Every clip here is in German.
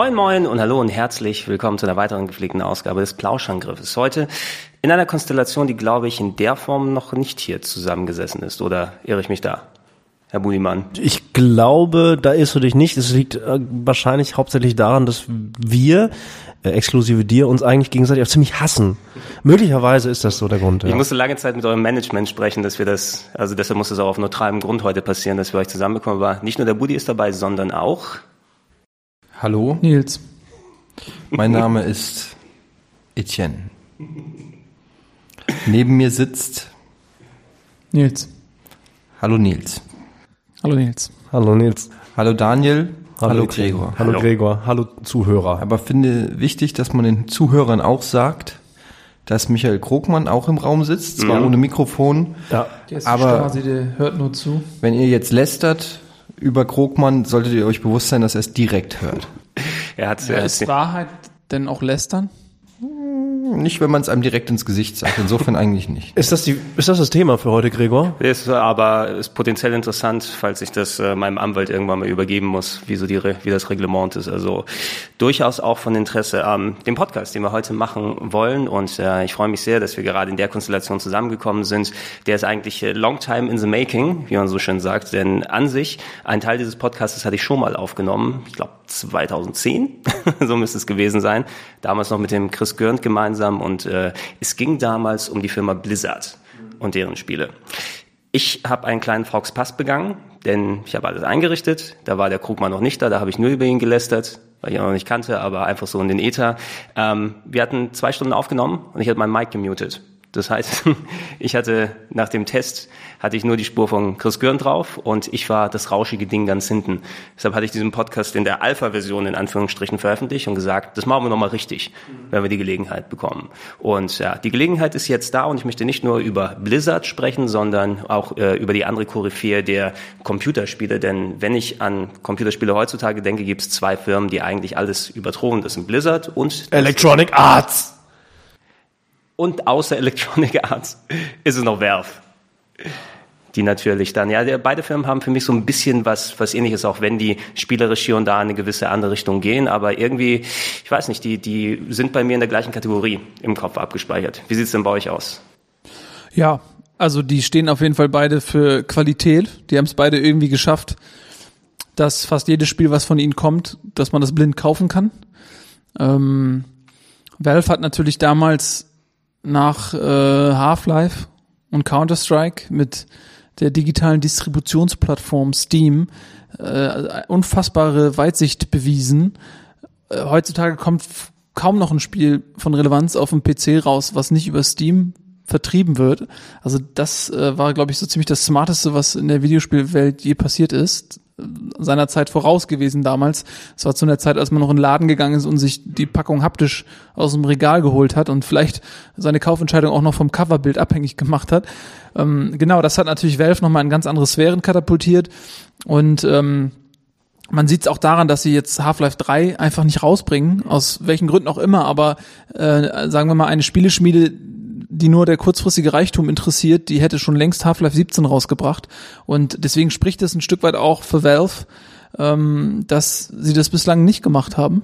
Moin Moin und hallo und herzlich willkommen zu einer weiteren gepflegten Ausgabe des Plauschangriffes. Heute in einer Konstellation, die glaube ich in der Form noch nicht hier zusammengesessen ist. Oder irre ich mich da? Herr Budimann. Ich glaube, da irrst du dich nicht. Es liegt äh, wahrscheinlich hauptsächlich daran, dass wir, äh, exklusive dir, uns eigentlich gegenseitig auch ziemlich hassen. Möglicherweise ist das so der Grund. Ich Ja. musste lange Zeit mit eurem Management sprechen, dass wir das, also deshalb muss es auch auf neutralem Grund heute passieren, dass wir euch zusammenbekommen. Aber nicht nur der Budi ist dabei, sondern auch Hallo, Nils. mein Name ist Etienne. Neben mir sitzt Nils. Hallo Nils. Hallo Nils. Hallo Nils. Hallo Daniel. Hallo, Etienne. Gregor. Hallo, Hallo. Gregor. Hallo Zuhörer. Aber finde wichtig, dass man den Zuhörern auch sagt, dass Michael Krogmann auch im Raum sitzt, zwar Ja. ohne Mikrofon, Ja. Der ist Aber- quasi, der hört nur zu. wenn ihr jetzt lästert über Krogmann, solltet ihr euch bewusst sein, dass er es direkt hört. er hat Ja, äh, ist Wahrheit denn auch lästern? Nicht, wenn man es einem direkt ins Gesicht sagt, insofern eigentlich nicht. Ist das die, ist das das Thema für heute, Gregor? Ist aber ist potenziell interessant, falls ich das äh, meinem Anwalt irgendwann mal übergeben muss, wie so die Re- wie das Reglement ist. Also durchaus auch von Interesse am dem Podcast, den wir heute machen wollen. Und äh, ich freue mich sehr, dass wir gerade in der Konstellation zusammengekommen sind. Der ist eigentlich äh, long time in the making, wie man so schön sagt. Denn an sich ein Teil dieses Podcasts hatte ich schon mal aufgenommen. Ich glaube 2010, so müsste es gewesen sein. Damals noch mit dem Chris Görnd gemeinsam. Und äh, es ging damals um die Firma Blizzard und deren Spiele. Ich habe einen kleinen Frogs Pass begangen, denn ich habe alles eingerichtet. Da war der Krugmann noch nicht da, da habe ich nur über ihn gelästert, weil ich ihn noch nicht kannte, aber einfach so in den Äther. Ähm, wir hatten zwei Stunden aufgenommen und ich hatte meinen Mic gemutet. Das heißt, ich hatte nach dem Test hatte ich nur die Spur von Chris Görn drauf und ich war das rauschige Ding ganz hinten. Deshalb hatte ich diesen Podcast in der Alpha-Version in Anführungsstrichen veröffentlicht und gesagt, das machen wir nochmal richtig, wenn wir die Gelegenheit bekommen. Und ja, die Gelegenheit ist jetzt da und ich möchte nicht nur über Blizzard sprechen, sondern auch äh, über die andere Koryphäe der Computerspiele. Denn wenn ich an Computerspiele heutzutage denke, gibt es zwei Firmen, die eigentlich alles überthronen. Das sind Blizzard und Electronic Arts. und außer Electronic Arts ist es noch Valve. Die natürlich dann, ja, beide Firmen haben für mich so ein bisschen was, was ähnliches, auch wenn die spielerisch hier und da in eine gewisse andere Richtung gehen, aber irgendwie, ich weiß nicht, die, die sind bei mir in der gleichen Kategorie im Kopf abgespeichert. Wie sieht's denn bei euch aus? Ja, also die stehen auf jeden Fall beide für Qualität. Die haben es beide irgendwie geschafft, dass fast jedes Spiel, was von ihnen kommt, dass man das blind kaufen kann. Ähm, Valve hat natürlich damals nach äh, Half-Life und Counter-Strike mit der digitalen Distributionsplattform Steam äh, unfassbare Weitsicht bewiesen. Äh, heutzutage kommt kaum noch ein Spiel von Relevanz auf dem PC raus, was nicht über Steam vertrieben wird. Also das äh, war, glaube ich, so ziemlich das Smarteste, was in der Videospielwelt je passiert ist. Seiner Zeit voraus gewesen damals. Es war zu einer Zeit, als man noch in den Laden gegangen ist und sich die Packung haptisch aus dem Regal geholt hat und vielleicht seine Kaufentscheidung auch noch vom Coverbild abhängig gemacht hat. Ähm, genau, das hat natürlich Valve nochmal in ganz andere Sphären katapultiert und ähm, man sieht es auch daran, dass sie jetzt Half-Life 3 einfach nicht rausbringen, aus welchen Gründen auch immer, aber äh, sagen wir mal, eine Spieleschmiede, die nur der kurzfristige Reichtum interessiert, die hätte schon längst Half-Life 17 rausgebracht. Und deswegen spricht es ein Stück weit auch für Valve, ähm, dass sie das bislang nicht gemacht haben.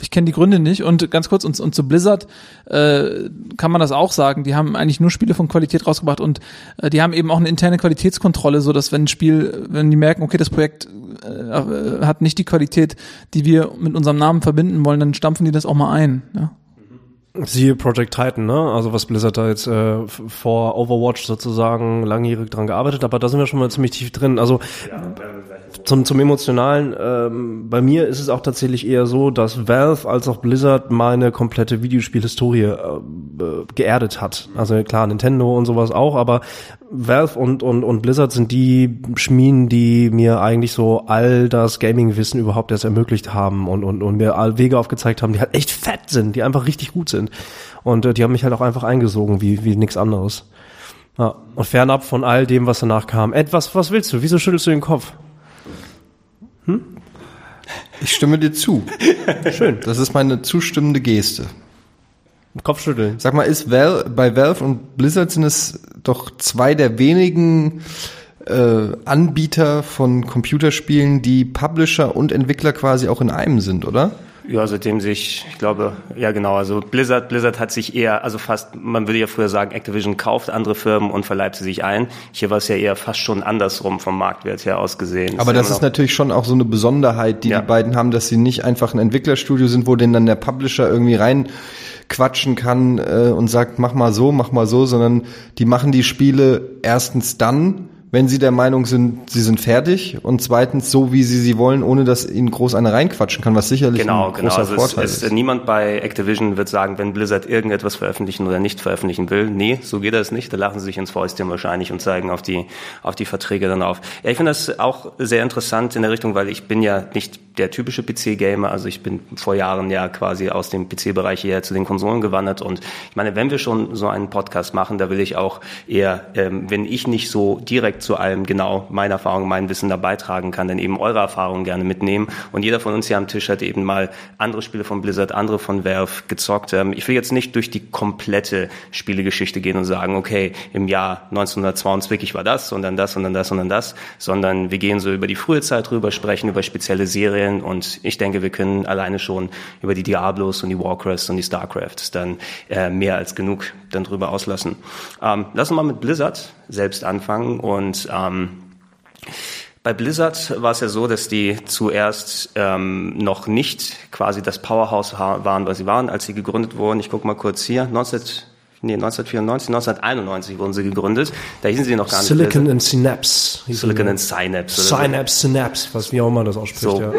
Ich kenne die Gründe nicht. Und ganz kurz, und, und zu Blizzard äh, kann man das auch sagen. Die haben eigentlich nur Spiele von Qualität rausgebracht und äh, die haben eben auch eine interne Qualitätskontrolle, so dass wenn ein Spiel, wenn die merken, okay, das Projekt äh, hat nicht die Qualität, die wir mit unserem Namen verbinden wollen, dann stampfen die das auch mal ein. Ja? Siehe Project Titan, ne? Also was Blizzard da jetzt äh, vor Overwatch sozusagen langjährig dran gearbeitet, aber da sind wir schon mal ziemlich tief drin. Also zum, zum Emotionalen, ähm, bei mir ist es auch tatsächlich eher so, dass Valve als auch Blizzard meine komplette Videospielhistorie äh, geerdet hat. Also klar, Nintendo und sowas auch, aber Valve und, und, und Blizzard sind die Schmieden, die mir eigentlich so all das Gaming-Wissen überhaupt erst ermöglicht haben und, und, und mir all Wege aufgezeigt haben, die halt echt fett sind, die einfach richtig gut sind. Und äh, die haben mich halt auch einfach eingesogen, wie, wie nichts anderes. Ja, und fernab von all dem, was danach kam. Ed, was, willst du? Wieso schüttelst du den Kopf? Ich stimme dir zu. Schön. Das ist meine zustimmende Geste. Kopfschütteln. Sag mal, ist Val bei Valve und Blizzard sind es doch zwei der wenigen äh, Anbieter von Computerspielen, die Publisher und Entwickler quasi auch in einem sind, oder? Ja, seitdem sich, ich glaube, ja genau, also Blizzard, Blizzard hat sich eher, also fast, man würde ja früher sagen, Activision kauft andere Firmen und verleibt sie sich ein. Hier war es ja eher fast schon andersrum vom Marktwert her aus gesehen. Aber das ist noch- natürlich schon auch so eine Besonderheit, die Ja. die beiden haben, dass sie nicht einfach ein Entwicklerstudio sind, wo den dann der Publisher irgendwie rein quatschen kann äh, und sagt, mach mal so, mach mal so, sondern die machen die Spiele erstens dann, wenn sie der Meinung sind, sie sind fertig und zweitens so, wie sie sie wollen, ohne dass ihnen groß einer reinquatschen kann, was sicherlich Genau, ein genau. großer Also es, Vorteil es, ist. niemand bei Activision wird sagen, wenn Blizzard irgendetwas veröffentlichen oder nicht veröffentlichen will. Nee, so geht das nicht. Da lachen sie sich ins Fäustchen wahrscheinlich und zeigen auf die, auf die Verträge dann auf. Ja, ich finde das auch sehr interessant in der Richtung, weil ich bin ja nicht der typische PC-Gamer. Also ich bin vor Jahren ja quasi aus dem PC-Bereich her zu den Konsolen gewandert. Und ich meine, wenn wir schon so einen Podcast machen, da will ich auch eher, ähm, wenn ich nicht so direkt zu allem genau meine Erfahrung, mein Wissen da beitragen kann, dann eben eure Erfahrungen gerne mitnehmen. Und jeder von uns hier am Tisch hat eben mal andere Spiele von Blizzard, andere von Valve gezockt. Ähm, ich will jetzt nicht durch die komplette Spielegeschichte gehen und sagen, okay, im Jahr 1922 war das und dann das und dann das und dann das, sondern wir gehen so über die frühe Zeit rüber, sprechen über spezielle Serien und ich denke, wir können alleine schon über die Diablos und die Warcrafts und die Starcrafts dann äh, mehr als genug dann drüber auslassen. Ähm, lass uns mal mit Blizzard selbst anfangen und ähm, bei Blizzard war es ja so, dass die zuerst ähm, noch nicht quasi das Powerhouse waren, was sie waren, als sie gegründet wurden. Ich gucke mal kurz hier. 19, nee, 1994, 1991 wurden sie gegründet. Da hießen sie noch gar nicht Silicon and Synapse. Silicon and Synapse. Synapse, Synapse, was wie auch immer das ausspricht, So. ja.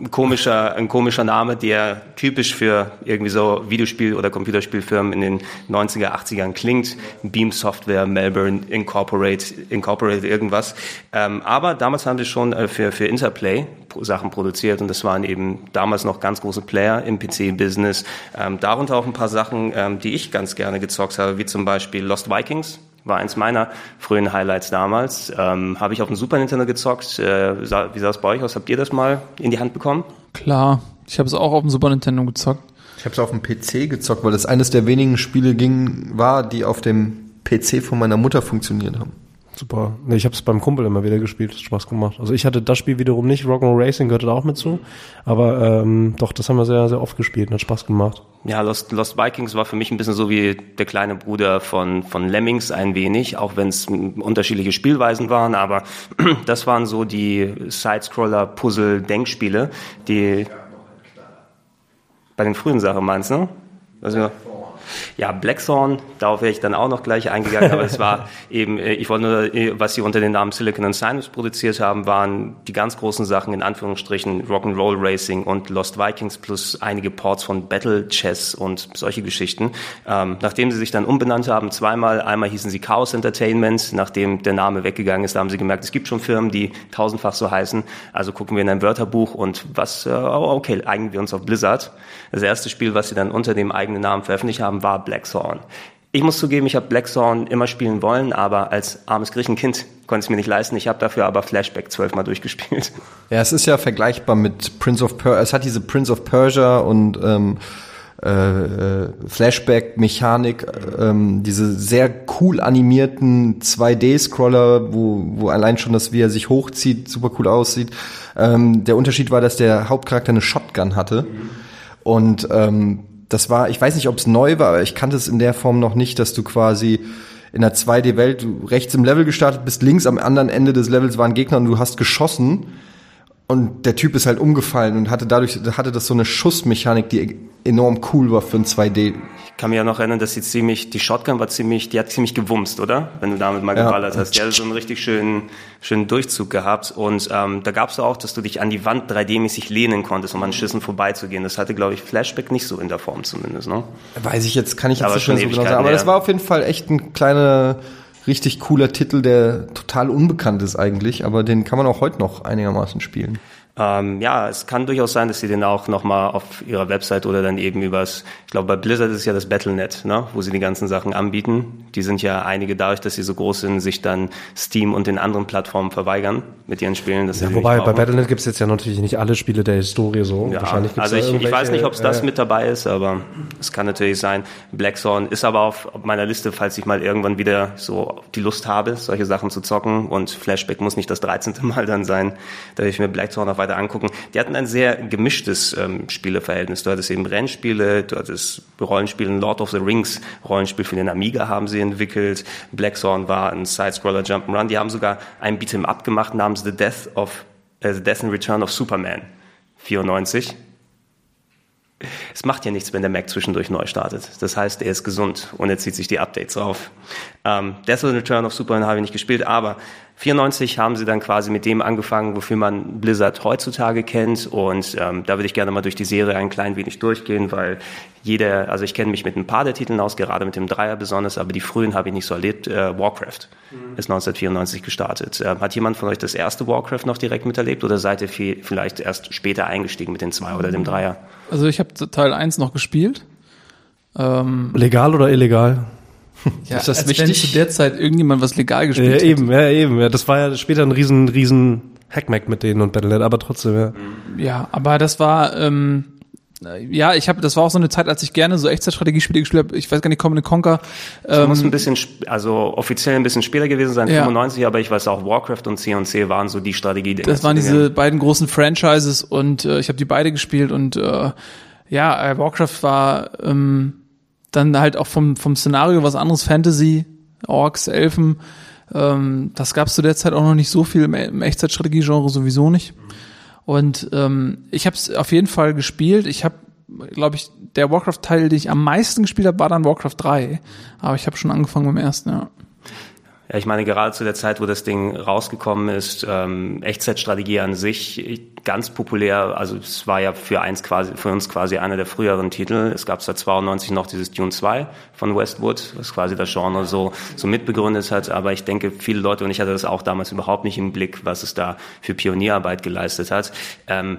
Ein komischer, ein komischer Name, der typisch für irgendwie so Videospiel- oder Computerspielfirmen in den 90er, 80ern klingt. Beam Software, Melbourne, Incorporate, Incorporate irgendwas. Ähm, aber damals haben sie schon äh, für, für Interplay Sachen produziert und das waren eben damals noch ganz große Player im PC-Business. Ähm, darunter auch ein paar Sachen, ähm, die ich ganz gerne gezockt habe, wie zum Beispiel Lost Vikings war eins meiner frühen Highlights damals. Ähm, Habe ich auf dem Super Nintendo gezockt. Äh, sah, wie sah es bei euch aus? Habt ihr das mal in die Hand bekommen? Klar, ich habe es auch auf dem Super Nintendo gezockt. Ich habe es auf dem PC gezockt, weil das eines der wenigen Spiele ging, war, die auf dem PC von meiner Mutter funktioniert haben. Super. Nee, ich habe es beim Kumpel immer wieder gespielt, hat Spaß gemacht. Also ich hatte das Spiel wiederum nicht, Rock'n'Roll Racing gehörte da auch mit zu, aber ähm, doch, das haben wir sehr, sehr oft gespielt und hat Spaß gemacht. Ja, Lost, Lost Vikings war für mich ein bisschen so wie der kleine Bruder von, von Lemmings ein wenig, auch wenn es unterschiedliche Spielweisen waren, aber das waren so die Sidescroller-Puzzle-Denkspiele, die bei den frühen Sachen meinst du? Also, ja, Blackthorn, darauf wäre ich dann auch noch gleich eingegangen, aber es war eben, äh, ich wollte nur, äh, was sie unter dem Namen Silicon and Synapse produziert haben, waren die ganz großen Sachen, in Anführungsstrichen, Rock'n'Roll Racing und Lost Vikings plus einige Ports von Battle Chess und solche Geschichten. Ähm, nachdem sie sich dann umbenannt haben, zweimal, einmal hießen sie Chaos Entertainment, nachdem der Name weggegangen ist, haben sie gemerkt, es gibt schon Firmen, die tausendfach so heißen, also gucken wir in ein Wörterbuch und was, äh, okay, eignen wir uns auf Blizzard. Das erste Spiel, was sie dann unter dem eigenen Namen veröffentlicht haben, war Blackthorn. Ich muss zugeben, ich habe Blackthorn immer spielen wollen, aber als armes Griechenkind konnte ich es mir nicht leisten. Ich habe dafür aber Flashback zwölfmal durchgespielt. Ja, es ist ja vergleichbar mit Prince of Persia. Es hat diese Prince of Persia und ähm, äh, äh, Flashback-Mechanik, ähm, diese sehr cool animierten 2D-Scroller, wo, wo allein schon das, wie er sich hochzieht, super cool aussieht. Ähm, der Unterschied war, dass der Hauptcharakter eine Shotgun hatte. Und ähm, das war, ich weiß nicht, ob es neu war, aber ich kannte es in der Form noch nicht, dass du quasi in der 2D-Welt du rechts im Level gestartet bist, links am anderen Ende des Levels waren Gegner und du hast geschossen und der Typ ist halt umgefallen und hatte dadurch hatte das so eine Schussmechanik, die enorm cool war für ein 2D. Ich kann mich ja noch erinnern, dass sie ziemlich, die Shotgun war ziemlich, die hat ziemlich gewumst, oder? Wenn du damit mal Ja. geballert hast. Die hat so einen richtig schönen, schönen Durchzug gehabt. Und ähm, da gab's auch, dass du dich an die Wand 3D-mäßig lehnen konntest, um an Schüssen vorbeizugehen. Das hatte, glaube ich, Flashback nicht so in der Form zumindest, ne? Weiß ich jetzt, kann ich jetzt nicht so genau sagen. Aber das war auf jeden Fall echt ein kleiner, richtig cooler Titel, der total unbekannt ist eigentlich, aber den kann man auch heute noch einigermaßen spielen. Ähm, ja, es kann durchaus sein, dass sie den auch nochmal auf ihrer Website oder dann eben übers, ich glaube bei Blizzard ist es ja das Battle.net, ne, wo sie die ganzen Sachen anbieten. Die sind ja einige dadurch, dass sie so groß sind, sich dann Steam und den anderen Plattformen verweigern mit ihren Spielen. Dass Ja, wobei, bei. Battle.net gibt's jetzt ja natürlich nicht alle Spiele der Historie so. Ja, Wahrscheinlich gibt's also ich, ich weiß nicht, ob es das äh, mit dabei ist, aber es kann natürlich sein. Blackthorn ist aber auf, auf meiner Liste, falls ich mal irgendwann wieder so die Lust habe, solche Sachen zu zocken. Und Flashback muss nicht das 13. Mal dann sein, da will ich mir Blackthorn auch weiter angucken. Die hatten ein sehr gemischtes ähm, Spieleverhältnis. Du hattest eben Rennspiele, du hattest Rollenspiele, Lord of the Rings Rollenspiel für den Amiga haben sie entwickelt. Blackthorn war ein Sidescroller Jump'n'Run. Die haben sogar ein Beat'em Up gemacht namens The Death of äh, The Death and Return of Superman 94. Es macht ja nichts, wenn der Mac zwischendurch neu startet. Das heißt, er ist gesund und er zieht sich die Updates auf. Ähm, Death and Return of Superman habe ich nicht gespielt, aber 94 haben sie dann quasi mit dem angefangen, wofür man Blizzard heutzutage kennt. Und ähm, da würde ich gerne mal durch die Serie ein klein wenig durchgehen, weil jeder, also ich kenne mich mit ein paar der Titeln aus, gerade mit dem Dreier besonders, aber die frühen habe ich nicht so erlebt. Äh, Warcraft ist 1994 gestartet. Ähm, hat jemand von euch das erste Warcraft noch direkt miterlebt oder seid ihr viel, vielleicht erst später eingestiegen mit den zwei oder dem Dreier? Also ich habe Teil 1 noch gespielt. Ähm, Legal oder illegal? ja, Ist das als wichtig? wenn zu der Zeit irgendjemand was legal Ja, gespielt hätte. eben, ja, eben. Ja, das war ja später ein riesen, riesen Hackmack mit denen und Battle.net, aber trotzdem, ja. Ja, aber das war ähm, äh, ja, ich habe, das war auch so eine Zeit, als ich gerne so Echtzeitstrategiespiele gespielt habe. Ich weiß gar nicht, Command Conquer. Es Ähm, muss ein bisschen, sp- also offiziell ein bisschen später gewesen sein, Ja. 95, aber ich weiß auch, Warcraft und C&C waren so die Strategie. das waren diese beiden großen Franchises und äh, ich habe die beide gespielt und äh, ja, äh, Warcraft war ähm, dann halt auch vom vom Szenario was anderes, Fantasy, Orks, Elfen. Ähm, das gab es zu der Zeit auch noch nicht so viel im, im Echtzeitstrategie-Genre sowieso nicht. Und ähm, ich habe es auf jeden Fall gespielt. Ich habe, glaube ich, der Warcraft-Teil, den ich am meisten gespielt habe, war dann Warcraft 3. Aber ich habe schon angefangen beim ersten, ja. Ich meine, gerade zu der Zeit, wo das Ding rausgekommen ist, ähm, Echtzeitstrategie an sich ganz populär. Also es war ja für eins quasi, für uns quasi einer der früheren Titel. Es gab seit 92 noch dieses Dune 2 von Westwood, was quasi das Genre so, so mitbegründet hat. Aber ich denke, viele Leute, und ich hatte das auch damals überhaupt nicht im Blick, was es da für Pionierarbeit geleistet hat. Ähm,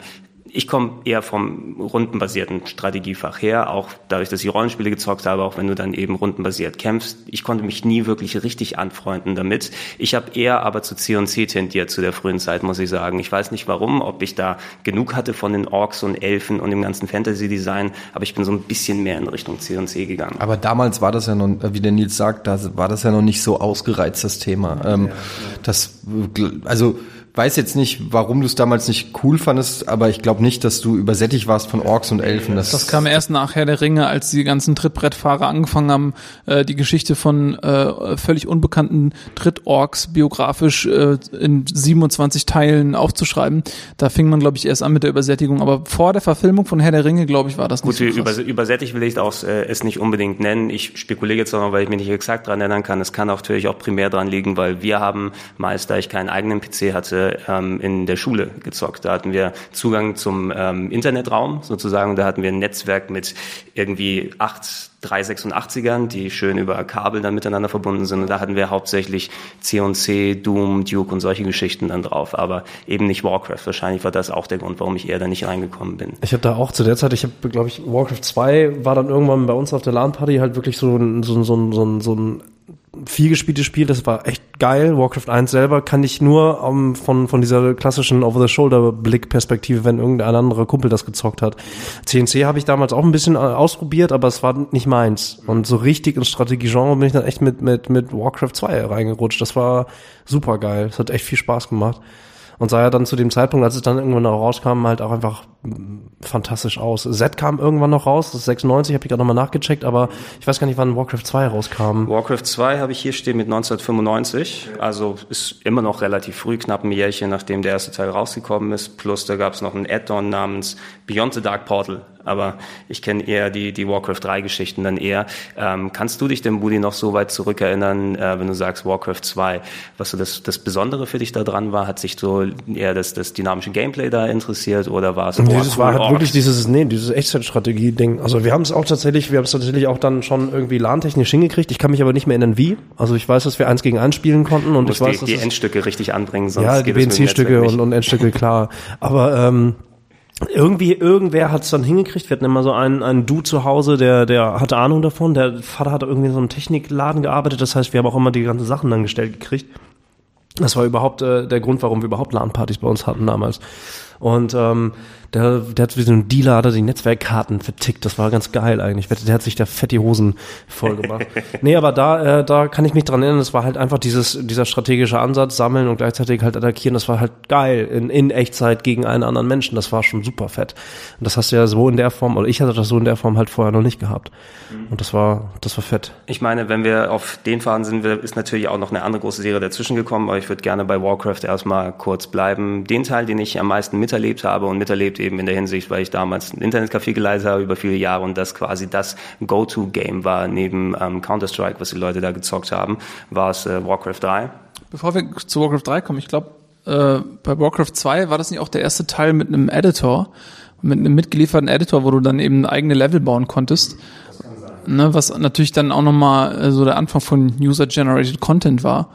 ich komme eher vom rundenbasierten Strategiefach her, auch dadurch, dass ich Rollenspiele gezockt habe, auch wenn du dann eben rundenbasiert kämpfst. Ich konnte mich nie wirklich richtig anfreunden damit. Ich habe eher aber zu C&C tendiert zu der frühen Zeit, muss ich sagen. Ich weiß nicht warum, ob ich da genug hatte von den Orks und Elfen und dem ganzen Fantasy-Design, aber ich bin so ein bisschen mehr in Richtung C&C gegangen. Aber damals war das ja noch, wie der Nils sagt, da war das ja noch nicht so ausgereizt, das Thema. Ähm, Das, also, weiß jetzt nicht, warum du es damals nicht cool fandest, aber ich glaube nicht, dass du übersättigt warst von Orks und Elfen. Das, Das kam erst nach Herr der Ringe, als die ganzen Trittbrettfahrer angefangen haben, äh, die Geschichte von äh, völlig unbekannten Trittorks biografisch äh, in 27 Teilen aufzuschreiben. Da fing man, glaube ich, erst an mit der Übersättigung. Aber vor der Verfilmung von Herr der Ringe, glaube ich, war das Gut, nicht so krass. über, übersättigt will ich auch äh, es nicht unbedingt nennen. Ich spekuliere jetzt auch noch, weil ich mich nicht exakt dran erinnern kann. Es kann auch natürlich auch primär dran liegen, weil wir haben meist, da ich keinen eigenen PC hatte, ähm, in der Schule gezockt. Da hatten wir Zugang zum ähm, Internetraum sozusagen. Da hatten wir ein Netzwerk mit irgendwie acht 386ern, die schön über Kabel dann miteinander verbunden sind. Und da hatten wir hauptsächlich C&C, Doom, Duke und solche Geschichten dann drauf. Aber eben nicht Warcraft. Wahrscheinlich war das auch der Grund, warum ich eher da nicht reingekommen bin. Ich habe da auch zu der Zeit, ich habe, glaube ich, Warcraft 2 war dann irgendwann bei uns auf der LAN-Party halt wirklich so ein, so, ein- so, ein- so, ein- so ein viel gespieltes Spiel, das war echt geil. Warcraft 1 selber kann ich nur um, von, von dieser klassischen Over-the-Shoulder-Blick-Perspektive, wenn irgendein anderer Kumpel das gezockt hat. CNC habe ich damals auch ein bisschen äh, ausprobiert, aber es war nicht meins. Und so richtig ins Strategie-Genre bin ich dann echt mit, mit, mit Warcraft 2 reingerutscht. Das war super geil. Es hat echt viel Spaß gemacht. Und sah ja dann zu dem Zeitpunkt, als es dann irgendwann noch rauskam, halt auch einfach fantastisch aus. Z kam irgendwann noch raus, das ist 96, habe ich gerade nochmal nachgecheckt, aber ich weiß gar nicht, wann Warcraft 2 rauskam. Warcraft 2 habe ich hier stehen mit 1995, also ist immer noch relativ früh, knapp ein Jährchen, nachdem der erste Teil rausgekommen ist. Plus da gab es noch ein Add-on namens Beyond the Dark Portal aber ich kenne eher die, die Warcraft 3 Geschichten dann eher. Ähm, kannst du dich denn, Budi, noch so weit zurückerinnern, äh, wenn du sagst Warcraft 2, was so das, das Besondere für dich da dran war? Hat sich so eher das, das dynamische Gameplay da interessiert oder war es Nee, boah, das cool, war halt wirklich dieses, nee, dieses Echtzeitstrategie-Ding. Also wir haben es auch tatsächlich, wir haben es tatsächlich auch dann schon irgendwie LAN-technisch hingekriegt. Ich kann mich aber nicht mehr erinnern, wie. Also ich weiß, dass wir eins gegen eins spielen konnten und ich weiß, die, dass die Endstücke richtig anbringen, sonst ja, die dem BNC-Stücke und, und Endstücke, klar. Aber ähm, irgendwie, irgendwer hat es dann hingekriegt. Wir hatten immer so einen, einen Dude zu Hause, der, der hatte Ahnung davon. Der Vater hat irgendwie in so einem Technikladen gearbeitet. Das heißt, wir haben auch immer die ganzen Sachen dann gestellt gekriegt. Das war überhaupt äh, der Grund, warum wir überhaupt LAN-Partys bei uns hatten damals. Und ähm, der, der hat wie so ein Dealer, hat er die Netzwerkkarten vertickt. Das war ganz geil eigentlich. Der hat sich da fett die Hosen voll gemacht. nee, aber da, äh, da kann ich mich dran erinnern, das war halt einfach dieses, dieser strategische Ansatz, sammeln und gleichzeitig halt attackieren. Das war halt geil in, in Echtzeit gegen einen anderen Menschen. Das war schon super fett. Und das hast du ja so in der Form, oder ich hatte das so in der Form halt vorher noch nicht gehabt. Und das war, das war fett. Ich meine, wenn wir auf den fahren sind, ist natürlich auch noch eine andere große Serie dazwischen gekommen, aber ich würde gerne bei Warcraft erstmal kurz bleiben. Den Teil, den ich am meisten miterlebt habe und miterlebt eben in der Hinsicht, weil ich damals ein Internetcafé geleitet habe über viele Jahre und das quasi das Go-To-Game war neben ähm, Counter-Strike, was die Leute da gezockt haben, war es äh, Warcraft 3. Bevor wir zu Warcraft 3 kommen, ich glaube, äh, bei Warcraft 2 war das nicht auch der erste Teil mit einem Editor, mit einem mitgelieferten Editor, wo du dann eben eigene Level bauen konntest. Ne, was natürlich dann auch nochmal äh, so der Anfang von User-Generated Content war.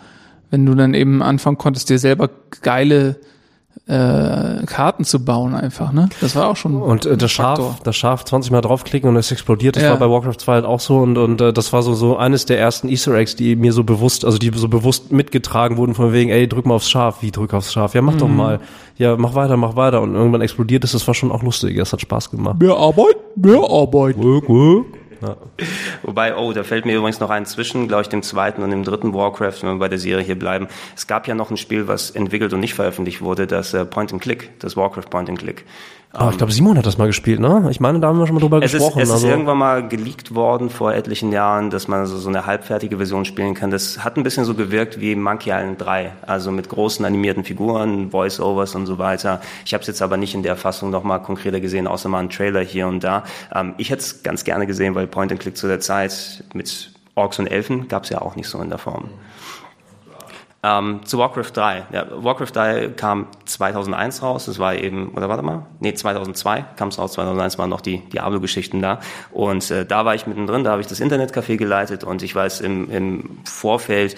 Wenn du dann eben anfangen konntest, dir selber geile äh, Karten zu bauen einfach, ne? Das war auch schon Und äh, das Faktor. Schaf, das Schaf 20 Mal draufklicken und es explodiert, das Ja. war bei Warcraft 2 halt auch so und, und äh, das war so, so eines der ersten Easter Eggs, die mir so bewusst, also die so bewusst mitgetragen wurden von wegen, ey, drück mal aufs Schaf, wie drück aufs Schaf? Ja, mach Mhm. doch mal. Ja, mach weiter, mach weiter und irgendwann explodiert es, das war schon auch lustig, das hat Spaß gemacht. Mehr Arbeit, mehr Arbeit. Wobei, oh, da fällt mir übrigens noch ein zwischen, glaube ich, dem zweiten und dem dritten Warcraft, wenn wir bei der Serie hier bleiben. Es gab ja noch ein Spiel, was entwickelt und nicht veröffentlicht wurde, das äh, Point and Click, das Warcraft Point and Click. Aber ich glaube, Simon hat das mal gespielt, ne? Ich meine, da haben wir schon mal drüber Es ist, gesprochen. es ist also, irgendwann mal geleakt worden vor etlichen Jahren, dass man so, so eine halbfertige Version spielen kann. Das hat ein bisschen so gewirkt wie Monkey Island 3, also mit großen animierten Figuren, Voice-Overs und so weiter. Ich habe es jetzt aber nicht in der Fassung noch mal konkreter gesehen, außer mal einen Trailer hier und da. Ähm, ich hätte es ganz gerne gesehen, weil Point and Click zu der Zeit mit Orks und Elfen gab es ja auch nicht so in der Form. Ähm, zu Warcraft 3. Ja, Warcraft 3 kam 2001 raus. Das war eben, oder warte mal? Nee, 2002 kam es raus. 2001 waren noch die Diablo-Geschichten da. Und äh, da war ich mittendrin, da habe ich das Internetcafé geleitet und ich weiß im, im Vorfeld,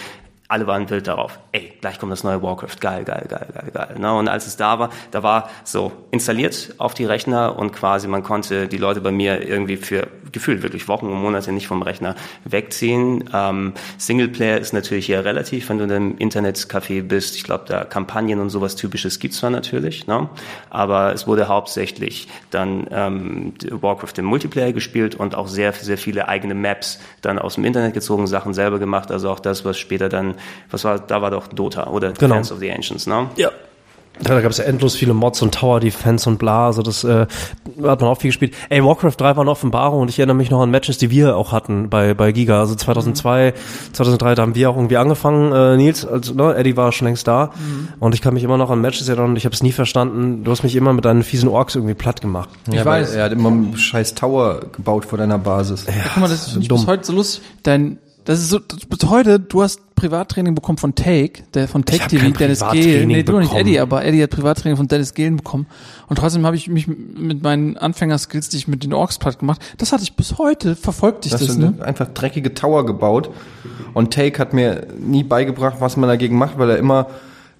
alle waren wild darauf. Ey, gleich kommt das neue Warcraft. Geil, geil, geil, geil, geil. Ne? Und als es da war, da war so installiert auf die Rechner und quasi man konnte die Leute bei mir irgendwie für gefühlt wirklich Wochen und Monate nicht vom Rechner wegziehen. Ähm, Singleplayer ist natürlich hier relativ, wenn du in einem Internetcafé bist. Ich glaube, da Kampagnen und sowas Typisches gibt's zwar natürlich, ne? aber es wurde hauptsächlich dann ähm, Warcraft im Multiplayer gespielt und auch sehr, sehr viele eigene Maps dann aus dem Internet gezogen, Sachen selber gemacht. Also auch das, was später dann, was war, da war doch Dota oder Genau. Defense of the Ancients, ne? Ja. Ja, da gab es ja endlos viele Mods und Tower Defense und bla, also das äh, hat man auch viel gespielt. Ey, Warcraft 3 war eine Offenbarung und ich erinnere mich noch an Matches, die wir auch hatten bei bei Giga. Also 2002, 2003, da haben wir auch irgendwie angefangen, äh, Nils, also ne, Eddie war schon längst da und ich kann mich immer noch an Matches erinnern und ich habe es nie verstanden. Du hast mich immer mit deinen fiesen Orks irgendwie platt gemacht. Ja, weiß. weil Er hat immer einen scheiß Tower gebaut vor deiner Basis. Ja, guck mal, das ist dumm. bis heute so lustig. Dein, das ist so, das- bis heute, du hast Privattraining bekommen von Take, der von Take TV, kein Dennis Privattraining Gehlen. Nee, du noch nicht. Eddie, aber Eddie hat Privattraining von Dennis Gehlen bekommen. Und trotzdem habe ich mich mit meinen Anfängerskills, die ich mit den Orks platt gemacht, das hatte ich bis heute, verfolgt dich Das das, sind ne? einfach dreckige Tower gebaut. Und Take hat mir nie beigebracht, was man dagegen macht, weil er immer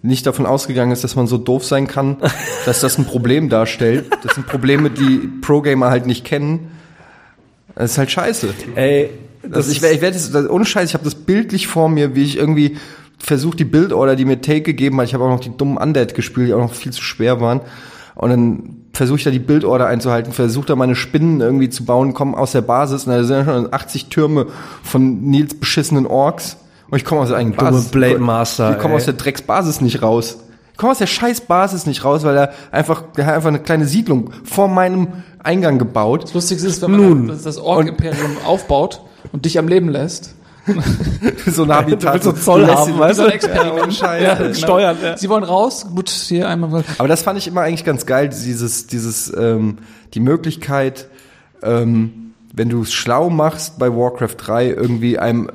nicht davon ausgegangen ist, dass man so doof sein kann, dass das ein Problem darstellt. Das sind Probleme, die Pro-Gamer halt nicht kennen. Das ist halt scheiße. Ey, Das ich, ich werde das, ohne Scheiß, ich habe das bildlich vor mir, wie ich irgendwie versuche die Bildorder, die mir Take gegeben hat, ich habe auch noch die dummen Undead gespielt, die auch noch viel zu schwer waren. Und dann versuche ich da die Bildorder einzuhalten, versuche da meine Spinnen irgendwie zu bauen, komme aus der Basis und da sind ja schon 80 Türme von Nils beschissenen Orks und ich komme aus der eigenen Dumme Basis. Blade Master, Ich komme aus der Drecksbasis nicht raus. Ich komme aus der scheiß Basis nicht raus, weil er einfach, der hat einfach eine kleine Siedlung vor meinem Eingang gebaut. Das Lustigste ist, wenn man das, das Ork-Imperium aufbaut und dich am Leben lässt. so ein Habitat. so Zoll haben, weißt So ein du? Experiment. ohne Scheiß. Ja, genau. Steuern, ja. Sie wollen raus, gut, hier einmal. Aber das fand ich immer eigentlich ganz geil, dieses, dieses, ähm, die Möglichkeit, ähm, wenn du es schlau machst bei Warcraft 3, irgendwie einem,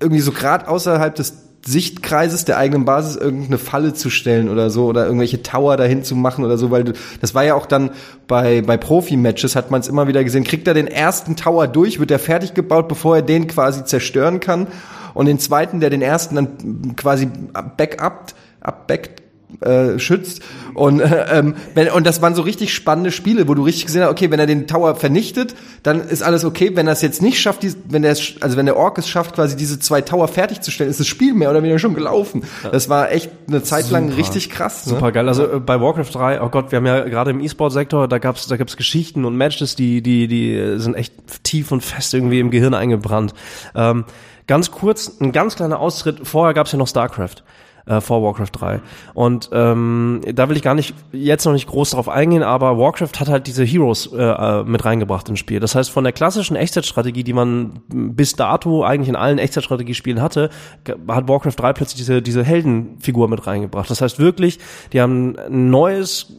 irgendwie so gerade außerhalb des Sichtkreises der eigenen Basis irgendeine Falle zu stellen oder so oder irgendwelche Tower dahin zu machen oder so, weil du, das war ja auch dann bei, bei Profi-Matches hat man es immer wieder gesehen, kriegt er den ersten Tower durch, wird er fertig gebaut, bevor er den quasi zerstören kann und den zweiten, der den ersten dann quasi backupt, abbackt, äh, schützt und äh, ähm, wenn, und das waren so richtig spannende Spiele, wo du richtig gesehen hast, okay, wenn er den Tower vernichtet, dann ist alles okay. Wenn er es jetzt nicht schafft, die, wenn der also wenn der Ork es schafft, quasi diese zwei Tower fertigzustellen, ist das Spiel mehr oder weniger schon gelaufen. Das war echt eine Zeit lang richtig krass. Ne? Super geil. Also äh, bei Warcraft 3, oh Gott, wir haben ja gerade im E-Sport-Sektor, da gab's da gab's Geschichten und Matches, die die die sind echt tief und fest irgendwie im Gehirn eingebrannt. Ähm, ganz kurz, ein ganz kleiner Austritt. Vorher gab's ja noch StarCraft äh, vor Warcraft 3. Und ähm, da will ich gar nicht jetzt noch nicht groß drauf eingehen, aber Warcraft hat halt diese Heroes äh, äh mit reingebracht ins Spiel. Das heißt, von der klassischen Echtzeitstrategie, die man bis dato eigentlich in allen Echtzeitstrategiespielen hatte, hat Warcraft 3 plötzlich diese, diese Heldenfigur mit reingebracht. Das heißt wirklich, die haben ein neues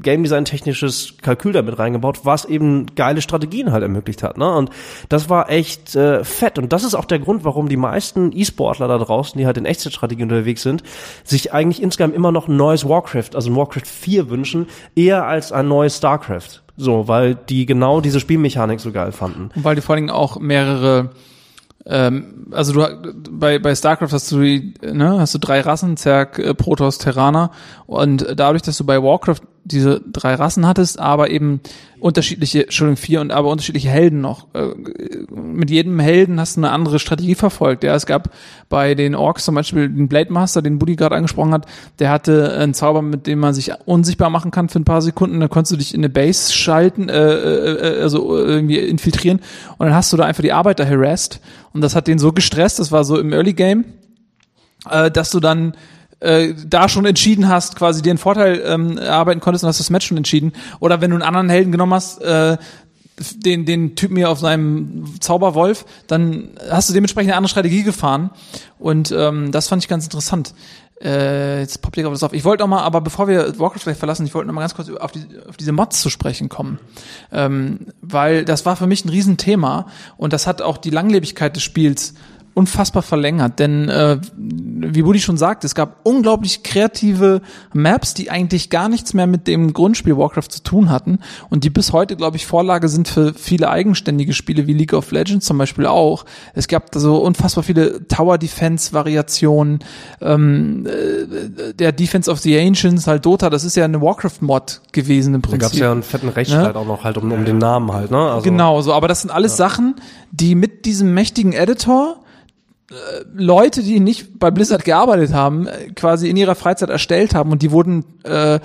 Game Design technisches Kalkül damit reingebaut, was eben geile Strategien halt ermöglicht hat. Ne? Und das war echt äh, fett. Und das ist auch der Grund, warum die meisten E-Sportler da draußen, die halt in Echtzeitstrategie unterwegs sind, sich eigentlich insgesamt immer noch ein neues Warcraft, also ein Warcraft 4 wünschen, eher als ein neues StarCraft. So, weil die genau diese Spielmechanik so geil fanden. Und weil die vor allen Dingen auch mehrere ähm, also du bei bei Starcraft hast du ne, hast du drei Rassen, Zerg, äh, Protoss, Terraner und dadurch, dass du bei Warcraft diese drei Rassen hattest, aber eben unterschiedliche, Entschuldigung, vier und aber unterschiedliche Helden noch. Äh, mit jedem Helden hast du eine andere Strategie verfolgt. Ja, es gab bei den Orks zum Beispiel den Blade Master, den Buddy gerade angesprochen hat, der hatte einen Zauber, mit dem man sich unsichtbar machen kann für ein paar Sekunden. Da konntest du dich in eine Base schalten, äh, äh, also irgendwie infiltrieren und dann hast du da einfach die Arbeiter harassed und das hat den so gestresst, das war so im Early Game, äh, dass du dann äh, da schon entschieden hast, quasi dir einen Vorteil ähm, erarbeiten konntest und hast das Match schon entschieden. Oder wenn du einen anderen Helden genommen hast, äh, den, den Typen hier auf seinem Zauberwolf, dann hast du dementsprechend eine andere Strategie gefahren. Und ähm, das fand ich ganz interessant. Äh, jetzt poppt hier das auf. Ich wollte noch mal, aber bevor wir Warcraft vielleicht verlassen, ich wollte noch mal ganz kurz auf, die, auf diese Mods zu sprechen kommen. Ähm, weil das war für mich ein Riesenthema und das hat auch die Langlebigkeit des Spiels unfassbar verlängert. Denn äh, wie Buddy schon sagt, es gab unglaublich kreative Maps, die eigentlich gar nichts mehr mit dem Grundspiel Warcraft zu tun hatten und die bis heute, glaube ich, Vorlage sind für viele eigenständige Spiele wie League of Legends zum Beispiel auch. Es gab da so unfassbar viele Tower Defense Variationen. Ähm, äh, der Defense of the Ancients, halt Dota, das ist ja eine Warcraft-Mod gewesen im Prinzip. Da gab es ja einen fetten Rechtsstreit ne? auch noch halt um, um den Namen halt. Ne? Also, genau, so. Aber das sind alles ja. Sachen, die mit diesem mächtigen Editor Leute, die nicht bei Blizzard gearbeitet haben, quasi in ihrer Freizeit erstellt haben und die wurden äh,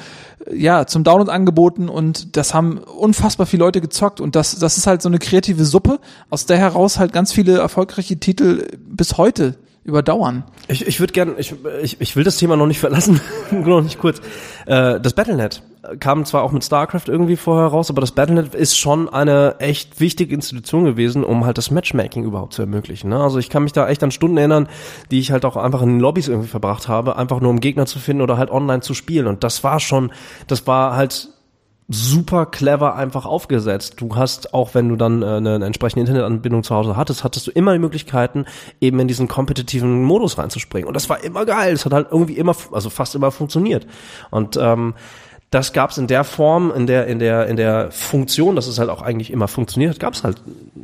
ja zum Download angeboten und das haben unfassbar viele Leute gezockt und das das ist halt so eine kreative Suppe, aus der heraus halt ganz viele erfolgreiche Titel bis heute überdauern. Ich, ich würde gerne, ich, ich, ich will das Thema noch nicht verlassen, noch nicht kurz. Äh, das Battlenet kam zwar auch mit StarCraft irgendwie vorher raus, aber das Battlenet ist schon eine echt wichtige Institution gewesen, um halt das Matchmaking überhaupt zu ermöglichen. Ne? Also ich kann mich da echt an Stunden erinnern, die ich halt auch einfach in den Lobbys irgendwie verbracht habe, einfach nur um Gegner zu finden oder halt online zu spielen. Und das war schon, das war halt super clever einfach aufgesetzt. Du hast, auch wenn du dann äh, eine entsprechende Internetanbindung zu Hause hattest, hattest du immer die Möglichkeiten, eben in diesen kompetitiven Modus reinzuspringen. Und das war immer geil. Es hat halt irgendwie immer, also fast immer funktioniert. Und ähm, das gab es in der Form, in der, in der, in der Funktion, dass es halt auch eigentlich immer funktioniert gab es halt,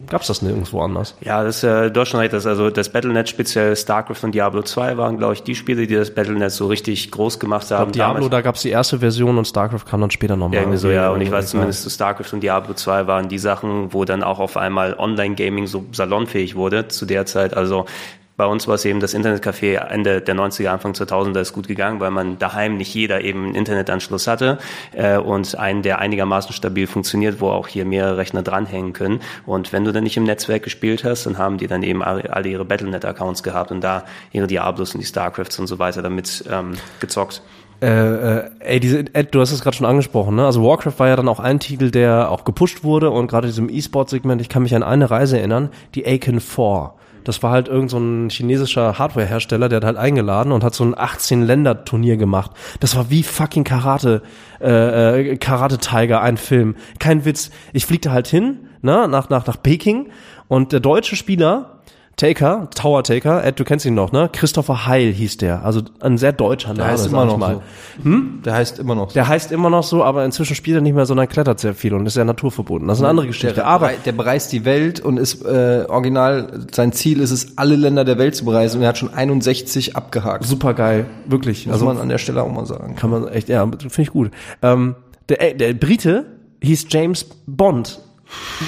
gab es das nirgendwo anders. Ja, das äh, Deutschland hat das, also das Battlenet, speziell StarCraft und Diablo 2 waren, glaube ich, die Spiele, die das Battlenet so richtig groß gemacht haben. Ich glaub, Diablo, da gab es die erste Version und StarCraft kam dann später nochmal. Ja, irgendwie so, ja, und ich weiß zumindest, so StarCraft und Diablo 2 waren die Sachen, wo dann auch auf einmal Online-Gaming so salonfähig wurde zu der Zeit. Also bei uns war es eben das Internetcafé Ende der 90er, Anfang 2000er ist gut gegangen, weil man daheim nicht jeder eben einen Internetanschluss hatte äh, und einen, der einigermaßen stabil funktioniert, wo auch hier mehrere Rechner dranhängen können. Und wenn du dann nicht im Netzwerk gespielt hast, dann haben die dann eben alle ihre Battlenet-Accounts gehabt und da ihre Diablos und die Starcrafts und so weiter damit ähm, gezockt. Äh, äh, ey, diese Ed, du hast es gerade schon angesprochen, ne? Also Warcraft war ja dann auch ein Titel, der auch gepusht wurde und gerade diesem E-Sport-Segment, ich kann mich an eine Reise erinnern, die Aiken 4 Das war halt irgend so ein chinesischer Hardware-Hersteller, der hat halt eingeladen und hat so ein 18-Länder-Turnier gemacht. Das war wie fucking Karate, äh, äh, Karate Tiger, ein Film. Kein Witz. Ich fliegte halt hin, ne, nach, nach, nach Peking und der deutsche Spieler, Taker, Tower Taker, Ed, du kennst ihn noch, ne? Christopher Heil hieß der. Also ein sehr deutscher Name. Der heißt immer noch mal. so. Hm? Der heißt immer noch so. Der heißt immer noch so, aber inzwischen spielt er nicht mehr, sondern klettert sehr viel und ist sehr naturverbunden. Das ist eine andere Geschichte. Der, aber der bereist die Welt und ist äh, original, sein Ziel ist es, alle Länder der Welt zu bereisen und er hat schon 61 abgehakt. super geil, wirklich. Muss Also man an der Stelle auch mal sagen. kann man echt, ja, finde ich gut. Ähm, der, äh, der Brite hieß James Bond.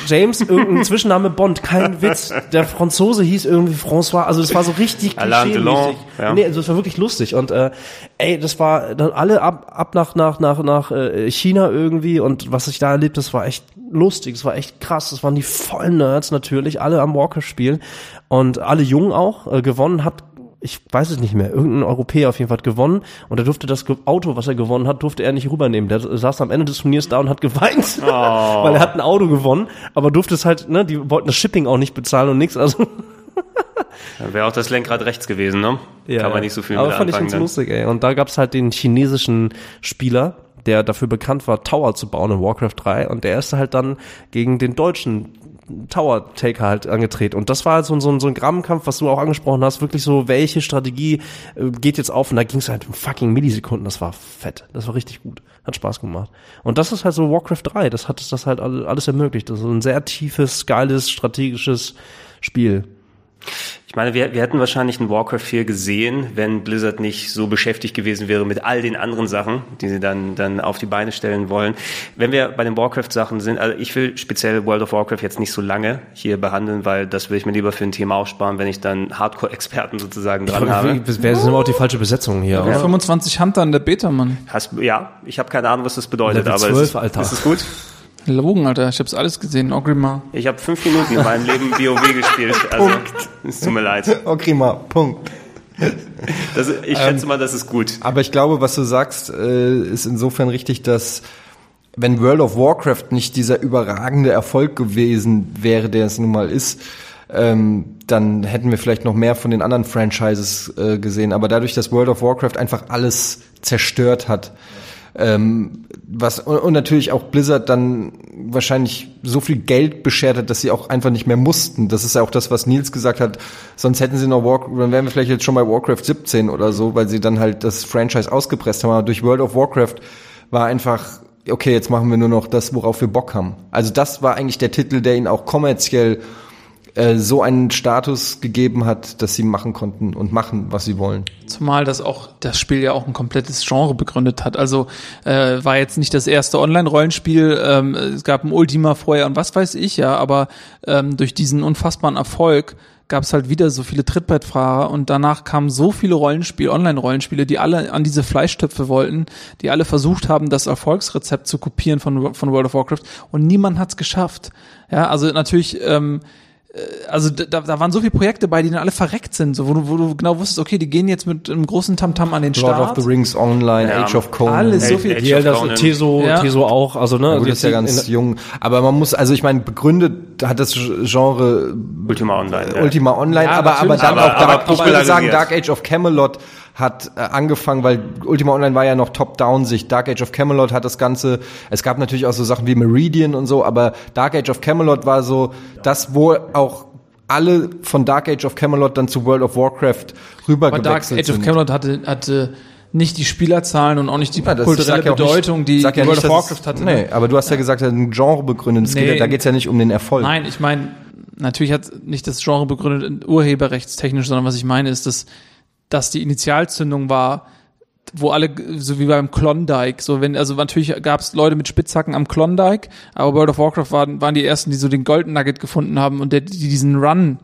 James, irgendein Zwischenname Bond, kein Witz. Der Franzose hieß irgendwie François, also das war so richtig klischee-mäßig. ja. Nee, also das war wirklich lustig und äh, ey, das war dann alle ab, ab nach nach nach nach äh, China irgendwie und was ich da erlebt, das war echt lustig, das war echt krass, das waren die vollen Nerds natürlich, alle am Walker spielen und alle jung auch, äh, gewonnen hat ich weiß es nicht mehr, irgendein Europäer auf jeden Fall hat gewonnen und er durfte das Auto, was er gewonnen hat, durfte er nicht rübernehmen. Der saß am Ende des Turniers da und hat geweint, weil er hat ein Auto gewonnen, aber durfte es halt, ne, die wollten das Shipping auch nicht bezahlen und nichts, also Wäre auch das Lenkrad rechts gewesen, ne? Kann man nicht so viel aber fand ich ganz dann. lustig, ey. Und da gab's halt den chinesischen Spieler, der dafür bekannt war, Tower zu bauen in Warcraft 3 und der ist halt dann gegen den deutschen Tower Taker halt angetreten. Und das war halt so, ein- so, so ein Grabenkampf, was du auch angesprochen hast, wirklich so, welche Strategie äh, geht jetzt auf? Und da ging's halt um fucking Millisekunden. Das war fett. Das war richtig gut. Hat Spaß gemacht. Und das ist halt so Warcraft 3. Das hat das halt all- alles ermöglicht. Das ist ein sehr tiefes, geiles, strategisches Spiel. Ich meine, wir, wir hätten wahrscheinlich ein Warcraft 4 gesehen, wenn Blizzard nicht so beschäftigt gewesen wäre mit all den anderen Sachen, die sie dann, dann auf die Beine stellen wollen. Wenn wir bei den Warcraft-Sachen sind, also ich will speziell World of Warcraft jetzt nicht so lange hier behandeln, weil das will ich mir lieber für ein Thema aufsparen, wenn ich dann Hardcore-Experten sozusagen dran habe. Das wäre immer auch die falsche Besetzung hier. oder? 25 Hunter in der Beta, Mann. Hast, ja, ich habe keine Ahnung, was das bedeutet, Level aber 12, es ist, Alter. ist es gut? Logen, Alter. Ich hab's alles gesehen. Ogrimmar. Ich habe fünf Minuten in meinem Leben WoW gespielt, also es tut mir leid. Mal, Punkt. Das, ich schätze mal, das ist gut. Aber ich glaube, was du sagst, äh, ist insofern richtig, dass wenn World of Warcraft nicht dieser überragende Erfolg gewesen wäre, der es nun mal ist, ähm, dann hätten wir vielleicht noch mehr von den anderen Franchises äh, gesehen. Aber dadurch, dass World of Warcraft einfach alles zerstört hat, ähm, was und, natürlich auch Blizzard dann wahrscheinlich so viel Geld beschert hat, dass sie auch einfach nicht mehr mussten. Das ist ja auch das, was Nils gesagt hat. Sonst hätten sie noch Warcraft, dann wären wir vielleicht jetzt schon bei Warcraft 17 oder so, weil sie dann halt das Franchise ausgepresst haben. Aber durch World of Warcraft war einfach okay, jetzt machen wir nur noch das, worauf wir Bock haben. Also das war eigentlich der Titel, der ihnen auch kommerziell äh, so einen Status gegeben hat, dass sie machen konnten und machen, was sie wollen. Zumal das auch das Spiel ja auch ein komplettes Genre begründet hat. Also äh, war jetzt nicht das erste Online-Rollenspiel. Ähm, es gab ein Ultima vorher und was weiß ich ja, aber ähm, durch diesen unfassbaren Erfolg gab es halt wieder so viele Trittbrettfahrer und danach kamen so viele Rollenspiele, Online-Rollenspiele, die alle an diese Fleischtöpfe wollten, die alle versucht haben, das Erfolgsrezept zu kopieren von, von World of Warcraft und niemand hat's geschafft. Ja, also natürlich ähm, also da, da waren so viele Projekte bei, die dann alle verreckt sind, so wo du, wo du genau wusstest, okay, die gehen jetzt mit einem großen Tamtam an den Lord Start. of the Rings Online, Ja. Age of Conan. Alles so Age- viel. Age of Conan. Teso, Ja. Teso auch, also ne, Ja, also gut, ist ja ganz jung. Aber man muss, also ich meine, begründet hat das Genre Ultima Online. ja. Ultima Online, Ja, aber, aber dann Aber- auch Dark, aber ich würde sagen. Dark Age of Camelot hat äh, angefangen, weil Ultima Online war ja noch Top-Down-Sicht. Dark Age of Camelot hat das Ganze, es gab natürlich auch so Sachen wie Meridian und so, aber Dark Age of Camelot war so das, wo auch alle von Dark Age of Camelot dann zu World of Warcraft Aber Dark rübergewechselt Age of sind. Camelot hatte, hatte nicht die Spielerzahlen und auch nicht die Ja, kulturelle ja Bedeutung, nicht, die ja World nicht, of Warcraft hatte. ne? Nee, aber du hast ja gesagt, er hat ein Genre begründet. Es geht Nee. ja, da geht's ja nicht um den Erfolg. Nein, ich meine, natürlich hat nicht das Genre begründet urheberrechtstechnisch, sondern was ich meine ist, dass, dass die Initialzündung war, wo alle, so wie beim Klondike, so wenn, also natürlich gab es Leute mit Spitzhacken am Klondike, aber World of Warcraft waren, waren die ersten, die so den Golden Nugget gefunden haben und der, die diesen Run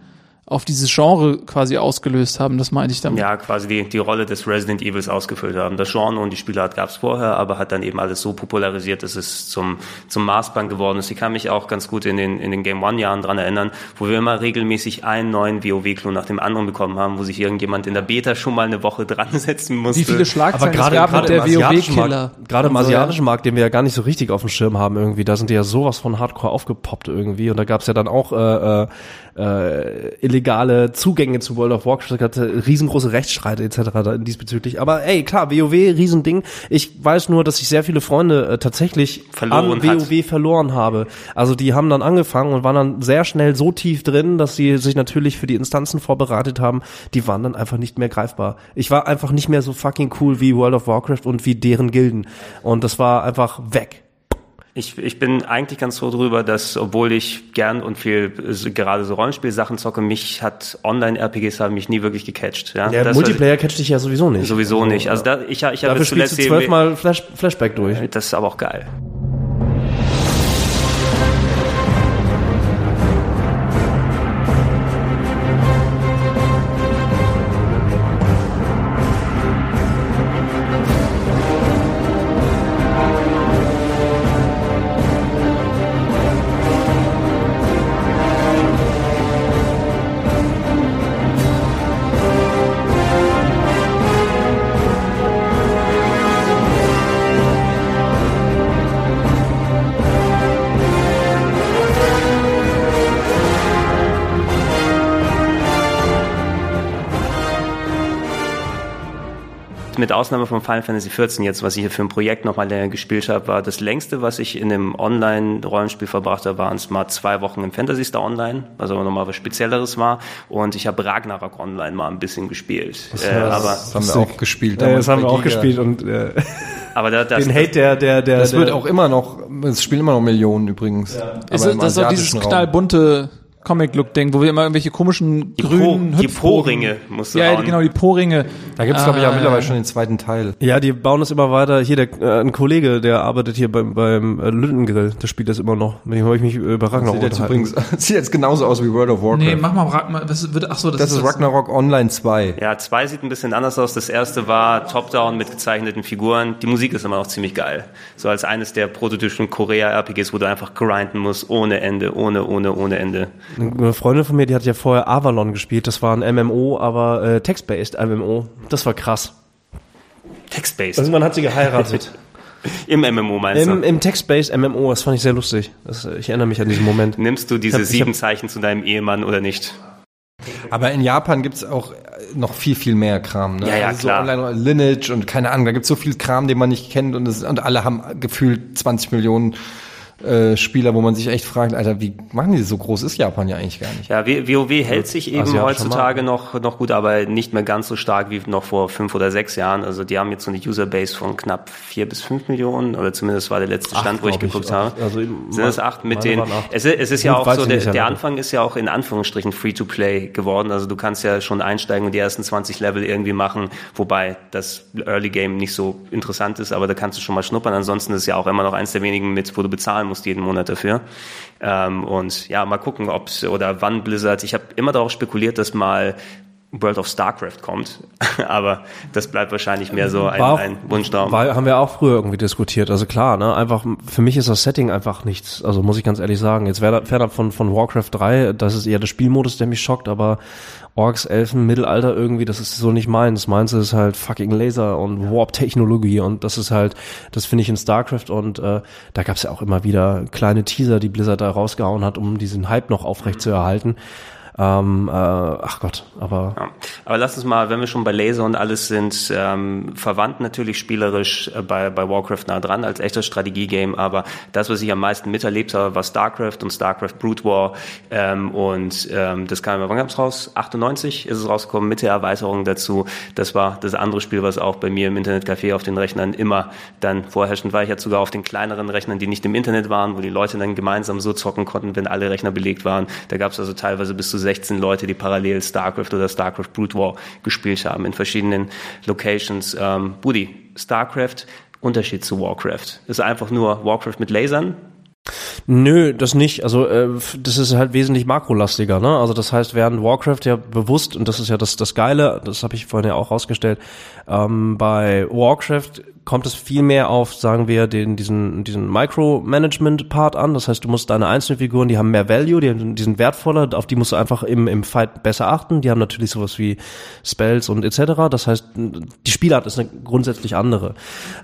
auf dieses Genre quasi ausgelöst haben, das meinte ich damit. Ja, quasi die, die Rolle des Resident Evils ausgefüllt haben. Das Genre und die Spielart gab es vorher, aber hat dann eben alles so popularisiert, dass es zum, zum Maßband geworden ist. Ich kann mich auch ganz gut in den, in den Game One-Jahren dran erinnern, wo wir immer regelmäßig einen neuen WoW-Klon nach dem anderen bekommen haben, wo sich irgendjemand in der Beta schon mal eine Woche dran setzen musste. Wie viele Schlagzeilen Aber gerade es gab gerade der WoW-Killer. Gerade im asiatischen Markt, den wir ja gar nicht so richtig auf dem Schirm haben irgendwie, da sind die ja sowas von Hardcore aufgepoppt irgendwie und da gab's ja dann auch äh, äh, illegale Zugänge zu World of Warcraft, gab riesengroße Rechtsstreite etc. Diesbezüglich. Aber ey, klar, WoW, Riesending. Ich weiß nur, dass ich sehr viele Freunde äh, tatsächlich Verloren an hat. WoW verloren habe. Also die haben dann angefangen und waren dann sehr schnell so tief drin, dass sie sich natürlich für die Instanzen vorbereitet haben. Die waren dann einfach nicht mehr greifbar. Ich war einfach nicht mehr so fucking cool wie World of Warcraft und wie deren Gilden. Und das war einfach weg. Ich, ich bin eigentlich ganz froh drüber, dass, obwohl ich gern und viel äh, gerade so Rollenspielsachen zocke, mich hat Online-RPGs haben mich nie wirklich gecatcht. Ja, Der Das, Multiplayer catcht dich ja sowieso nicht. Sowieso nicht. Also da, ich, ich habe zuletzt zwölfmal Flash, Flashback durch. Das ist aber auch geil. Ausnahme von Final Fantasy XIV jetzt, was ich hier für ein Projekt nochmal länger gespielt habe, war das längste, was ich in einem Online-Rollenspiel verbracht habe, waren es mal zwei Wochen im Fantasy Star Online, was aber nochmal was Spezielleres war. Und ich habe Ragnarok Online mal ein bisschen gespielt. Äh, aber, Das haben wir auch gespielt. Äh, das haben wir auch Giga. gespielt und äh, aber da, das, den Hate der der der Das der, wird auch immer noch, es spielen immer noch Millionen übrigens. Aber Ist, im das ist doch dieses knallbunte Comic-Look-Ding, wo wir immer irgendwelche komischen die, grünen Po, die Po-Ringe musst du Ja, hauen. genau, die Po-Ringe. Da gibt's glaube ich, auch mittlerweile schon den zweiten Teil. Ja, die bauen das immer weiter. Hier, der, äh, ein Kollege, der arbeitet hier beim, beim äh, Lündengrill, der spielt das immer noch. Mit dem habe ich mich über Ragnarok Sieht jetzt übrigens, sieht jetzt genauso aus wie World of Warcraft. Nee, mach mal, Rag- mal was wird, ach so, das, das ist Ragnarok Online 2. Ja, zwei sieht ein bisschen anders aus. Das erste war Top-Down mit gezeichneten Figuren. Die Musik ist immer noch ziemlich geil. So als eines der prototypischen Korea-RPGs, wo du einfach grinden musst, ohne Ende, ohne, ohne, ohne Ende. Eine Freundin von mir, die hat ja vorher Avalon gespielt. Das war ein MMO, aber äh, Text-based MMO. Das war krass. Text-based. Irgendwann hat sie geheiratet. Im MMO meinst Im, du? im Text-based MMO, das fand ich sehr lustig. Das, äh, ich erinnere mich an diesen Moment. Nimmst du diese hab- sieben hab- Zeichen zu deinem Ehemann oder nicht? Aber in Japan gibt's auch äh, noch viel, viel mehr Kram. Ne? Ja, ja, also klar. So Online Lineage und keine Ahnung, da gibt's so viel Kram, den man nicht kennt und, es, und alle haben gefühlt 20 Millionen äh, Spieler, wo man sich echt fragt, Alter, wie machen die das? so groß ist Japan ja eigentlich gar nicht. Ja, WoW hält sich eben asiatischer heutzutage noch, noch gut, aber nicht mehr ganz so stark wie noch vor fünf oder sechs Jahren. Also die haben jetzt so eine Userbase von knapp vier bis fünf Millionen oder zumindest war der letzte Stand, wo ich ich. geguckt Acht. habe. Also Sind es acht mit meine den, waren acht. es, ist- es ist ja Gut, auch weiß so, ich der, ja, der. Anfang ist ja auch in Anführungsstrichen Free-to-Play geworden. Also du kannst ja schon einsteigen und die ersten 20 Level irgendwie machen, wobei das Early Game nicht so interessant ist, aber da kannst du schon mal schnuppern. Ansonsten ist es ja auch immer noch eins der wenigen mit, wo du bezahlen musst jeden Monat dafür. Ähm, und ja, mal gucken, ob oder wann Blizzard. Ich habe immer darauf spekuliert, dass mal World of StarCraft kommt, aber das bleibt wahrscheinlich mehr so ein, auch- ein Wunschtraum. War, haben wir auch früher irgendwie diskutiert. Also klar, ne, einfach, für mich ist das Setting einfach nichts. Also muss ich ganz ehrlich sagen. Jetzt wer- fernab von, von Warcraft 3, das ist eher der Spielmodus, der mich schockt, aber Orks, Elfen, Mittelalter irgendwie, das ist so nicht meins. Meins ist halt fucking Laser und Warp-Technologie und das ist halt, das finde ich in StarCraft und äh, da gab's ja auch immer wieder kleine Teaser, die Blizzard da rausgehauen hat, um diesen Hype noch aufrecht zu erhalten. Ähm, äh, ach Gott, aber Ja. Aber lass uns mal, wenn wir schon bei Laser und alles sind, ähm, verwandt natürlich spielerisch äh, bei, bei Warcraft nah dran als echtes Strategiegame, aber das, was ich am meisten miterlebt habe, war StarCraft und StarCraft Brood War ähm, und ähm, das kam, wann kam's raus? 98 ist es rausgekommen mit der Erweiterung dazu. Das war das andere Spiel, was auch bei mir im Internetcafé auf den Rechnern immer dann vorherrschend war. Ich hatte sogar auf den kleineren Rechnern, die nicht im Internet waren, wo die Leute dann gemeinsam so zocken konnten, wenn alle Rechner belegt waren. Da gab es also teilweise bis zu 16 Leute, die parallel StarCraft oder StarCraft Brood War gespielt haben in verschiedenen Locations. Ähm, Budi, StarCraft, Unterschied zu Warcraft. Ist einfach nur Warcraft mit Lasern. Nö, das nicht. Also äh, das ist halt wesentlich makrolastiger. Ne? Also das heißt, während Warcraft ja bewusst und das ist ja das das Geile, das habe ich vorhin ja auch rausgestellt. Ähm, bei Warcraft kommt es viel mehr auf, sagen wir, den diesen diesen Micromanagement-Part an. Das heißt, du musst deine einzelnen Figuren, die haben mehr Value, die, die sind wertvoller, auf die musst du einfach im im Fight besser achten. Die haben natürlich sowas wie Spells und etc. Das heißt, die Spielart ist eine grundsätzlich andere.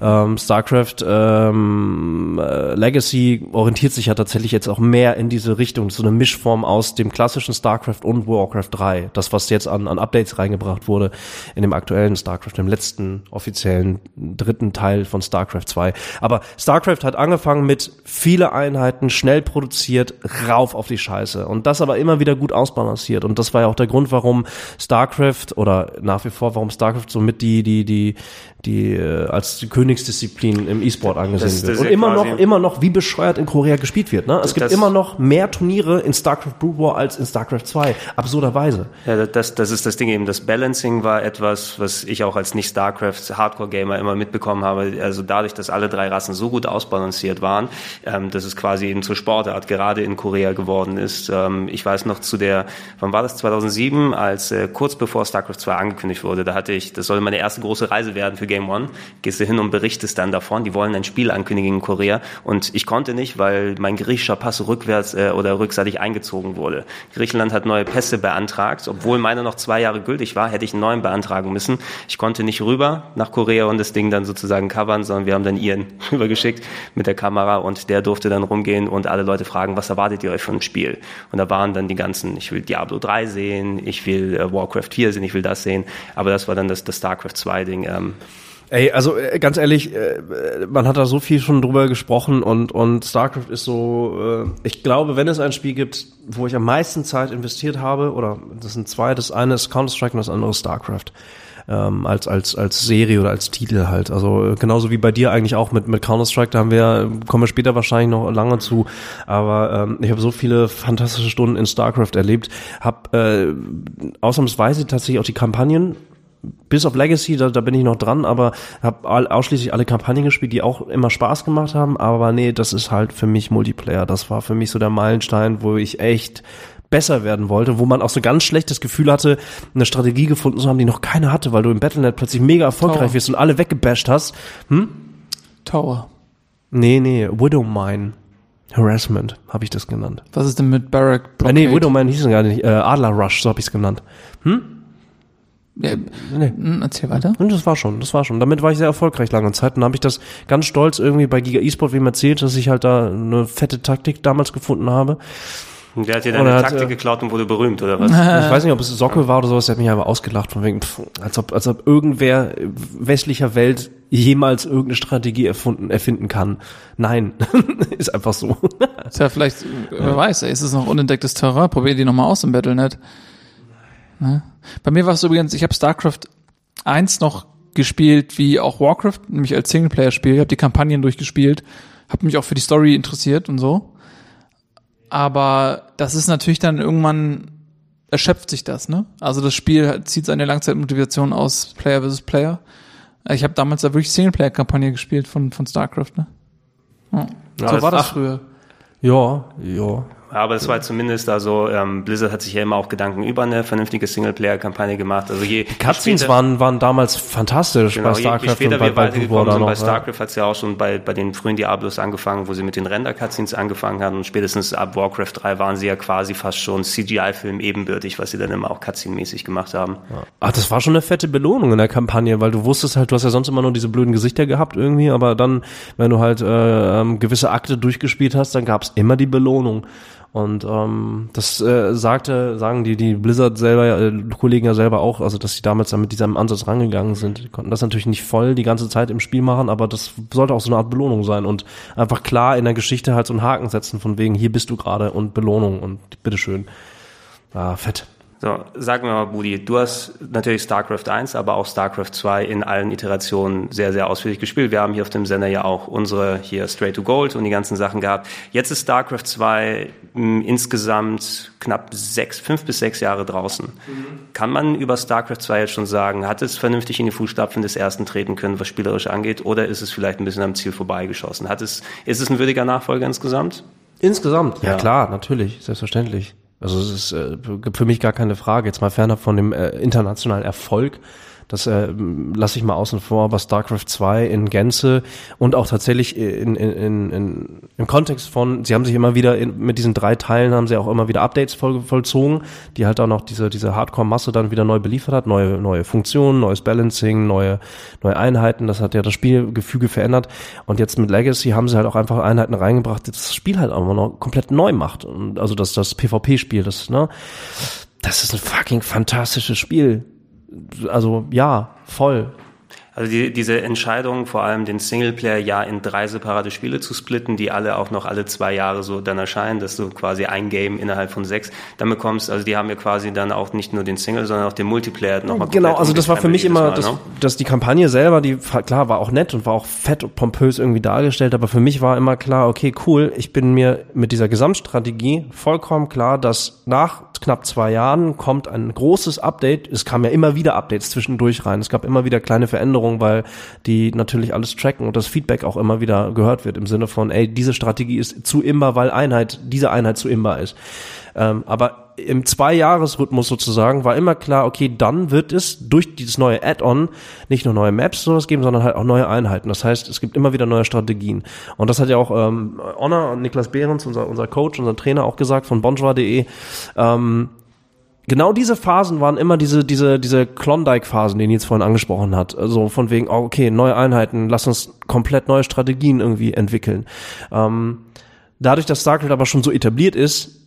Ähm, Starcraft ähm, äh, Legacy orientiert sich ja tatsächlich jetzt auch mehr in diese Richtung, so eine Mischform aus dem klassischen StarCraft und Warcraft 3. Das, was jetzt an, an Updates reingebracht wurde in dem aktuellen StarCraft, dem letzten offiziellen dritten Teil von StarCraft 2. Aber StarCraft hat angefangen mit viele Einheiten, schnell produziert, rauf auf die Scheiße. Und das aber immer wieder gut ausbalanciert. Und das war ja auch der Grund, warum StarCraft oder nach wie vor, warum StarCraft so mit die, die, die, die äh, als die Königsdisziplin im E-Sport angesehen Das- wird. ist Und immer noch, immer noch wie bescheuert in Korea gespielt wird. Ne? Es gibt Das- immer noch mehr Turniere in StarCraft Brood War als in StarCraft 2. Absurderweise. Ja, das, das ist das Ding eben. Das Balancing war etwas, was ich auch als Nicht-StarCraft-Hardcore-Gamer immer mitbekommen habe. Also dadurch, dass alle drei Rassen so gut ausbalanciert waren, ähm, dass es quasi eben zur Sportart gerade in Korea geworden ist. Ähm, ich weiß noch zu der, wann war das? 2007, als äh, kurz bevor StarCraft 2 angekündigt wurde, da hatte ich, das soll meine erste große Reise werden für Game One. Gehst du hin und berichtest dann davon. Die wollen ein Spiel ankündigen in Korea und ich konnte nicht, weil mein griechischer Pass rückwärts äh, oder rückseitig eingezogen wurde. Griechenland hat neue Pässe beantragt, obwohl meine noch zwei Jahre gültig war, hätte ich einen neuen beantragen müssen. Ich konnte nicht rüber nach Korea und das Ding dann sozusagen covern, sondern wir haben dann ihren rübergeschickt mit der Kamera und der durfte dann rumgehen und alle Leute fragen, was erwartet ihr euch von einem Spiel? Und da waren dann die ganzen, ich will Diablo 3 sehen, ich will äh, Warcraft 4 sehen, ich will das sehen, aber das war dann das, das StarCraft 2 Ding. Ähm, Ey, also äh, ganz ehrlich, äh, man hat da so viel schon drüber gesprochen und und StarCraft ist so, äh, ich glaube, wenn es ein Spiel gibt, wo ich am meisten Zeit investiert habe, oder das sind zwei, das eine ist Counter-Strike und das andere ist StarCraft. Ähm, als als als Serie oder als Titel halt. Also genauso wie bei dir eigentlich auch mit mit Counter Strike. Da haben wir kommen wir später wahrscheinlich noch lange zu. Aber ähm, ich habe so viele fantastische Stunden in StarCraft erlebt. Hab äh, ausnahmsweise tatsächlich auch die Kampagnen bis auf Legacy, da, da bin ich noch dran, aber habe ausschließlich alle Kampagnen gespielt, die auch immer Spaß gemacht haben. Aber nee, das ist halt für mich Multiplayer. Das war für mich so der Meilenstein, wo ich echt besser werden wollte, wo man auch so ganz schlechtes Gefühl hatte, eine Strategie gefunden zu haben, die noch keiner hatte, weil du im Battlenet plötzlich mega erfolgreich Tower. wirst und alle weggebasht hast. Tower. Nee, nee, Widowmine. Harassment, habe ich das genannt. Was ist denn mit Barrack Äh, Blockade? nee, Widowmine hieß es gar nicht. Äh, Adler Rush, so habe ich es genannt. Ja, hm, erzähl weiter. Und das war schon, das war schon. Damit war ich sehr erfolgreich lange Zeit. Und dann habe ich das ganz stolz irgendwie bei Giga eSport wem erzählt, dass ich halt da eine fette Taktik damals gefunden habe. und der hat dir deine hat, Taktik äh, geklaut und wurde berühmt, oder was? Ich weiß nicht, ob es Socke war oder sowas, der hat mich aber ausgelacht von wegen, pff, als ob, als ob irgendwer westlicher Welt jemals irgendeine Strategie erfunden, erfinden kann. Nein, ist einfach so. Ist ja vielleicht, wer weiß, ist es noch unentdecktes Terrain? Probier die nochmal aus im Battlenet. Ne? Bei mir war es übrigens, ich habe StarCraft 1 noch gespielt wie auch Warcraft, nämlich als Singleplayer-Spiel. Ich habe die Kampagnen durchgespielt, habe mich auch für die Story interessiert und so. Aber das ist natürlich dann irgendwann erschöpft sich das, ne? Also das Spiel zieht seine Langzeitmotivation aus Player versus Player. Ich habe damals da wirklich Singleplayer-Kampagne gespielt von, von StarCraft, ne? Ja. so war das ach. früher. ja, ja. Aber es war zumindest, also ähm, Blizzard hat sich ja immer auch Gedanken über eine vernünftige Singleplayer-Kampagne gemacht. Also je, je Cutscenes später- waren, waren damals fantastisch Genau, bei je, StarCraft je später und bei, wir bei da sind, bei ja. StarCraft hat es ja auch schon bei, bei den frühen Diablos angefangen, wo sie mit den Render-Cutscenes angefangen haben und spätestens ab Warcraft 3 waren sie ja quasi fast schon CGI-Film ebenbürtig, was sie dann immer auch Cutscene-mäßig gemacht haben. Ach, das war schon eine fette Belohnung in der Kampagne, weil du wusstest halt, du hast ja sonst immer nur diese blöden Gesichter gehabt irgendwie, aber dann, wenn du halt äh, ähm, gewisse Akte durchgespielt hast, dann gab's immer die Belohnung. Und ähm, das äh, sagte, sagen die, die Blizzard selber, äh, Kollegen ja selber auch, also dass sie damals dann mit diesem Ansatz rangegangen sind. Die konnten das natürlich nicht voll die ganze Zeit im Spiel machen, aber das sollte auch so eine Art Belohnung sein und einfach klar in der Geschichte halt so einen Haken setzen, von wegen, hier bist du gerade und Belohnung und bitteschön. Ah, fett. So, sag mir mal, Budi, du hast natürlich StarCraft 1, aber auch StarCraft 2 in allen Iterationen sehr, sehr ausführlich gespielt. Wir haben hier auf dem Sender ja auch unsere hier Straight to Gold und die ganzen Sachen gehabt. Jetzt ist StarCraft 2 mh, insgesamt knapp sechs, fünf bis sechs Jahre draußen. Kann man über StarCraft 2 jetzt schon sagen, hat es vernünftig in die Fußstapfen des ersten treten können, was spielerisch angeht, oder ist es vielleicht ein bisschen am Ziel vorbeigeschossen? Hat es, ist es ein würdiger Nachfolger insgesamt? Insgesamt? Ja, Ja. klar, natürlich, selbstverständlich. Also es ist, äh, für mich gar keine Frage. Jetzt mal ferner von dem äh, internationalen Erfolg, Das äh, lasse ich mal außen vor, aber StarCraft 2 in Gänze und auch tatsächlich in, in, in, in, im Kontext von, sie haben sich immer wieder in, mit diesen drei Teilen haben sie auch immer wieder Updates voll, vollzogen, die halt auch noch diese, diese Hardcore-Masse dann wieder neu beliefert hat, neue, neue Funktionen, neues Balancing, neue, neue Einheiten, das hat ja das Spielgefüge verändert. Und jetzt mit Legacy haben sie halt auch einfach Einheiten reingebracht, die das Spiel halt auch noch komplett neu macht. Und also das, das PvP-Spiel, das, ne, das ist ein fucking fantastisches Spiel. Also ja, voll. Also die, diese Entscheidung, vor allem den Singleplayer ja in drei separate Spiele zu splitten, die alle auch noch alle zwei Jahre so dann erscheinen, dass du quasi ein Game innerhalb von sechs dann bekommst, also die haben ja quasi dann auch nicht nur den Single, sondern auch den Multiplayer nochmal Genau, also das war für mich immer, Mal, das, ne? dass die Kampagne selber, die klar war auch nett und war auch fett und pompös irgendwie dargestellt, aber für mich war immer klar, okay, cool, ich bin mir mit dieser Gesamtstrategie vollkommen klar, dass nach knapp zwei Jahren kommt ein großes Update. Es kam ja immer wieder Updates zwischendurch rein. Es gab immer wieder kleine Veränderungen, weil die natürlich alles tracken und das Feedback auch immer wieder gehört wird im Sinne von, ey, diese Strategie ist zu imbar, weil Einheit, diese Einheit zu imbar ist. Ähm, aber im Zwei-Jahres-Rhythmus sozusagen war immer klar, okay, dann wird es durch dieses neue Add-on nicht nur neue Maps sowas geben, sondern halt auch neue Einheiten. Das heißt, es gibt immer wieder neue Strategien. Und das hat ja auch ähm, Honor und Niklas Behrens, unser, unser Coach, unser Trainer auch gesagt von bonjour.de, ähm, genau diese Phasen waren immer diese, diese, diese Klondike-Phasen, die Nils vorhin angesprochen hat. Also von wegen, oh, okay, neue Einheiten, lass uns komplett neue Strategien irgendwie entwickeln. Ähm, dadurch, dass StarCraft aber schon so etabliert ist,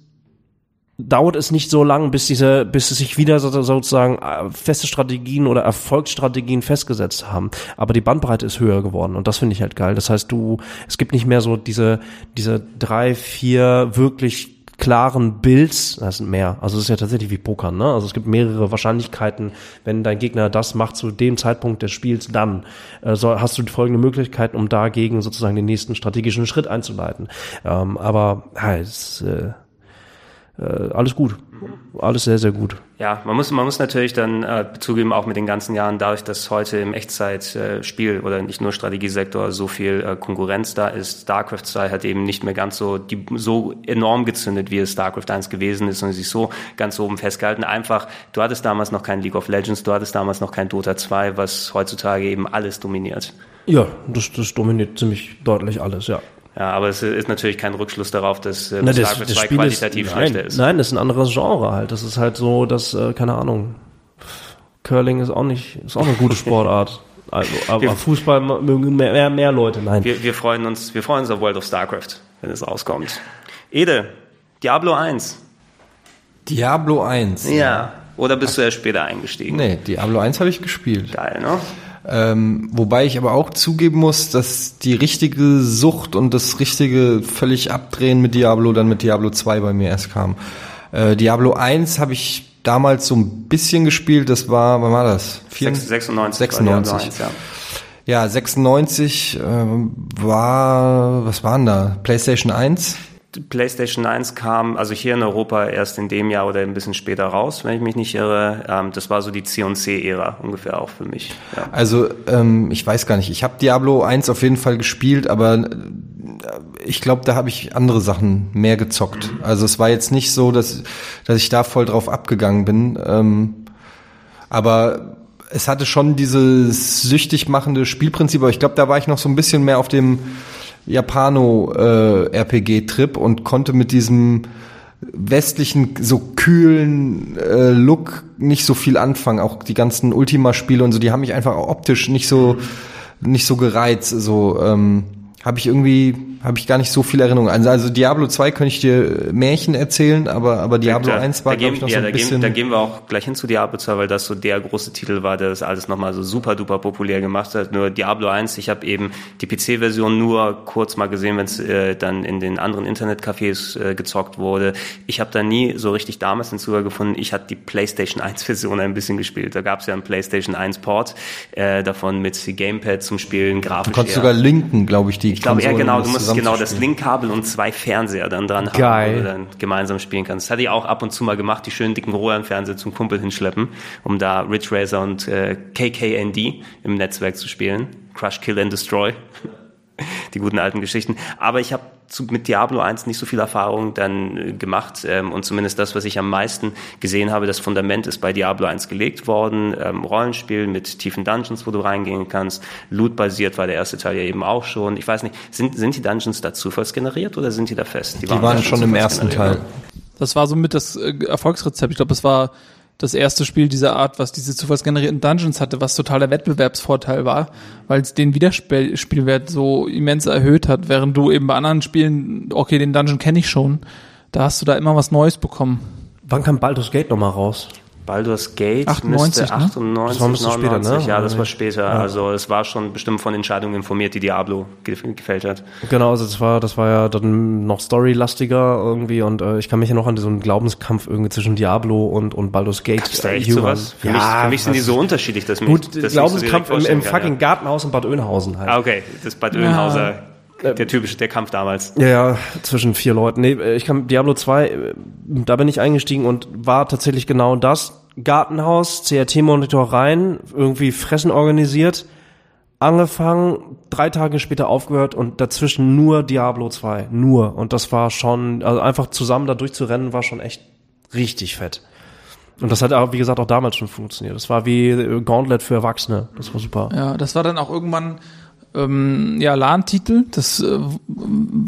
dauert es nicht so lang, bis diese, bis sich wieder sozusagen äh, feste Strategien oder Erfolgsstrategien festgesetzt haben. Aber die Bandbreite ist höher geworden und das finde ich halt geil. Das heißt, du, es gibt nicht mehr so diese, diese drei, vier wirklich klaren Builds, das sind mehr. Also es ist ja tatsächlich wie Pokern, ne? Also es gibt mehrere Wahrscheinlichkeiten, wenn dein Gegner das macht zu dem Zeitpunkt des Spiels, dann äh, so, hast du folgende Möglichkeiten, um dagegen sozusagen den nächsten strategischen Schritt einzuleiten. Ähm, aber ja, es, äh, alles gut. Alles sehr, sehr gut. Ja, man muss, man muss natürlich dann äh, zugeben, auch mit den ganzen Jahren, dadurch, dass heute im Echtzeitspiel äh, oder nicht nur Strategiesektor so viel äh, Konkurrenz da ist, StarCraft 2 hat eben nicht mehr ganz so, die, so enorm gezündet, wie es StarCraft 1 gewesen ist und sich so ganz oben festgehalten. Einfach, du hattest damals noch kein League of Legends, du hattest damals noch kein Dota 2, was heutzutage eben alles dominiert. Ja, das, das dominiert ziemlich deutlich alles, ja. Ja, aber es ist natürlich kein Rückschluss darauf, dass äh, Na, das, Starcraft das 2 Spiel qualitativ ist, schlechter nein, ist. Nein, das ist ein anderes Genre halt. Das ist halt so, dass, äh, keine Ahnung, Curling ist auch nicht, ist auch eine gute Sportart. Also, aber wir, Fußball mögen mehr, mehr, mehr Leute, nein. Wir, wir freuen uns, wir freuen uns auf World of StarCraft, wenn es rauskommt. Ede, Diablo 1. Diablo 1. Ja. Oder bist Ach, du erst später eingestiegen? Nee, Diablo 1 habe ich gespielt. Geil, ne? Ähm, wobei ich aber auch zugeben muss, dass die richtige Sucht und das richtige völlig Abdrehen mit Diablo dann mit Diablo 2 bei mir erst kam. Äh, Diablo 1 habe ich damals so ein bisschen gespielt, das war, wann war das? 96. 96. 1, ja. ja, 96 äh, war, was waren da? PlayStation 1? PlayStation 1 kam also hier in Europa erst in dem Jahr oder ein bisschen später raus, wenn ich mich nicht irre. Ähm, das war so die C&C-Ära ungefähr auch für mich. Ja. Also ähm, ich weiß gar nicht. Ich habe Diablo 1 auf jeden Fall gespielt, aber äh, ich glaube, da habe ich andere Sachen mehr gezockt. Also es war jetzt nicht so, dass, dass ich da voll drauf abgegangen bin. Ähm, aber es hatte schon dieses süchtig machende Spielprinzip, aber ich glaube, da war ich noch so ein bisschen mehr auf dem Japano-RPG-Trip äh, und konnte mit diesem westlichen, so kühlen äh, Look nicht so viel anfangen. Auch die ganzen Ultima-Spiele und so, die haben mich einfach optisch nicht so, nicht so gereizt. So, ähm, habe ich irgendwie habe ich gar nicht so viel Erinnerung. Also, also Diablo 2 könnte ich dir Märchen erzählen, aber, aber Diablo da, 1 war, glaube ich, noch ja, so ein da bisschen... Gehen, da gehen wir auch gleich hin zu Diablo 2, weil das so der große Titel war, der das alles nochmal so super duper populär gemacht hat. Nur Diablo 1, ich habe eben die PC-Version nur kurz mal gesehen, wenn es äh, dann in den anderen Internetcafés äh, gezockt wurde. Ich habe da nie so richtig damals den Zugang gefunden. Ich hatte die PlayStation 1-Version ein bisschen gespielt. Da gab es ja einen PlayStation 1-Port äh, davon mit Gamepad zum Spielen, grafisch Du konntest sogar linken, glaube ich, die Ich glaube, ja genau, du musst genau das Linkkabel und zwei Fernseher dann dran haben, Geil. wo du dann gemeinsam spielen kannst. Das hatte ich auch ab und zu mal gemacht, die schönen dicken Röhrenfernseher zum Kumpel hinschleppen, um da Ridge Racer und äh, KKND im Netzwerk zu spielen. Crush, Kill and Destroy. die guten alten Geschichten. Aber ich habe zu, mit Diablo 1 nicht so viel Erfahrung dann äh, gemacht ähm, und zumindest das, was ich am meisten gesehen habe, das Fundament ist bei Diablo 1 gelegt worden. Ähm, Rollenspiel mit tiefen Dungeons, wo du reingehen kannst. Loot-basiert war der erste Teil ja eben auch schon. Ich weiß nicht, sind, sind die Dungeons da zufallsgeneriert oder sind die da fest? Die, die waren, waren schon im ersten Teil. Das war somit das äh, Erfolgsrezept. Ich glaube, es war das erste Spiel dieser Art, was diese zufallsgenerierten Dungeons hatte, was totaler Wettbewerbsvorteil war, weil es den Wiederspielwert so immens erhöht hat, während du eben bei anderen Spielen, okay, den Dungeon kenne ich schon, da hast du da immer was Neues bekommen. Wann kam Baldur's Gate nochmal raus? Baldur's Gate 98, müsste 98, ne? 99, später, ne? ja, das war später. Ja. Also es war schon bestimmt von Entscheidungen informiert, die Diablo gefällt hat. Genau, also das war, das war ja dann noch storylastiger irgendwie und äh, ich kann mich ja noch an so einen Glaubenskampf irgendwie zwischen Diablo und, und Baldur's Gate Gab's da echt sowas? Für, ja, mich, für mich sind die so unterschiedlich, dass gut, mich, das Glaubenskampf so im, im fucking ja. Gartenhaus in Bad Oeynhausen halt. Ah, okay, das Bad Oeynhauser der typische, der Kampf damals. Ja, ja, zwischen vier Leuten. Nee, ich kam Diablo 2, da bin ich eingestiegen und war tatsächlich genau das. Gartenhaus, CRT-Monitor rein, irgendwie Fressen organisiert, angefangen, drei Tage später aufgehört und dazwischen nur Diablo 2. Nur. Und das war schon, also einfach zusammen da durchzurennen, war schon echt richtig fett. Und das hat auch, wie gesagt, auch damals schon funktioniert. Das war wie Gauntlet für Erwachsene. Das war super. Ja, das war dann auch irgendwann ähm, ja, LAN-Titel. Das äh,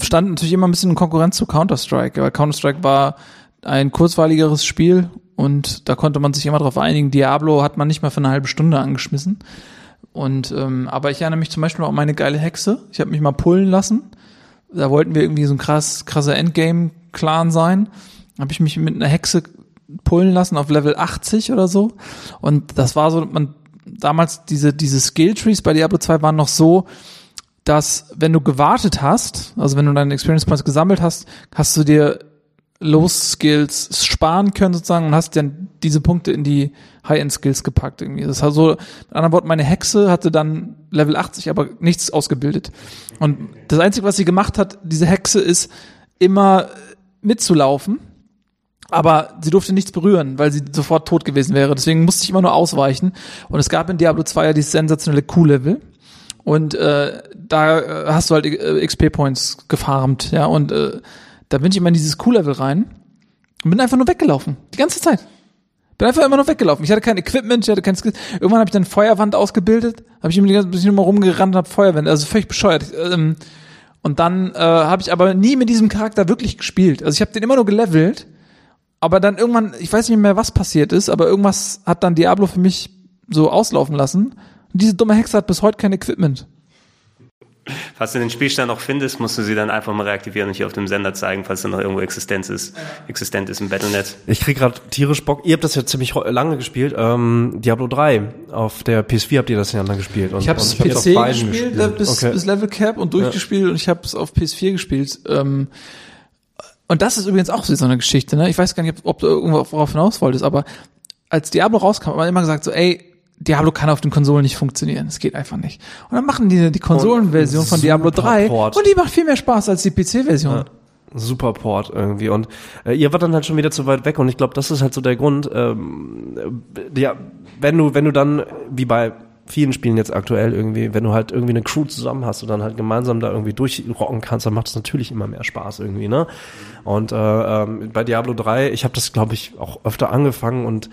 stand natürlich immer ein bisschen in Konkurrenz zu Counter-Strike, weil Counter-Strike war ein kurzweiligeres Spiel und da konnte man sich immer darauf einigen. Diablo hat man nicht mal für eine halbe Stunde angeschmissen. Und ähm, aber ich erinnere mich zum Beispiel auch an meine geile Hexe. Ich habe mich mal pullen lassen. Da wollten wir irgendwie so ein krass krasser Endgame-Clan sein. Habe ich mich mit einer Hexe pullen lassen auf Level 80 oder so. Und das war so, man damals diese diese Skill Trees bei Diablo 2 waren noch so, dass wenn du gewartet hast, also wenn du deine Experience Points gesammelt hast, hast du dir Low-Skills sparen können sozusagen und hast dann diese Punkte in die High-End-Skills gepackt irgendwie. Das war so, mit anderen Worten, meine Hexe hatte dann Level 80, aber nichts ausgebildet. Und das Einzige, was sie gemacht hat, diese Hexe, ist immer mitzulaufen, aber sie durfte nichts berühren, weil sie sofort tot gewesen wäre. Deswegen musste ich immer nur ausweichen. Und es gab in Diablo 2 ja dieses sensationelle Q-Level. Und äh, da äh, hast du halt äh, XP-Points gefarmt, ja, und äh, da bin ich immer in dieses Q-Level rein und bin einfach nur weggelaufen. Die ganze Zeit. Bin einfach immer nur weggelaufen. Ich hatte kein Equipment, ich hatte kein Skills. Irgendwann habe ich dann Feuerwand ausgebildet, habe ich immer ein bisschen immer rumgerannt und habe Feuerwände, also völlig bescheuert. Ähm, und dann äh, habe ich aber nie mit diesem Charakter wirklich gespielt. Also ich habe den immer nur gelevelt, aber dann irgendwann, ich weiß nicht mehr, was passiert ist, aber irgendwas hat dann Diablo für mich so auslaufen lassen. Und diese dumme Hexe hat bis heute kein Equipment. Falls du den Spielstand noch findest, musst du sie dann einfach mal reaktivieren und hier auf dem Sender zeigen, falls da noch irgendwo Existenz ist, existent ist im Battlenet. Ich krieg gerade tierisch Bock. Ihr habt das ja ziemlich lange gespielt. Ähm, Diablo 3 auf der PS4 habt ihr das ja dann gespielt. Und, ich habe es PC gespielt, gespielt. Äh, bis, okay. bis Level Cap und durchgespielt ja. und ich habe es auf PS4 gespielt. Ähm, und das ist übrigens auch so eine Geschichte. Ne? Ich weiß gar nicht, ob, du irgendwo worauf hinaus wolltest, aber als Diablo rauskam, hat man immer gesagt so, ey, Diablo kann auf den Konsolen nicht funktionieren. Es geht einfach nicht. Und dann machen die die Konsolenversion von Diablo 3 Port. und die macht viel mehr Spaß als die PC-Version. Ja, super Port irgendwie. Und äh, ihr wart dann halt schon wieder zu weit weg und ich glaube, das ist halt so der Grund. Ähm, äh, ja, wenn du, wenn du dann, wie bei vielen Spielen jetzt aktuell irgendwie, wenn du halt irgendwie eine Crew zusammen hast und dann halt gemeinsam da irgendwie durchrocken kannst, dann macht es natürlich immer mehr Spaß irgendwie, ne? Und äh, ähm, bei Diablo 3, ich habe das glaube ich auch öfter angefangen und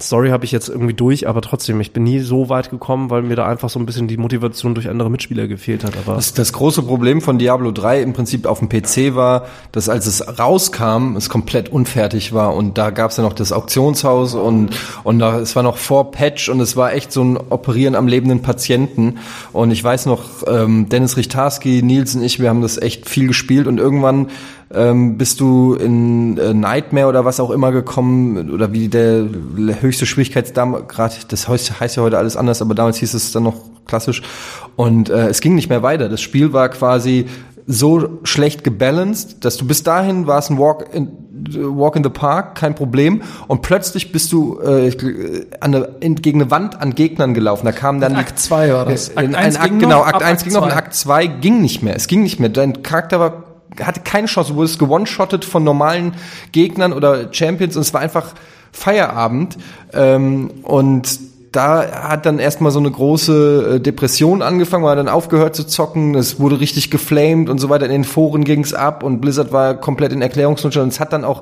Story habe ich jetzt irgendwie durch, aber trotzdem, ich bin nie so weit gekommen, weil mir da einfach so ein bisschen die Motivation durch andere Mitspieler gefehlt hat. Aber das, das große Problem von Diablo 3 im Prinzip auf dem PC war, dass als es rauskam, es komplett unfertig war und da gab es ja noch das Auktionshaus und und da, es war noch vor Patch und es war echt so ein Operieren am lebenden Patienten und ich weiß noch, ähm, Dennis Richtarski, Nielsen, ich, wir haben das echt viel gespielt und irgendwann ähm, bist du in äh, Nightmare oder was auch immer gekommen oder wie der höchste Schwierigkeitsgrad, das heißt, heißt ja heute alles anders, aber damals hieß es dann noch klassisch und äh, es ging nicht mehr weiter. Das Spiel war quasi so schlecht gebalanced, dass du bis dahin warst ein Walk in, Walk in the Park, kein Problem. Und plötzlich bist du äh, an eine, in, gegen eine Wand an Gegnern gelaufen. Da kam dann Akt 2 war das. Akt 1 Akt, genau, Akt 1 ging noch und Akt 2 ging nicht mehr. Es ging nicht mehr. Dein Charakter war hatte keine Chance. Du wurdest gewone-shottet von normalen Gegnern oder Champions und es war einfach Feierabend. Ähm, und da hat dann erstmal so eine große äh, Depression angefangen, weil er dann aufgehört zu zocken, es wurde richtig geflamed und so weiter, in den Foren ging's ab und Blizzard war komplett in Erklärungsnotstand und es hat dann auch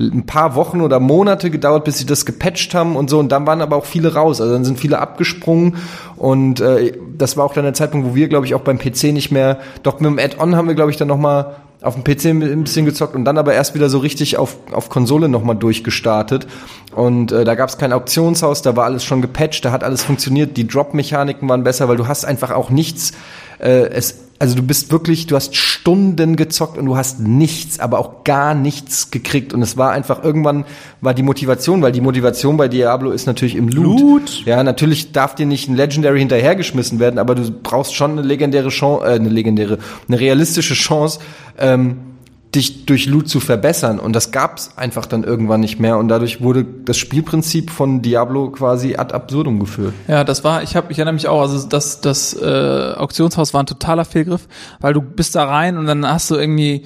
ein paar Wochen oder Monate gedauert, bis sie das gepatcht haben und so. Und dann waren aber auch viele raus, also dann sind viele abgesprungen. Und äh, das war auch dann der Zeitpunkt, wo wir, glaube ich, auch beim PC nicht mehr, doch mit dem Add-on haben wir, glaube ich, dann nochmal auf dem PC ein bisschen gezockt und dann aber erst wieder so richtig auf, auf Konsole nochmal durchgestartet. Und äh, da gab es kein Auktionshaus, da war alles schon gepatcht, da hat alles funktioniert, die Drop-Mechaniken waren besser, weil du hast einfach auch nichts, äh, es also du bist wirklich, du hast Stunden gezockt und du hast nichts, aber auch gar nichts gekriegt. Und es war einfach, irgendwann war die Motivation, weil die Motivation bei Diablo ist natürlich im Loot. Loot? Ja, natürlich darf dir nicht ein Legendary hinterhergeschmissen werden, aber du brauchst schon eine legendäre Chance, äh, eine legendäre, eine realistische Chance, ähm, dich durch Loot zu verbessern. Und das gab's einfach dann irgendwann nicht mehr. Und dadurch wurde das Spielprinzip von Diablo quasi ad absurdum geführt. Ja, das war, ich habe, ich erinnere mich auch, also das, das äh, Auktionshaus war ein totaler Fehlgriff, weil du bist da rein und dann hast du irgendwie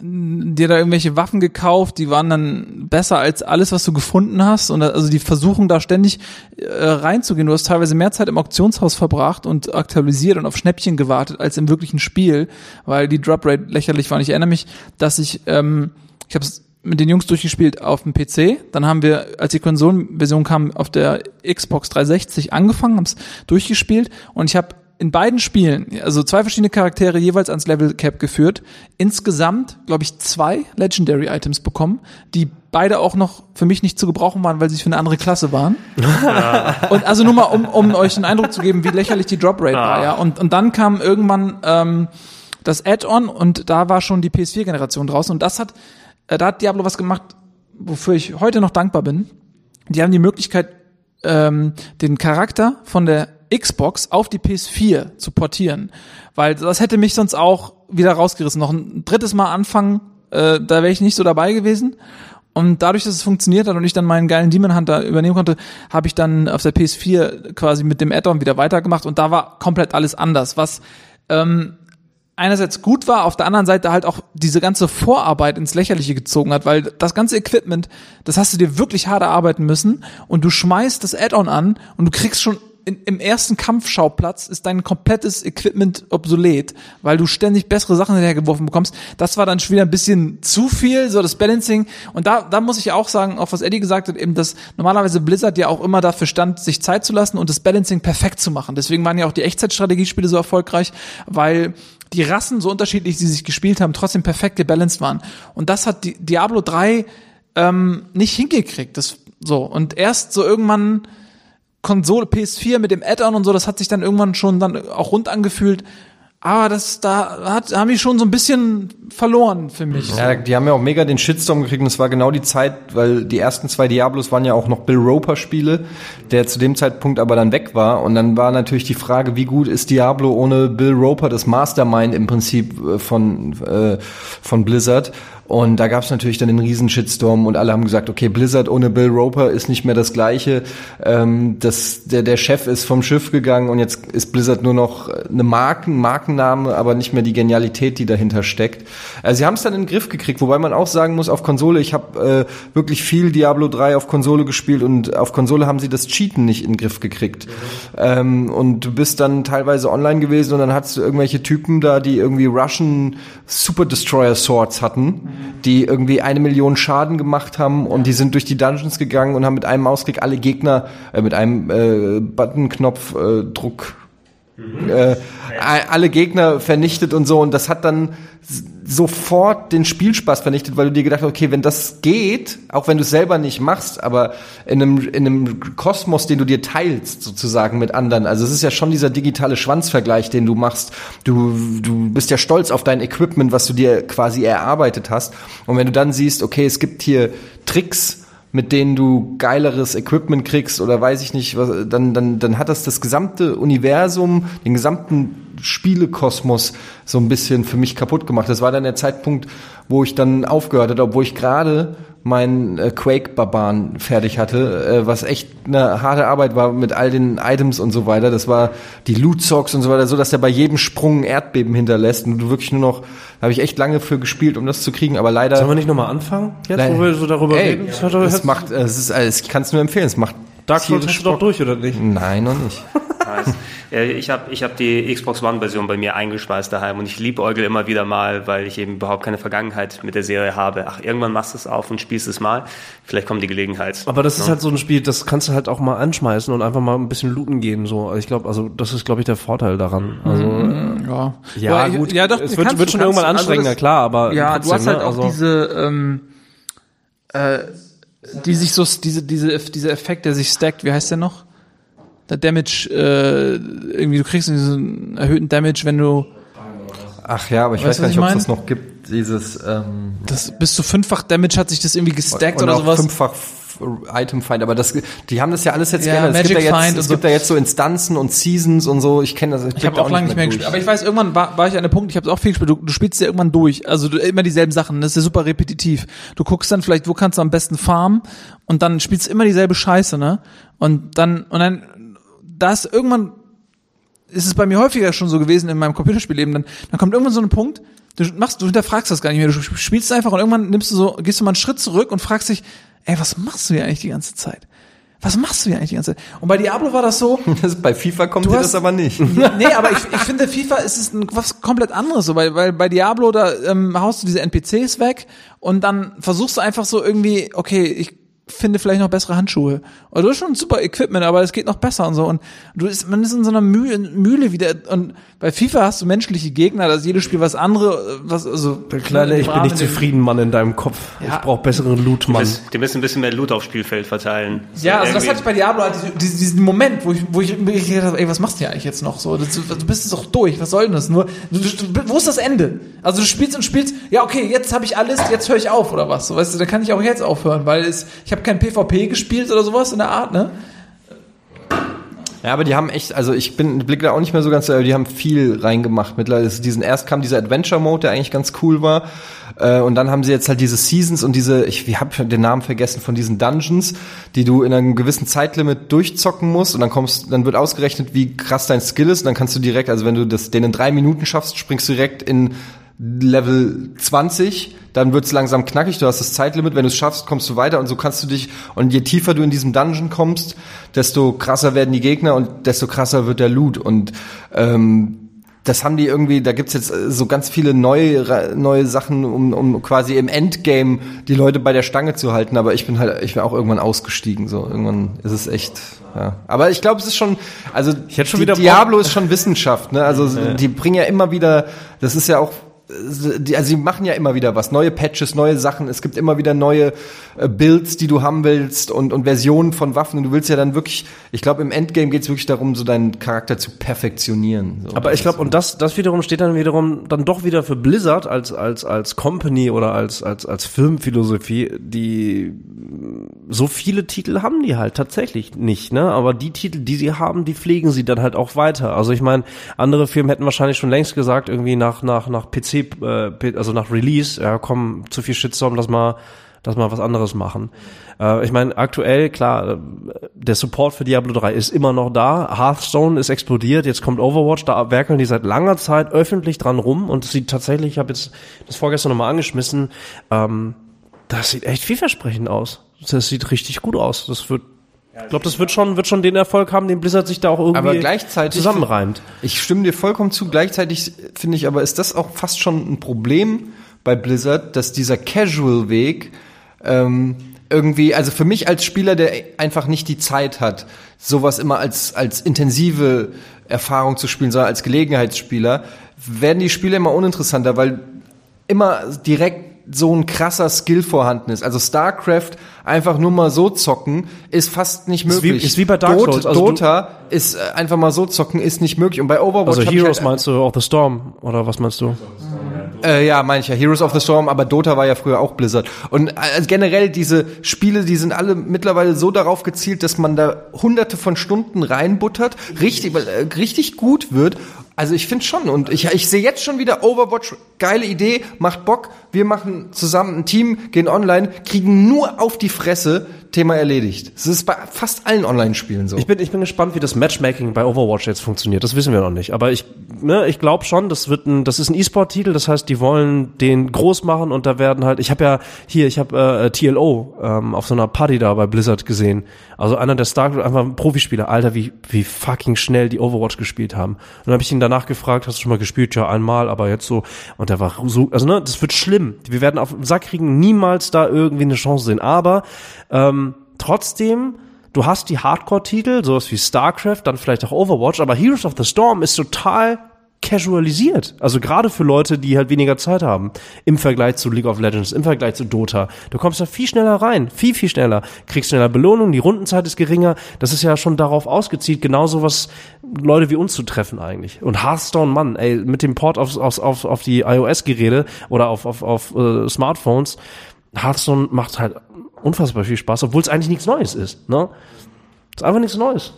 dir da irgendwelche Waffen gekauft, die waren dann besser als alles, was du gefunden hast. Und also die versuchen da ständig äh, reinzugehen. Du hast teilweise mehr Zeit im Auktionshaus verbracht und aktualisiert und auf Schnäppchen gewartet als im wirklichen Spiel, weil die Drop Rate lächerlich war. Und ich erinnere mich, dass ich, ähm, ich habe es mit den Jungs durchgespielt auf dem PC. Dann haben wir, als die Konsolenversion kam, auf der Xbox 360 angefangen, haben es durchgespielt und ich habe in beiden Spielen, also zwei verschiedene Charaktere jeweils ans Level Cap geführt, insgesamt, glaube ich, zwei Legendary Items bekommen, die beide auch noch für mich nicht zu gebrauchen waren, weil sie für eine andere Klasse waren. und also nur mal, um, um euch einen Eindruck zu geben, wie lächerlich die Drop Rate war, ja. Und, und dann kam irgendwann ähm, das Add-on und da war schon die PS4-Generation draußen und das hat, äh, da hat Diablo was gemacht, wofür ich heute noch dankbar bin. Die haben die Möglichkeit, ähm, den Charakter von der Xbox auf die PS4 zu portieren. Weil das hätte mich sonst auch wieder rausgerissen. Noch ein drittes Mal anfangen, äh, da wäre ich nicht so dabei gewesen. Und dadurch, dass es funktioniert hat und ich dann meinen geilen Demon Hunter übernehmen konnte, habe ich dann auf der PS4 quasi mit dem Add-on wieder weitergemacht und da war komplett alles anders, was ähm, einerseits gut war, auf der anderen Seite halt auch diese ganze Vorarbeit ins Lächerliche gezogen hat, weil das ganze Equipment, das hast du dir wirklich hart erarbeiten müssen und du schmeißt das Add-on an und du kriegst schon in, im ersten Kampfschauplatz ist dein komplettes Equipment obsolet, weil du ständig bessere Sachen hinterhergeworfen bekommst. Das war dann schon wieder ein bisschen zu viel, so das Balancing. Und da, da muss ich auch sagen, auch was Eddie gesagt hat, eben, dass normalerweise Blizzard ja auch immer dafür stand, sich Zeit zu lassen und das Balancing perfekt zu machen. Deswegen waren ja auch die Echtzeitstrategiespiele so erfolgreich, weil die Rassen, so unterschiedlich sie sich gespielt haben, trotzdem perfekt gebalanced waren. Und das hat Diablo 3 ähm, nicht hingekriegt. Das so. Und erst so irgendwann Konsole PS4 mit dem Add-on und so, das hat sich dann irgendwann schon dann auch rund angefühlt. Aber das, da hat, haben die schon so ein bisschen verloren für mich. Ja, die haben ja auch mega den Shitstorm gekriegt und es war genau die Zeit, weil die ersten zwei Diablos waren ja auch noch Bill Roper Spiele, der zu dem Zeitpunkt aber dann weg war und dann war natürlich die Frage, wie gut ist Diablo ohne Bill Roper, das Mastermind im Prinzip äh, von, äh, von Blizzard und da gab es natürlich dann den riesen Shitstorm und alle haben gesagt, okay, Blizzard ohne Bill Roper ist nicht mehr das gleiche. Ähm, das, der, der Chef ist vom Schiff gegangen und jetzt ist Blizzard nur noch eine Marken, Markenname, aber nicht mehr die Genialität, die dahinter steckt. Also sie haben es dann in den Griff gekriegt, wobei man auch sagen muss, auf Konsole, ich habe äh, wirklich viel Diablo 3 auf Konsole gespielt und auf Konsole haben sie das Cheaten nicht in den Griff gekriegt. Mhm. Ähm, und du bist dann teilweise online gewesen und dann hattest du irgendwelche Typen da, die irgendwie Russian Super Destroyer Swords hatten die irgendwie eine Million Schaden gemacht haben und die sind durch die Dungeons gegangen und haben mit einem Mausklick alle Gegner äh, mit einem äh, Buttonknopf äh, Druck mhm. äh, alle Gegner vernichtet und so und das hat dann sofort den Spielspaß vernichtet, weil du dir gedacht hast, okay, wenn das geht, auch wenn du es selber nicht machst, aber in einem, in einem Kosmos, den du dir teilst, sozusagen mit anderen. Also es ist ja schon dieser digitale Schwanzvergleich, den du machst. Du, du bist ja stolz auf dein Equipment, was du dir quasi erarbeitet hast. Und wenn du dann siehst, okay, es gibt hier Tricks, mit denen du geileres Equipment kriegst oder weiß ich nicht, was, dann, dann, dann hat das das gesamte Universum, den gesamten Spielekosmos so ein bisschen für mich kaputt gemacht. Das war dann der Zeitpunkt, wo ich dann aufgehört hatte, obwohl ich gerade meinen äh, Quake-Barbaren fertig hatte, äh, was echt eine harte Arbeit war mit all den Items und so weiter. Das war die Loot-Socks und so weiter, so dass er bei jedem Sprung ein Erdbeben hinterlässt und du wirklich nur noch, da habe ich echt lange für gespielt, um das zu kriegen, aber leider... Sollen wir nicht nochmal anfangen, jetzt, wo wir so darüber ey, reden? Es macht, es ist, ich kann es nur empfehlen, es macht Dark Souls hast du doch durch, oder nicht? Nein, noch nicht. Äh, Ich habe ich hab die Xbox One-Version bei mir eingespeist daheim und ich liebe Eugel immer wieder mal, weil ich eben überhaupt keine Vergangenheit mit der Serie habe. Ach, irgendwann machst du es auf und spielst es mal. Vielleicht kommt die Gelegenheit. Aber das ist halt so ein Spiel, das kannst du halt auch mal anschmeißen und einfach mal ein bisschen looten gehen. So, Also ich glaube, also das ist, glaube ich, der Vorteil daran. Also Ja, ja, Aber, gut, Ja, doch, es wird, du, wird schon kannst irgendwann. Also anstrengender, das- klar, aber Ja, trotzdem, du hast halt ne? auch also, diese, ähm, äh, die sich so, diese, diese, dieser Effekt, der sich stackt, wie heißt der noch? Der Damage, äh, irgendwie, du kriegst diesen erhöhten Damage, wenn du Ach ja, aber ich Weißt weiß gar nicht, ich ob es das noch gibt, dieses ähm, das bis zu fünffach Damage hat sich das irgendwie gestackt oder auch sowas. fünffach Item Find, aber das, die haben das ja alles jetzt Ja, geändert. Es gibt Magic ja jetzt, es so. gibt ja jetzt so Instanzen und Seasons und so. Ich kenne das. Ich habe auch lange nicht mehr gespielt. Aber ich weiß, irgendwann war, war ich an einem Punkt, ich habe es auch viel gespielt, du, du spielst ja irgendwann durch. Also du, immer dieselben Sachen, das ist ja super repetitiv. Du guckst dann vielleicht, wo kannst du am besten farmen und dann spielst du immer dieselbe Scheiße, ne? Und dann, und dann, das irgendwann ist es bei mir häufiger schon so gewesen in meinem Computerspielleben, dann, dann kommt irgendwann so ein Punkt, du machst, du hinterfragst das gar nicht mehr, du spielst einfach und irgendwann nimmst du so, gehst du mal einen Schritt zurück und fragst dich, ey, was machst du hier eigentlich die ganze Zeit? Was machst du hier eigentlich die ganze Zeit? Und bei Diablo war das so, Das, bei FIFA kommt dir hast- das aber nicht. nee, aber ich, ich finde, FIFA ist es ein, was komplett anderes, so, weil, weil bei Diablo, da ähm, haust du diese NPCs weg und dann versuchst du einfach so irgendwie, okay, ich finde vielleicht noch bessere Handschuhe. Oder du hast schon super Equipment, aber es geht noch besser und so. Und du ist, man ist in so einer Mühle, Mühle wieder. Und bei FIFA hast du menschliche Gegner, da ist jedes Spiel was andere, was, also. Der Kleine, ich bin nicht zufrieden, Mann, in deinem Kopf. Ja. Ich brauche besseren Loot, Du Mann. du müsst ein bisschen mehr Loot aufs Spielfeld verteilen. So Ja, also das hatte ich bei Diablo halt diesen, diesen, Moment, wo ich, wo ich mir gedacht habe, ey, was machst du hier eigentlich jetzt noch so? Das, du bist jetzt doch durch, was soll denn das? Nur, du, du, wo ist das Ende? Also du spielst und spielst, ja okay, jetzt habe ich alles, jetzt höre ich auf oder was? So, weißt du, dann kann ich auch jetzt aufhören, weil es, ich habe kein PvP gespielt oder sowas in der Art, ne? Ja, aber die haben echt, also ich bin, blicke da auch nicht mehr so ganz, aber die haben viel reingemacht. Mittlerweile ist diesen erst kam dieser Adventure Mode, der eigentlich ganz cool war. Äh, und dann haben sie jetzt halt diese Seasons und diese, ich habe den Namen vergessen von diesen Dungeons, die du in einem gewissen Zeitlimit durchzocken musst und dann kommst, dann wird ausgerechnet, wie krass dein Skill ist und dann kannst du direkt, also wenn du das den in drei Minuten schaffst, springst du direkt in Level 20, dann wird's langsam knackig, du hast das Zeitlimit, wenn du es schaffst, kommst du weiter und so kannst du dich, und je tiefer du in diesem Dungeon kommst, desto krasser werden die Gegner und desto krasser wird der Loot. Und ähm, das haben die irgendwie, da gibt's jetzt äh, so ganz viele neue, neue Sachen, um, um quasi im Endgame die Leute bei der Stange zu halten, aber ich bin halt, ich bin auch irgendwann ausgestiegen, so, irgendwann ist es echt, ja. Aber ich glaube, es ist schon, also, Ich hätte schon die, wieder Diablo ist schon Wissenschaft, ne, also, die bringen ja immer wieder, das ist ja auch, also sie machen ja immer wieder was, neue Patches, neue Sachen, es gibt immer wieder neue äh, Builds, die du haben willst und, und Versionen von Waffen und du willst ja dann wirklich, ich glaube im Endgame geht's wirklich darum, so deinen Charakter zu perfektionieren. So. Aber ich glaube, und das, das wiederum steht dann wiederum dann doch wieder für Blizzard als, als, als Company oder als, als, als Filmphilosophie, die so viele Titel haben die halt tatsächlich nicht, ne? Aber die Titel, die sie haben, die pflegen sie dann halt auch weiter. Also ich meine, andere Firmen hätten wahrscheinlich schon längst gesagt, irgendwie nach, nach, nach PC, äh, also nach Release, ja komm, zu viel Shitstorm, lass mal, lass mal was anderes machen. Äh, ich meine, aktuell, klar, äh, der Support für Diablo 3 ist immer noch da. Hearthstone ist explodiert, jetzt kommt Overwatch, da werkeln die seit langer Zeit öffentlich dran rum und sieht tatsächlich, ich habe jetzt das vorgestern nochmal angeschmissen, ähm, das sieht echt vielversprechend aus. Das sieht richtig gut aus. Das wird, ich glaube, das wird schon, wird schon den Erfolg haben, den Blizzard sich da auch irgendwie Aber gleichzeitig- zusammenreimt. Ich stimme dir vollkommen zu. Gleichzeitig finde ich aber, ist das auch fast schon ein Problem bei Blizzard, dass dieser Casual-Weg ähm, irgendwie, also für mich als Spieler, der einfach nicht die Zeit hat, sowas immer als, als intensive Erfahrung zu spielen, sondern als Gelegenheitsspieler, werden die Spiele immer uninteressanter, weil immer direkt so ein krasser Skill vorhanden ist. Also StarCraft einfach nur mal so zocken ist fast nicht Ist wie- möglich. ist wie bei Dark Dota, Souls. Also du- Dota ist äh, einfach mal so zocken ist nicht möglich. Und bei Overwatch Also Heroes halt, meinst du auch The Storm oder was meinst du? äh, ja, meine ich ja, Heroes of the Storm, aber Dota war ja früher auch Blizzard. Und äh, generell diese Spiele, die sind alle mittlerweile so darauf gezielt, dass man da hunderte von Stunden reinbuttert, richtig, äh, richtig gut wird. Also ich finde schon und ich, ich sehe jetzt schon wieder Overwatch, geile Idee, macht Bock. Wir machen zusammen ein Team, gehen online, kriegen nur auf die Fresse Thema erledigt. Es ist bei fast allen Online-Spielen so. Ich bin, ich bin gespannt, wie das Matchmaking bei Overwatch jetzt funktioniert. Das wissen wir noch nicht. Aber ich, ne, ich glaube schon, das wird ein, das ist ein E-Sport-Titel. Das heißt, die wollen den groß machen und da werden halt, ich habe ja hier, ich habe äh, TLO ähm, auf so einer Party da bei Blizzard gesehen. Also einer der Starcraft, einfach ein Profispieler. Alter, wie, wie fucking schnell die Overwatch gespielt haben. Und dann habe ich ihn danach gefragt, hast du schon mal gespielt? Ja, einmal, aber jetzt so. Und der war so, also ne, das wird schlimm. Wir werden auf den Sack kriegen, niemals da irgendwie eine Chance sehen. Aber ähm, trotzdem, du hast die Hardcore-Titel, sowas wie StarCraft, dann vielleicht auch Overwatch, aber Heroes of the Storm ist total casualisiert. Also gerade für Leute, die halt weniger Zeit haben. Im Vergleich zu League of Legends, im Vergleich zu Dota. Du kommst da viel schneller rein. Viel, viel schneller. Kriegst schneller Belohnung, die Rundenzeit ist geringer. Das ist ja schon darauf ausgezielt, genauso was Leute wie uns zu treffen eigentlich. Und Hearthstone, Mann, ey, mit dem Port auf, auf, auf, auf die iOS-Geräte oder auf, auf, auf äh, Smartphones, Hearthstone macht halt unfassbar viel Spaß, obwohl es eigentlich nichts Neues ist. Ne? ist einfach nichts Neues.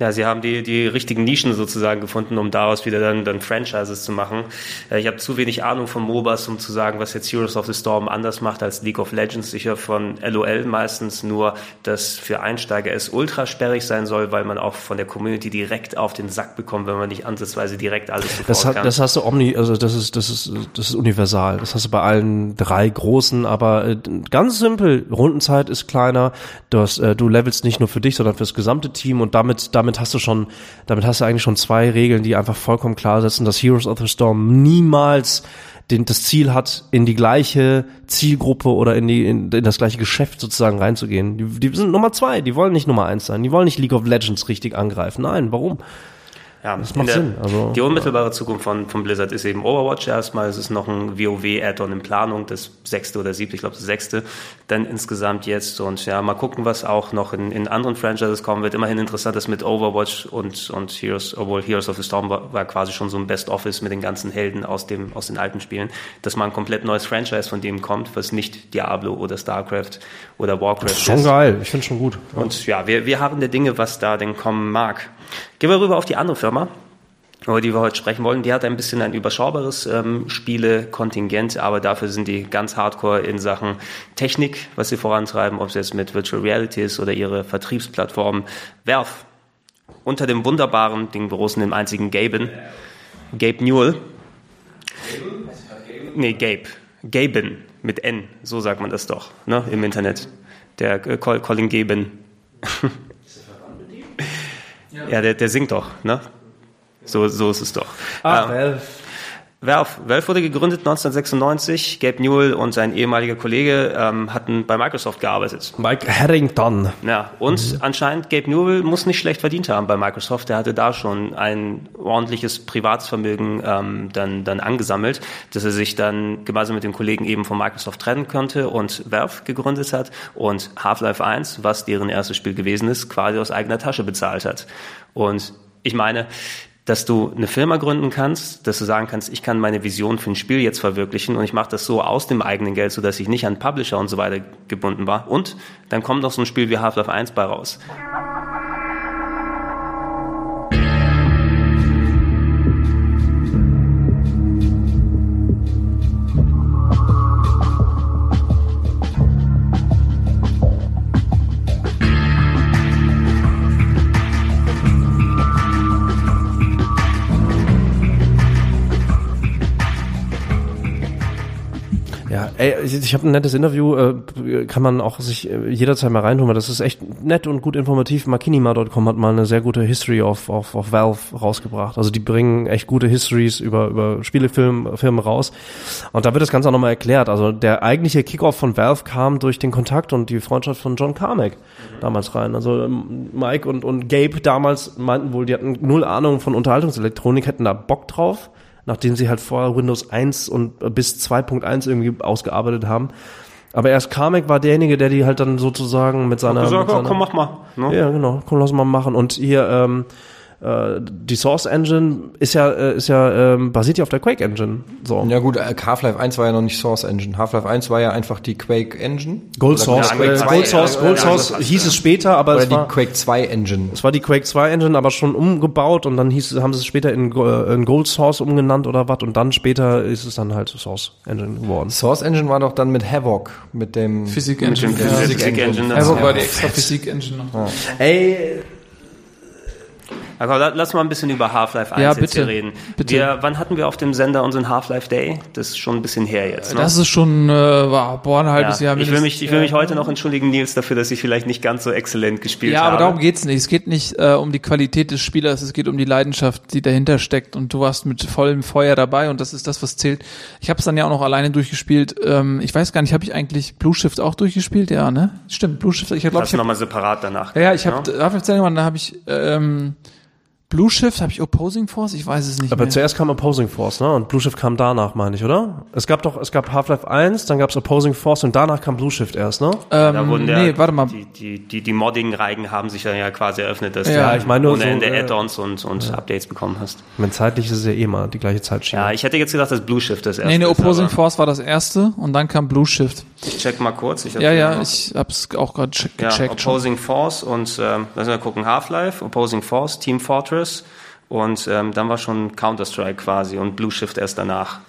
Ja, sie haben die, die richtigen Nischen sozusagen gefunden, um daraus wieder dann, dann Franchises zu machen. Äh, ich habe zu wenig Ahnung von MOBAs, um zu sagen, was jetzt Heroes of the Storm anders macht als League of Legends. Ich höre von LOL meistens nur, dass für Einsteiger es ultra sperrig sein soll, weil man auch von der Community direkt auf den Sack bekommt, wenn man nicht ansatzweise direkt alles sofort das hat, kann. Das hast du Omni, also das ist, das ist, das ist universal. Das hast du bei allen drei großen, aber äh, ganz simpel. Rundenzeit ist kleiner. Du, hast, äh, du levelst nicht nur für dich, sondern fürs gesamte Team und damit, damit damit hast du schon, damit hast du eigentlich schon zwei Regeln, die einfach vollkommen klar setzen, dass Heroes of the Storm niemals den, das Ziel hat, in die gleiche Zielgruppe oder in, die, in, in das gleiche Geschäft sozusagen reinzugehen. Die, die sind Nummer zwei, die wollen nicht Nummer eins sein, die wollen nicht League of Legends richtig angreifen. Nein, warum? Ja, Das macht der, Sinn, also, die unmittelbare Zukunft von, von Blizzard ist eben Overwatch erstmal. Es ist noch ein WoW-Add-on in Planung, das sechste oder siebte, ich glaube das sechste, dann insgesamt jetzt. Und ja, mal gucken, was auch noch in, in anderen Franchises kommen wird. Immerhin interessant ist mit Overwatch und, und Heroes, obwohl Heroes of the Storm war, war quasi schon so ein Best-Office mit den ganzen Helden aus, dem, aus den alten Spielen, dass mal ein komplett neues Franchise von dem kommt, was nicht Diablo oder StarCraft oder Warcraft Das ist schon geil, ich finde schon gut. und ja, wir, wir haben der Dinge, was da denn kommen mag. Gehen wir rüber auf die andere Firma, über die wir heute sprechen wollen. Die hat ein bisschen ein überschaubares ähm, Spielekontingent, aber dafür sind die ganz hardcore in Sachen Technik, was sie vorantreiben, ob es jetzt mit Virtual Reality ist oder ihre Vertriebsplattform Valve. Unter dem wunderbaren, den großen, dem einzigen Gaben, Gabe Newell. Nee, Gabe. Gaben mit N, so sagt man das doch, ne, im Internet. Der äh, Col- Colin Gaben. Ja, der, der singt doch, ne? So, so ist es doch. Ah, Ähm, Valve. Valve. Wurde gegründet 1996. Gabe Newell und sein ehemaliger Kollege ähm, hatten bei Microsoft gearbeitet. Mike Harrington. Ja, und anscheinend Gabe Newell muss nicht schlecht verdient haben bei Microsoft. Der hatte da schon ein ordentliches Privatsvermögen ähm, dann, dann angesammelt, dass er sich dann gemeinsam mit dem Kollegen eben von Microsoft trennen konnte und Valve gegründet hat und Half-Life 1, was deren erstes Spiel gewesen ist, quasi aus eigener Tasche bezahlt hat. Und ich meine, dass du eine Firma gründen kannst, dass du sagen kannst, ich kann meine Vision für ein Spiel jetzt verwirklichen und ich mache das so aus dem eigenen Geld, so dass ich nicht an Publisher und so weiter gebunden war. Und dann kommt noch so ein Spiel wie Half-Life 1 bei raus. Ja, ey, ich, habe ein nettes Interview, äh, kann man auch sich äh, jederzeit mal reintun, weil das ist echt nett und gut informativ. Makinima.com hat mal eine sehr gute History of, of, of Valve rausgebracht. Also die bringen echt gute Histories über, über Firmen raus. Und da wird das Ganze auch nochmal erklärt. Also der eigentliche Kickoff von Valve kam durch den Kontakt und die Freundschaft von John Carmack damals rein. Also ähm, Mike und, und Gabe damals meinten wohl, die hatten null Ahnung von Unterhaltungselektronik, hätten da Bock drauf nachdem sie halt vorher Windows 1 und bis 2.1 irgendwie ausgearbeitet haben. Aber erst Carmack war derjenige, der die halt dann sozusagen mit seiner, gesagt, mit seiner komm, mach mal. Ne? ja, genau. Komm, lass mal machen. Und hier, ähm, äh, die Source Engine ist ja, äh, ist ja, ähm, basiert ja auf der Quake Engine. So. Ja gut, äh, Half-Life 1 war ja noch nicht Source Engine. Half-Life 1 war ja einfach die Quake Engine. Gold Source, die äh, Quake 2 Gold Source. Gold Source hieß es später, aber Oder es die war, Quake 2 Engine. es war die Quake 2 Engine, aber schon umgebaut und dann hieß es, haben sie es später in, in Gold Source umgenannt oder was und dann später ist es dann halt Source Engine geworden. Source Engine war doch dann mit Havoc, mit dem Physik Engine. Ja. Physik Engine. Havoc war die extra Physik Engine noch. Ey, Aber la- lass mal ein bisschen über Half-Life 1 Ja, bitte. hier reden. Bitte. Wir, wann hatten wir auf dem Sender unseren Half-Life Day? Das ist schon ein bisschen her jetzt. Ne? Das ist schon, äh, war, boah, ein halbes ja. Jahr. ich will mich, ich will mich heute noch entschuldigen, Nils, dafür, dass ich vielleicht nicht ganz so exzellent gespielt Ja, habe. aber darum geht's nicht. Es geht nicht äh, um die Qualität des Spielers, es geht um die Leidenschaft, die dahinter steckt. Und du warst mit vollem Feuer dabei und das ist das, was zählt. Ich habe es dann ja auch noch alleine durchgespielt. Ähm, ich weiß gar nicht, habe ich eigentlich Blue Shift auch durchgespielt? Ja, ne? Stimmt, Blue Shift. Ich glaube, ich hab, nochmal separat danach. ja, ja, ich habe Half-Life Zelda, da habe ich ähm, Blue Shift, habe ich Opposing Force? Ich weiß es nicht aber mehr. zuerst kam Opposing Force, ne? Und Blue Shift kam danach, meine ich, oder? Es gab doch, es gab Half-Life 1, dann gab's Opposing Force und danach kam Blue Shift erst, ne? ähm, Da wurden ja, nee, warte mal. Die, die, die, die Modding-Reigen haben sich dann ja quasi eröffnet, dass Ja, du ich meine nur ohne so, Ende äh, Add-ons und, und Updates bekommen hast. Ich meine, zeitlich ist es ja eh mal die gleiche Zeitschiene. Ja, ich hätte jetzt gedacht, dass Blue Shift das erste Nee, nee, ist, Opposing aber Force war das erste und dann kam Blue Shift. Ich check mal kurz. Ich Ja, ja, mal. ich hab's auch gerade check, Ja, gecheckt. schon. Opposing Force und ähm, lassen wir gucken, Half-Life, Opposing Force, Team Fortress und ähm, dann war schon Counter-Strike quasi und Blue Shift erst danach.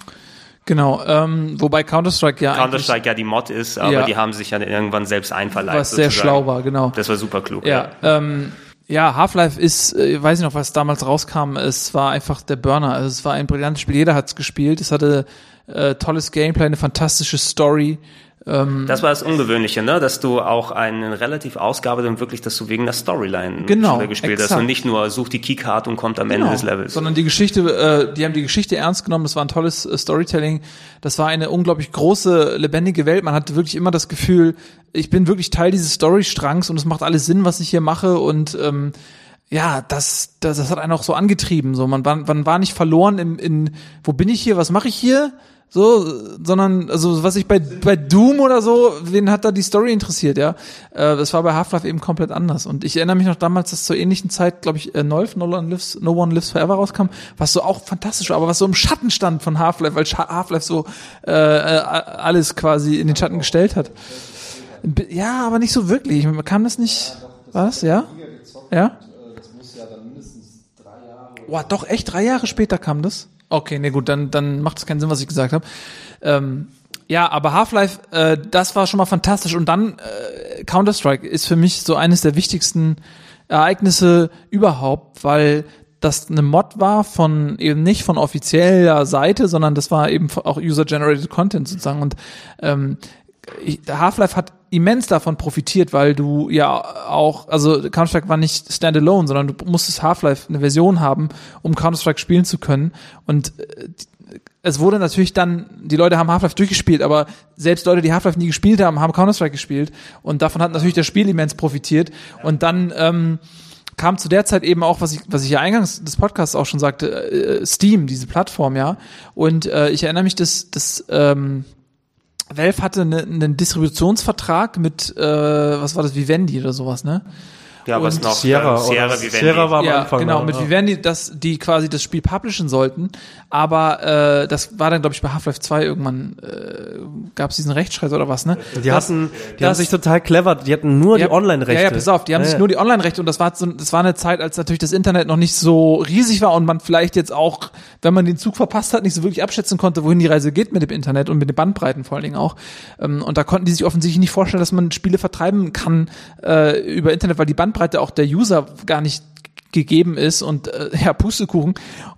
Genau, ähm, wobei Counter-Strike ja Counter-Strike ja die Mod ist, aber Ja. die haben sich ja irgendwann selbst einverleibt. was sehr sozusagen. schlau war, genau. Das war super klug. Ja, ähm, ja, Half-Life ist, äh, weiß ich noch, was damals rauskam, es war einfach der Burner. Also es war ein brillantes Spiel, jeder hat's gespielt. Es hatte äh, tolles Gameplay, eine fantastische Story. Das war das Ungewöhnliche, ne? dass du auch einen relativ ausgearbeiteten, wirklich, dass du wegen der Storyline Genau, gespielt hast exakt. und nicht nur such die Keycard und kommt am Ende des Levels. Sondern die Geschichte, äh, die haben die Geschichte ernst genommen, das war ein tolles äh, Storytelling, das war eine unglaublich große, lebendige Welt. Man hatte wirklich immer das Gefühl, ich bin wirklich Teil dieses Storystrangs und es macht alles Sinn, was ich hier mache und ähm, ja, das, das, das hat einen auch so angetrieben. So, man war, man war nicht verloren in, in wo bin ich hier, was mache ich hier? So, sondern, also was ich bei, bei Doom oder so, wen hat da die Story interessiert, ja? Äh, das war bei Half-Life eben komplett anders. Und ich erinnere mich noch damals, dass zur ähnlichen Zeit, glaube ich, äh, Nolf, no one, lives, no One Lives Forever rauskam, was so auch fantastisch war, aber was so im Schatten stand von Half-Life, weil Half-Life so äh, äh, alles quasi in den Schatten gestellt hat. Ja, aber nicht so wirklich. Kam das nicht? Was? Ja? Ja? Boah, doch, echt drei Jahre später kam das? Okay, nee, gut, dann, dann macht es keinen Sinn, was ich gesagt habe. Ähm, ja, aber Half-Life, äh, das war schon mal fantastisch. Und dann äh, Counter-Strike ist für mich so eines der wichtigsten Ereignisse überhaupt, weil das eine Mod war von eben nicht von offizieller Seite, sondern das war eben auch User-Generated Content sozusagen. Und ähm, Half-Life hat immens davon profitiert, weil du ja auch, also Counter-Strike war nicht standalone, sondern du musstest Half-Life eine Version haben, um Counter-Strike spielen zu können. Und äh, es wurde natürlich dann, die Leute haben Half-Life durchgespielt, aber selbst Leute, die Half-Life nie gespielt haben, haben Counter-Strike gespielt. Und davon hat natürlich das Spiel immens profitiert. Und dann ähm, kam zu der Zeit eben auch, was ich, was ich ja eingangs des Podcasts auch schon sagte, äh, Steam, diese Plattform, ja. Und äh, ich erinnere mich, dass, dass ähm, Valve hatte eine, einen Distributionsvertrag mit, äh, was war das, Vivendi oder sowas, ne? Ja, was noch Sierra, äh, Sierra oder Vivendi. Sierra war am ja, Anfang. genau, mit ja. Vivendi, dass die quasi das Spiel publishen sollten, aber äh, das war dann, glaube ich, bei Half-Life 2 irgendwann, äh, gab es diesen Rechtsstreit oder was, ne? Die Das- hatten, die das- haben sich total clever, die hatten nur Ja, die Online-Rechte. Ja, ja, pass auf, die haben Ja, sich nur die Online-Rechte und das war so, das war eine Zeit, als natürlich das Internet noch nicht so riesig war und man vielleicht jetzt auch, wenn man den Zug verpasst hat, nicht so wirklich abschätzen konnte, wohin die Reise geht mit dem Internet und mit den Bandbreiten vor allen Dingen auch. Ähm, Und da konnten die sich offensichtlich nicht vorstellen, dass man Spiele vertreiben kann äh, über Internet, weil die Bandbreite auch der User gar nicht gegeben ist und äh, ja, Pustekuchen.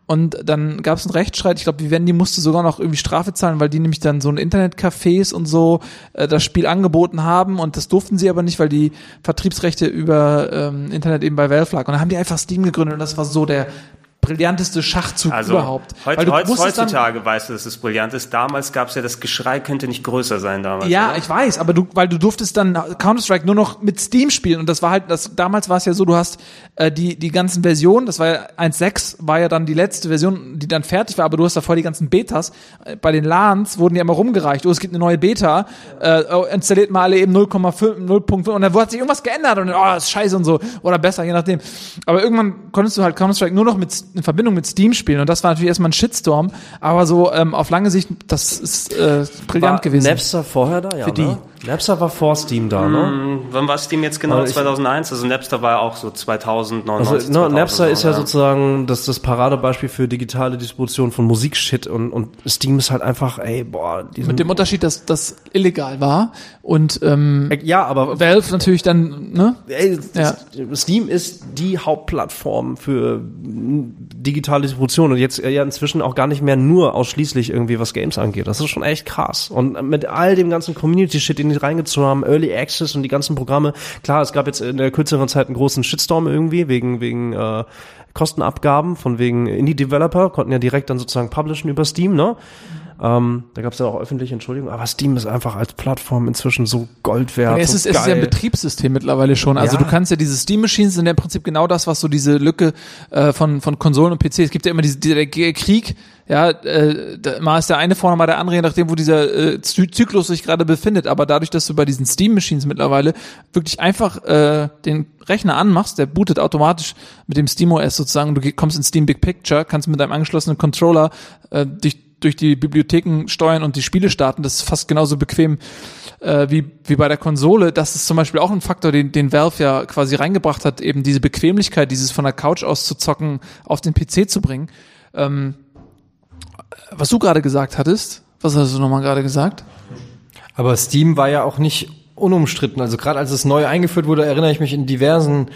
Und dann gab es einen Rechtsstreit. Ich glaube, Vivendi musste sogar noch irgendwie Strafe zahlen, weil die nämlich dann so ein Internetcafés und so äh, das Spiel angeboten haben und das durften sie aber nicht, weil die Vertriebsrechte über ähm, Internet eben bei Valve lag. Und dann haben die einfach Steam gegründet und das war so der brillanteste Schachzug Also überhaupt. heut, Weil du heut, wusstest dann- heutzutage weißt du, dass es brillant ist. Damals gab es ja das Geschrei, könnte nicht größer sein damals. Ja, oder? ich weiß, aber du, weil du durftest dann Counter-Strike nur noch mit Steam spielen und das war halt, das, damals war es ja so, du hast äh, die, die ganzen Versionen, das war ja 1.6, war ja dann die letzte Version, die dann fertig war, aber du hast davor die ganzen Betas. Äh, Bei den LANs wurden ja immer rumgereicht, oh, es gibt eine neue Beta, äh, oh, installiert mal alle eben 0,5, 0.5 und dann hat sich irgendwas geändert und oh, ist scheiße und so, oder besser, je nachdem. Aber irgendwann konntest du halt Counter-Strike nur noch mit, in Verbindung mit Steam spielen und das war natürlich erstmal ein Shitstorm, aber so ähm, auf lange Sicht, das ist äh, brillant War gewesen. Napster vorher da? Ja, Für die. Ne? Napster war vor Steam da, ne? Wann war Steam jetzt genau? Also ich- 2001? Also Napster war ja auch so 2000, 99, Also, ne, 2000, Napster ist ja ja. sozusagen das, das Paradebeispiel für digitale Distribution von Musikshit und, und Steam ist halt einfach, ey, boah, Mit dem Unterschied, dass das illegal war und ähm, ja, aber Valve natürlich dann, ne? ey, Ja. Steam ist die Hauptplattform für digitale Distribution und jetzt äh, ja inzwischen auch gar nicht mehr nur ausschließlich irgendwie was Games angeht. Das ist schon echt krass. Und mit all dem ganzen Community-Shit, den die reingezogen haben, Early Access und die ganzen Programme, klar, es gab jetzt in der kürzeren Zeit einen großen Shitstorm irgendwie wegen wegen äh, Kostenabgaben von wegen Indie-Developer, konnten ja direkt dann sozusagen publishen über Steam, ne? Ähm, da gab es ja auch öffentliche Entschuldigungen, aber Steam ist einfach als Plattform inzwischen so Gold wert. es so ist, es ist ja ein geil. Betriebssystem mittlerweile schon. Also Ja. du kannst ja diese Steam Machines sind ja im Prinzip genau das, was so diese Lücke äh, von von Konsolen und PC. Es gibt ja immer diese, dieser Krieg. Ja, äh, da, mal ist der eine vorne, mal der andere, je nachdem, wo dieser äh, Zy- Zyklus sich gerade befindet. Aber dadurch, dass du bei diesen Steam Machines mittlerweile wirklich einfach äh, den Rechner anmachst, der bootet automatisch mit dem Steam OS sozusagen. Du kommst in Steam Big Picture, kannst mit deinem angeschlossenen Controller äh, dich durch die Bibliotheken steuern und die Spiele starten. Das ist fast genauso bequem äh, wie, wie bei der Konsole. Das ist zum Beispiel auch ein Faktor, den, den Valve ja quasi reingebracht hat, eben diese Bequemlichkeit, dieses von der Couch aus zu zocken, auf den PC zu bringen. Ähm, was du gerade gesagt hattest, was hast du nochmal gerade gesagt? Aber Steam war ja auch nicht unumstritten. Also gerade als es neu eingeführt wurde, erinnere ich mich in diversen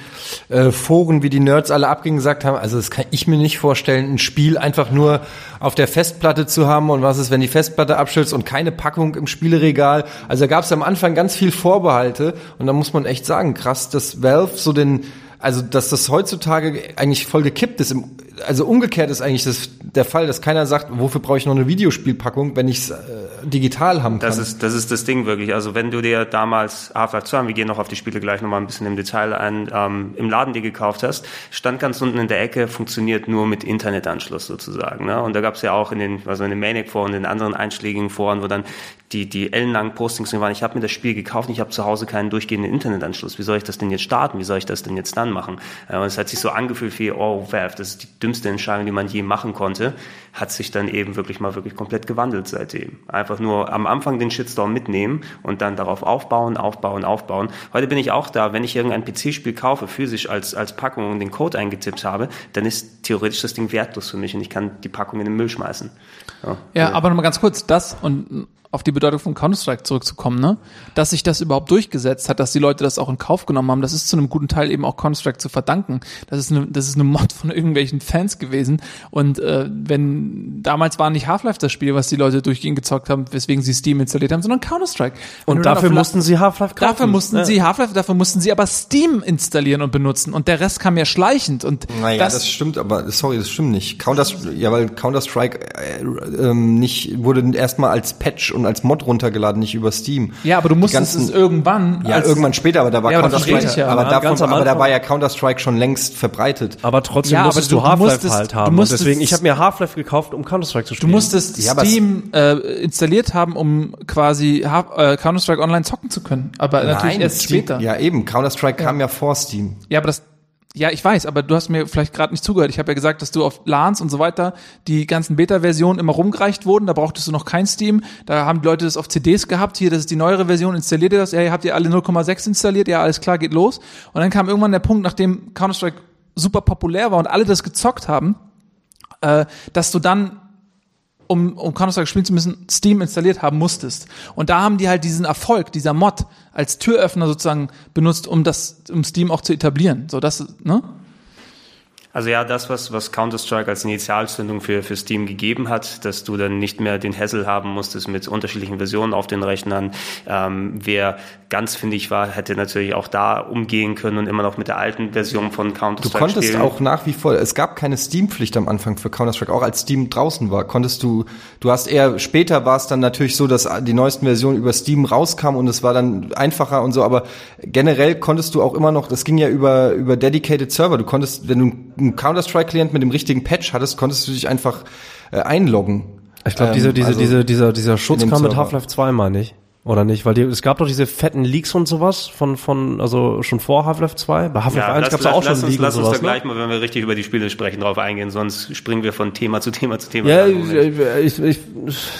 äh, Foren, wie die Nerds alle abgingen, gesagt haben, also das kann ich mir nicht vorstellen, ein Spiel einfach nur auf der Festplatte zu haben und was ist, wenn die Festplatte abstürzt und keine Packung im Spieleregal. Also da gab es am Anfang ganz viel Vorbehalte und da muss man echt sagen, krass, dass Valve so den also, dass das heutzutage eigentlich voll gekippt ist. Im, also umgekehrt ist eigentlich das, der Fall, dass keiner sagt, wofür brauche ich noch eine Videospielpackung, wenn ich es äh, digital haben kann. Das ist, das ist das Ding wirklich. Also wenn du dir damals Half-Life 2, wir gehen noch auf die Spiele gleich nochmal ein bisschen im Detail ein, ähm, im Laden dir gekauft hast, stand ganz unten in der Ecke, funktioniert nur mit Internetanschluss sozusagen. Ne? Und da gab es ja auch in den, also in den Maniac-Foren, in den anderen einschlägigen Foren, wo dann die, die ellenlangen Postings waren, ich habe mir das Spiel gekauft und ich habe zu Hause keinen durchgehenden Internetanschluss. Wie soll ich das denn jetzt starten? Wie soll ich das denn jetzt dann machen? Äh, Und es hat sich so angefühlt wie, oh, Valve, das ist die dümmste Entscheidung, die man je machen konnte. Hat sich dann eben wirklich mal wirklich komplett gewandelt seitdem. Einfach nur am Anfang den Shitstorm mitnehmen und dann darauf aufbauen, aufbauen, aufbauen. Heute bin ich auch da, wenn ich irgendein PC-Spiel kaufe, physisch als, als Packung und den Code eingetippt habe, dann ist theoretisch das Ding wertlos für mich und ich kann die Packung in den Müll schmeißen. Ja, Ja, aber nochmal ganz kurz, das und auf die Bedeutung von Counter-Strike zurückzukommen, ne? Dass sich das überhaupt durchgesetzt hat, dass die Leute das auch in Kauf genommen haben, das ist zu einem guten Teil eben auch Counter-Strike zu verdanken. Das ist eine, das ist eine Mod von irgendwelchen Fans gewesen. Und äh, wenn damals war nicht Half-Life das Spiel, was die Leute durchgehend gezockt haben, weswegen sie Steam installiert haben, sondern Counter-Strike. Und dann dafür mussten sie Half-Life kaufen. Dafür mussten Ja. sie Half-Life, dafür mussten sie aber Steam installieren und benutzen und der Rest kam ja schleichend und Naja, das, das, stimmt, aber sorry, das stimmt nicht. Counter, ja, weil Counter Strike äh, ähm, nicht wurde erstmal als Patch und als Mod runtergeladen, nicht über Steam. ja, aber du musstest ganzen- es irgendwann Ja, als- irgendwann später, aber da war Ja, aber Counter verstehe Strike, ich ja. aber, davon, aber da war ja Counter Strike schon längst verbreitet. Aber trotzdem Ja, aber musstest du- du, du Half-Life halt du haben. Und musstest- deswegen, ich habe mir Half-Life gekauft, um Counter-Strike zu Du spielen. musstest Ja, aber Steam äh, installiert haben, um quasi äh, Counter-Strike online zocken zu können. Aber natürlich erst Steam, später. Ja, eben. Counter Strike kam ja vor Steam. Ja, aber das, ja, ich weiß, aber du hast mir vielleicht gerade nicht zugehört. Ich habe ja gesagt, dass du auf LANs und so weiter die ganzen Beta-Versionen immer rumgereicht wurden. Da brauchtest du noch kein Steam. Da haben die Leute das auf CDs gehabt. Hier, das ist die neuere Version. Installiert ihr das? Ja, ihr habt ihr alle 0,6 installiert? Ja, alles klar, geht los. Und dann kam irgendwann der Punkt, nachdem Counter-Strike super populär war und alle das gezockt haben, äh, dass du dann um, um Counter-Strike spielen zu müssen, Steam installiert haben musstest. Und da haben die halt diesen Erfolg, dieser Mod, als Türöffner sozusagen benutzt, um das, um Steam auch zu etablieren. So, das, ne? Also ja, das, was, was Counter-Strike als Initialzündung für, für Steam gegeben hat, dass du dann nicht mehr den Hassel haben musstest mit unterschiedlichen Versionen auf den Rechnern. Ähm, wer ganz, finde ich, war, hätte natürlich auch da umgehen können und immer noch mit der alten Version von Counter-Strike Du konntest spielen. auch nach wie vor, es gab keine Steam-Pflicht am Anfang für Counter-Strike, auch als Steam draußen war, konntest du, du hast eher, später war es dann natürlich so, dass die neuesten Versionen über Steam rauskamen und es war dann einfacher und so, aber generell konntest du auch immer noch, das ging ja über, über dedicated Server, du konntest, wenn du einen Counter-Strike-Client mit dem richtigen Patch hattest, konntest du dich einfach äh, einloggen. Ich glaube, Ähm, diese, diese, also diese, dieser, dieser Schutz kam mit. Half-Life 2, meine ich. Oder nicht? Weil die, es gab doch diese fetten Leaks und sowas von, von, also schon vor Half-Life 2. Bei Half-Life Ja, 1 lass, gab es lass, auch schon lass uns, Leaks lass und uns da sowas. gleich Ne? mal, wenn wir richtig über die Spiele sprechen, drauf eingehen, sonst springen wir von Thema zu Thema zu Thema. Ja, ich, ich, ich,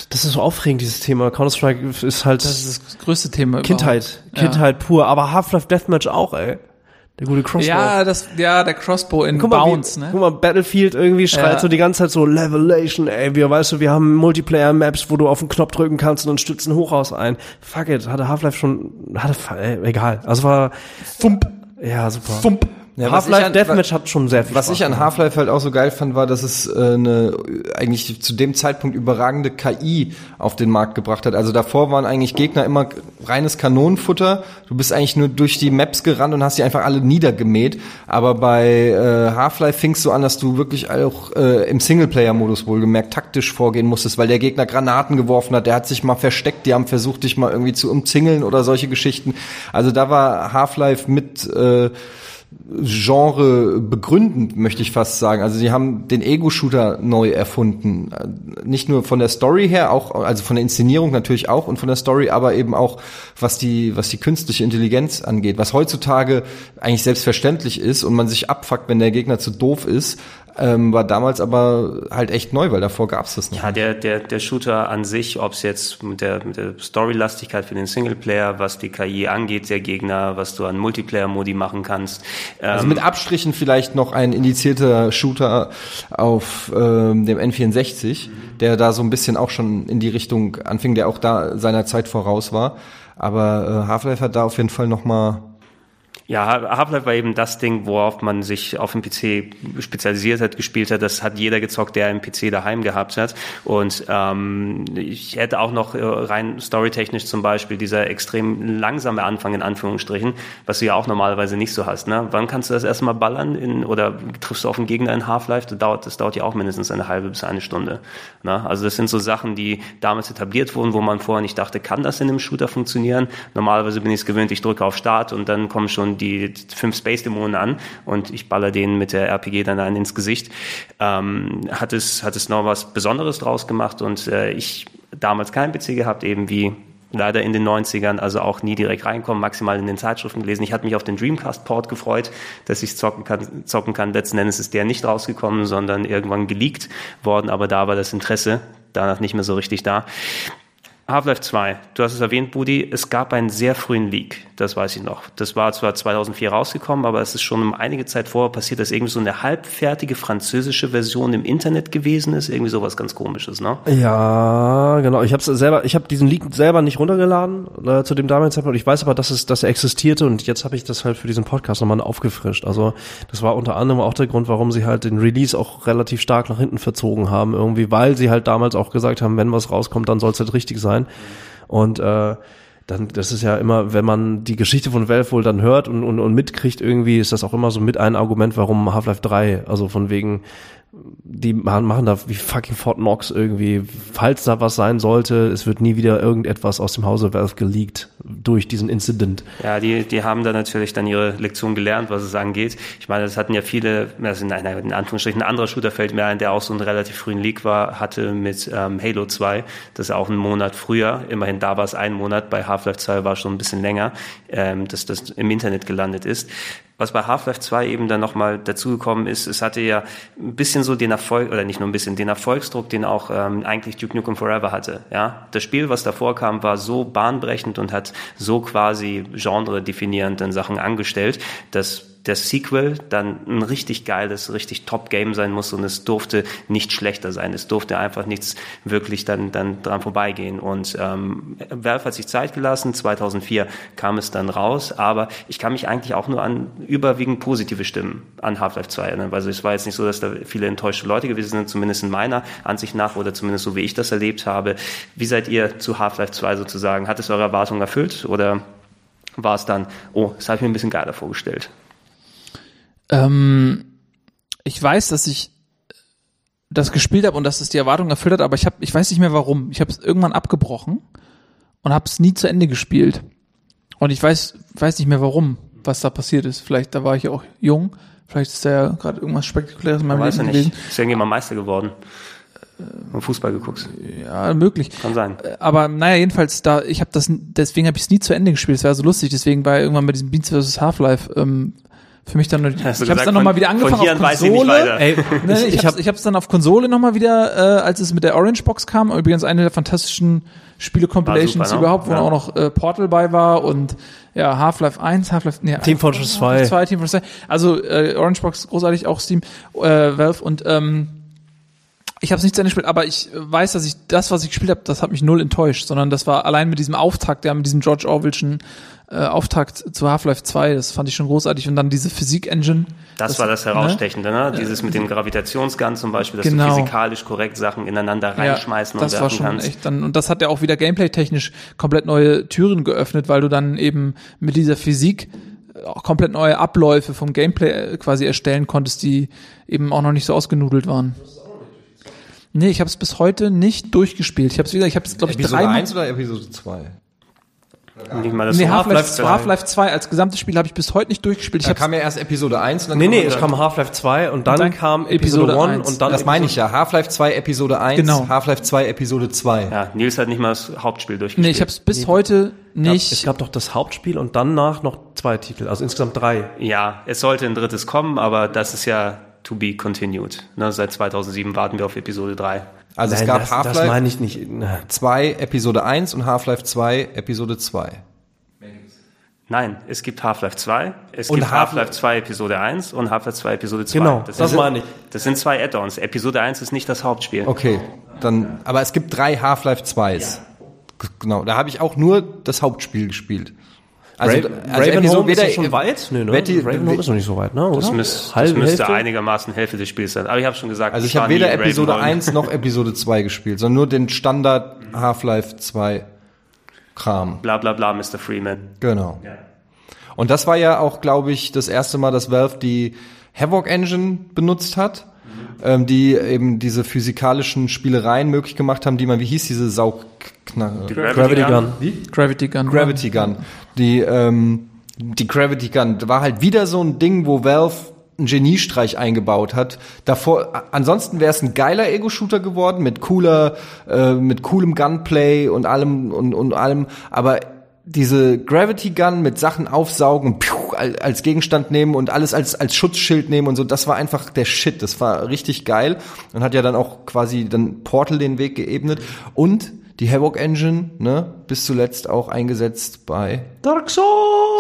das ist so aufregend, dieses Thema. Counter-Strike ist halt Das ist das größte Thema. Kindheit. überhaupt. Kindheit pur. Aber Half-Life Deathmatch auch, ey. Der gute Crossbow. Ja, das, ja, der Crossbow in Guck mal, Bounce, wie, ne? guck mal, Battlefield irgendwie schreit Ja. so die ganze Zeit so Levelation, ey, wir, weißt du, wir haben Multiplayer-Maps, wo du auf den Knopf drücken kannst und dann stützt ein Hochhaus ein. Fuck it, hatte Half-Life schon, hatte, ey, egal. Also war, Fump. ja, super. Fump. Ja, was ich Half-Life an- Deathmatch hat schon sehr viel Was Spaß ich an. Half-Life halt auch so geil fand, war, dass es äh, eine eigentlich zu dem Zeitpunkt überragende KI auf den Markt gebracht hat. Also davor waren eigentlich Gegner immer reines Kanonenfutter. Du bist eigentlich nur durch die Maps gerannt und hast die einfach alle niedergemäht. Aber bei äh, Half-Life fingst du an, dass du wirklich auch äh, im Singleplayer-Modus wohlgemerkt taktisch vorgehen musstest, weil der Gegner Granaten geworfen hat, der hat sich mal versteckt, die haben versucht, dich mal irgendwie zu umzingeln oder solche Geschichten. Also da war Half-Life mit äh, Genre begründend, möchte ich fast sagen. Also sie haben den Ego-Shooter neu erfunden. Nicht nur von der Story her, auch, also von der Inszenierung natürlich auch und von der Story, aber eben auch, was die, was die künstliche Intelligenz angeht. Was heutzutage eigentlich selbstverständlich ist und man sich abfuckt, wenn der Gegner zu doof ist, ähm, war damals aber halt echt neu, weil davor gab's das nicht. Ja, der, der, der Shooter an sich, ob es jetzt mit der, mit der Storylastigkeit für den Singleplayer, was die KI angeht, der Gegner, was du an Multiplayer-Modi machen kannst. Also ähm, mit Abstrichen vielleicht noch ein indizierter Shooter auf ähm, dem N64, der da so ein bisschen auch schon in die Richtung anfing, der auch da seiner Zeit voraus war. Aber äh, Half-Life hat da auf jeden Fall noch mal Ja, Half-Life war eben das Ding, worauf man sich auf dem PC spezialisiert hat, gespielt hat. Das hat jeder gezockt, der einen PC daheim gehabt hat. Und ähm, ich hätte auch noch äh, rein storytechnisch zum Beispiel dieser extrem langsame Anfang in Anführungsstrichen, was du ja auch normalerweise nicht so hast. Ne? Wann kannst du das erstmal ballern in, oder triffst du auf einen Gegner in Half-Life? Das dauert, das dauert ja auch mindestens eine halbe bis eine Stunde. Ne? Also das sind so Sachen, die damals etabliert wurden, wo man vorher nicht dachte, kann das in einem Shooter funktionieren? Normalerweise bin ich es gewöhnt, ich drücke auf Start und dann kommen schon die fünf Space-Dämonen an und ich baller denen mit der RPG dann einen ins Gesicht. Ähm, hat, es, hat es noch was Besonderes draus gemacht und äh, ich damals keinen PC gehabt, eben wie leider in den 90ern, also auch nie direkt reinkommen, maximal in den Zeitschriften gelesen. Ich hatte mich auf den Dreamcast-Port gefreut, dass ich zocken kann, zocken kann. Letzten Endes ist der nicht rausgekommen, sondern irgendwann geleakt worden, aber da war das Interesse danach nicht mehr so richtig da. Half-Life 2, du hast es erwähnt, Budi, es gab einen sehr frühen Leak, das weiß ich noch. Das war zwar 2004 rausgekommen, aber es ist schon um einige Zeit vorher passiert, dass irgendwie so eine halbfertige französische Version im Internet gewesen ist, irgendwie sowas ganz komisches, ne? Ja, genau. Ich habe selber, ich habe diesen Leak selber nicht runtergeladen äh, zu dem damaligen Zeitpunkt. Ich weiß aber, dass es, dass er existierte und jetzt habe ich das halt für diesen Podcast nochmal aufgefrischt. Also das war unter anderem auch der Grund, warum sie halt den Release auch relativ stark nach hinten verzogen haben, irgendwie, weil sie halt damals auch gesagt haben, wenn was rauskommt, dann soll es halt richtig sein. Und äh, dann, das ist ja immer, wenn man die Geschichte von Valve wohl dann hört und, und, und mitkriegt, irgendwie ist das auch immer so mit ein Argument, warum Half-Life 3, also von wegen, die machen da wie fucking Fort Knox irgendwie, falls da was sein sollte, es wird nie wieder irgendetwas aus dem Hause Valve geleakt durch diesen Incident. Ja, die, die haben da natürlich dann ihre Lektion gelernt, was es angeht. Ich meine, das hatten ja viele, also nein, in Anführungsstrichen, ein anderer Shooter fällt mir ein, der auch so einen relativ frühen Leak war, hatte mit ähm, Halo 2, das ist auch einen Monat früher, immerhin da war es ein Monat, bei Half-Life 2 war es schon ein bisschen länger, ähm, dass das im Internet gelandet ist. Was bei Half-Life 2 eben dann nochmal dazugekommen ist, es hatte ja ein bisschen so den Erfolg, oder nicht nur ein bisschen, den Erfolgsdruck, den auch ähm, eigentlich Duke Nukem Forever hatte. Ja, Das Spiel, was davor kam, war so bahnbrechend und hat so quasi genre-definierend dann Sachen angestellt, dass der Sequel dann ein richtig geiles, richtig Top-Game sein muss und es durfte nicht schlechter sein. Es durfte einfach nichts wirklich dann, dann dran vorbeigehen. Und ähm, Valve hat sich Zeit gelassen. 2004 kam es dann raus. Aber ich kann mich eigentlich auch nur an überwiegend positive Stimmen an Half-Life 2 erinnern. Also es war jetzt nicht so, dass da viele enttäuschte Leute gewesen sind, zumindest in meiner Ansicht nach oder zumindest so, wie ich das erlebt habe. Wie seid ihr zu Half-Life 2 sozusagen? Hat es eure Erwartungen erfüllt oder war es dann, oh, das habe ich mir ein bisschen geiler vorgestellt? Ähm, ich weiß, dass ich das gespielt habe und dass es die Erwartungen erfüllt hat, aber ich habe, ich weiß nicht mehr warum. Ich habe es irgendwann abgebrochen und habe es nie zu Ende gespielt. Und ich weiß, weiß nicht mehr warum, was da passiert ist. Vielleicht, da war ich auch jung. Vielleicht ist da ja gerade irgendwas Spektakuläres in meinem weiß ja Leben nicht. gewesen. Ist ja irgendjemand Meister geworden. Im Fußball geguckt. Ja, möglich. Kann sein. Aber naja, jedenfalls da, ich habe das, deswegen habe ich es nie zu Ende gespielt. Es war so lustig. Deswegen war irgendwann bei diesem Beats vs Half-Life ähm, für mich dann. Ich habe Hast es gesagt, dann nochmal wieder angefangen von hier auf ich Konsole. weiter. Ey, Nee, ich, ich, ich habe hab, ich hab's dann auf Konsole nochmal wieder, äh, als es mit der Orange Box kam, übrigens eine der fantastischen Spiele-Compilations super, ne? überhaupt, wo Ja. auch noch äh, Portal bei war und ja, Half-Life 1, Half-Life, nee, Team Fortress 2. Half-Life 2, Team Fortress 2. Also äh, Orange Box großartig, auch Steam, äh, Valve und ähm, ich habe es nicht zu Ende gespielt, aber ich weiß, dass ich das, was ich gespielt habe, das hat mich null enttäuscht, sondern das war allein mit diesem Auftakt, ja, mit diesem George Orwellschen äh, Auftakt zu Half-Life 2, das fand ich schon großartig und dann diese Physik-Engine. Das, war das Herausstechende, ne? Dieses mit dem Gravitationsgun zum Beispiel, dass Genau. du physikalisch korrekt Sachen ineinander reinschmeißen das und war werfen schon kannst. echt dann und das hat ja auch wieder gameplay-technisch komplett neue Türen geöffnet, weil du dann eben mit dieser Physik auch komplett neue Abläufe vom Gameplay äh, quasi erstellen konntest, die eben auch noch nicht so ausgenudelt waren. Nee, ich habe es bis heute nicht durchgespielt. Ich habe es wieder, ich habe es glaube ich Episode dreimal. 1 oder Episode 2? Nicht mal das Nee, Half-Life Half-Life 2 als gesamtes Spiel habe ich bis heute nicht durchgespielt. Ich Da kam ja erst Episode 1 und dann nee, kam nee, es kam Half-Life 2 und dann, dann kam Episode Episode 1 1. und dann Das meine ich ja. Half-Life 2 Episode 1, Genau. Half-Life 2 Episode 2. Ja, Nils hat nicht mal das Hauptspiel durchgespielt. nee, ich habe es bis heute nicht. Es gab doch das Hauptspiel und danach noch zwei Titel, also insgesamt drei. Ja, es sollte ein drittes kommen, aber das ist ja to be continued. Ne, seit 2007 warten wir auf Episode 3. Also es Nein, gab das, das Half-Life meine ich nicht. Na, 2 Episode 1 und Half-Life 2 Episode 2. Nein, es gibt Half-Life 2, es Und gibt Half- Half-Life 2 Episode 1 und Half-Life 2 Episode 2. Genau, das sind, meine ich. Das sind zwei Add-ons. Episode 1 ist nicht das Hauptspiel. Okay, dann, aber es gibt drei Half-Life 2s. G- Genau, da habe ich auch nur das Hauptspiel gespielt. Also, Ra also Ravenholm Episode- ist ja schon weit? Nee, ne? Betty- Ravenholm ist noch nicht so weit, ne? Oder? Das, müsst, das müsste Hälfte? einigermaßen Hälfte des Spiels sein. Aber ich habe schon gesagt, Also ich habe weder Episode Ravenholm. 1 noch Episode 2 gespielt, sondern nur den Standard Half-Life 2 Kram. Bla bla bla, Mr. Freeman. Genau. Und das war ja auch, glaube ich, das erste Mal, dass Valve die Havoc Engine benutzt hat, ähm, die eben diese physikalischen Spielereien möglich gemacht haben, die man, wie hieß diese Saugknarre? Gravity Gun. Wie? Gravity Gun. Gravity Gun. Die, ähm, die Gravity Gun war halt wieder so ein Ding, wo Valve einen Geniestreich eingebaut hat. Davor, ansonsten wäre es ein geiler Ego-Shooter geworden mit cooler, äh, mit coolem Gunplay und allem und, und allem. Aber diese Gravity Gun mit Sachen aufsaugen, als Gegenstand nehmen und alles als als Schutzschild nehmen und so, das war einfach der Shit. Das war richtig geil und hat ja dann auch quasi dann Portal den Weg geebnet und die Havoc Engine, ne, bis zuletzt auch eingesetzt bei Dark Souls!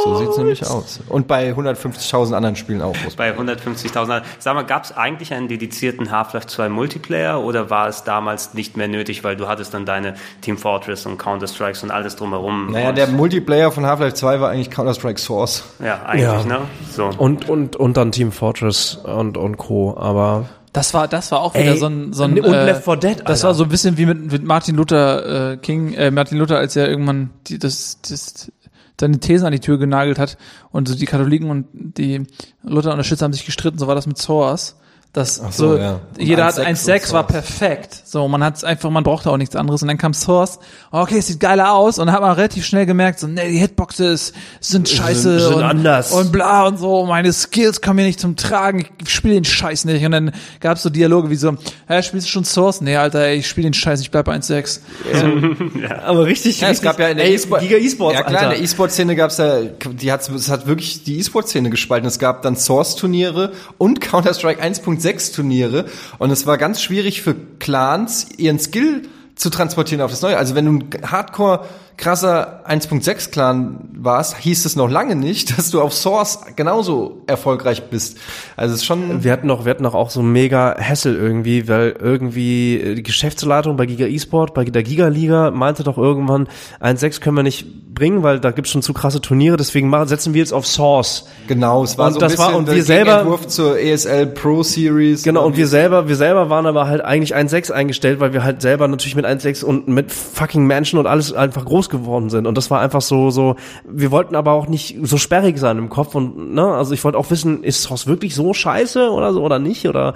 so sieht's nämlich aus. Und bei 150.000 anderen Spielen auch. Muss man. Bei 150.000. Sag mal, gab es eigentlich einen dedizierten Half-Life 2 Multiplayer oder war es damals nicht mehr nötig, weil du hattest dann deine Team Fortress und Counter-Strikes und alles drumherum? Naja, der Multiplayer von Half-Life 2 war eigentlich Counter-Strike Source. Ja, eigentlich, Ja. ne? So. Und, und, und dann Team Fortress und, und Co. Aber Das war, das war auch wieder Ey, so ein, so ein und Left 4 Dead, Das Alter. war so ein bisschen wie mit, mit Martin Luther äh, King, äh, Martin Luther, als er irgendwann die, das, das, seine Thesen an die Tür genagelt hat und so die Katholiken und die Luther-Unterstützer haben sich gestritten, so war das mit Source. Das so, so, ja. Jeder hat 1.6 1.6 und war perfekt. So, man hat einfach, man brauchte auch nichts anderes. Und dann kam Source, okay, es sieht geiler aus. Und dann hat man relativ schnell gemerkt, so, nee, die Hitboxes sind scheiße sind und, anders. und bla und so. Meine Skills kommen hier nicht zum Tragen. Ich spiele den Scheiß nicht. Und dann gab es so Dialoge wie so, hä, spielst du schon Source? Nee, Alter, ey, ich spiele den Scheiß, ich bleib bei 1.6. aber richtig, Ja, es gab ja in der ey, E-Sport- Giga E-Sports, Ja klar, in der E-Sport-Szene gab's ja, die hat, es hat wirklich die E-Sport-Szene gespalten. Es gab dann Source-Turniere und Counter-Strike 1.6-Turniere und es war ganz schwierig für Clans, ihren Skill zu transportieren auf das Neue. Also wenn du ein Hardcore krasser 1.6 Clan warst, hieß es noch lange nicht, dass du auf Source genauso erfolgreich bist. Also es ist schon Wir hatten noch, wir hatten noch auch so mega Hassel irgendwie, weil irgendwie äh, die Geschäftsleitung bei Giga eSport, bei der Giga Liga meinte doch irgendwann, 1.6 können wir nicht bringen, weil da gibt's schon zu krasse Turniere, deswegen machen, setzen wir jetzt auf Source. genau, es war Und so ein das war- bisschen und wir selber- Gegenentwurf zur ESL Pro Series. Genau, und wir selber, wir selber waren aber halt eigentlich 1.6 eingestellt, weil wir halt selber natürlich mit 1.6 und mit fucking Mansion und alles einfach groß geworden sind. Und das war einfach so, so, wir wollten aber auch nicht so sperrig sein im Kopf und, ne, also ich wollte auch wissen, ist Source wirklich so scheiße oder so oder nicht oder,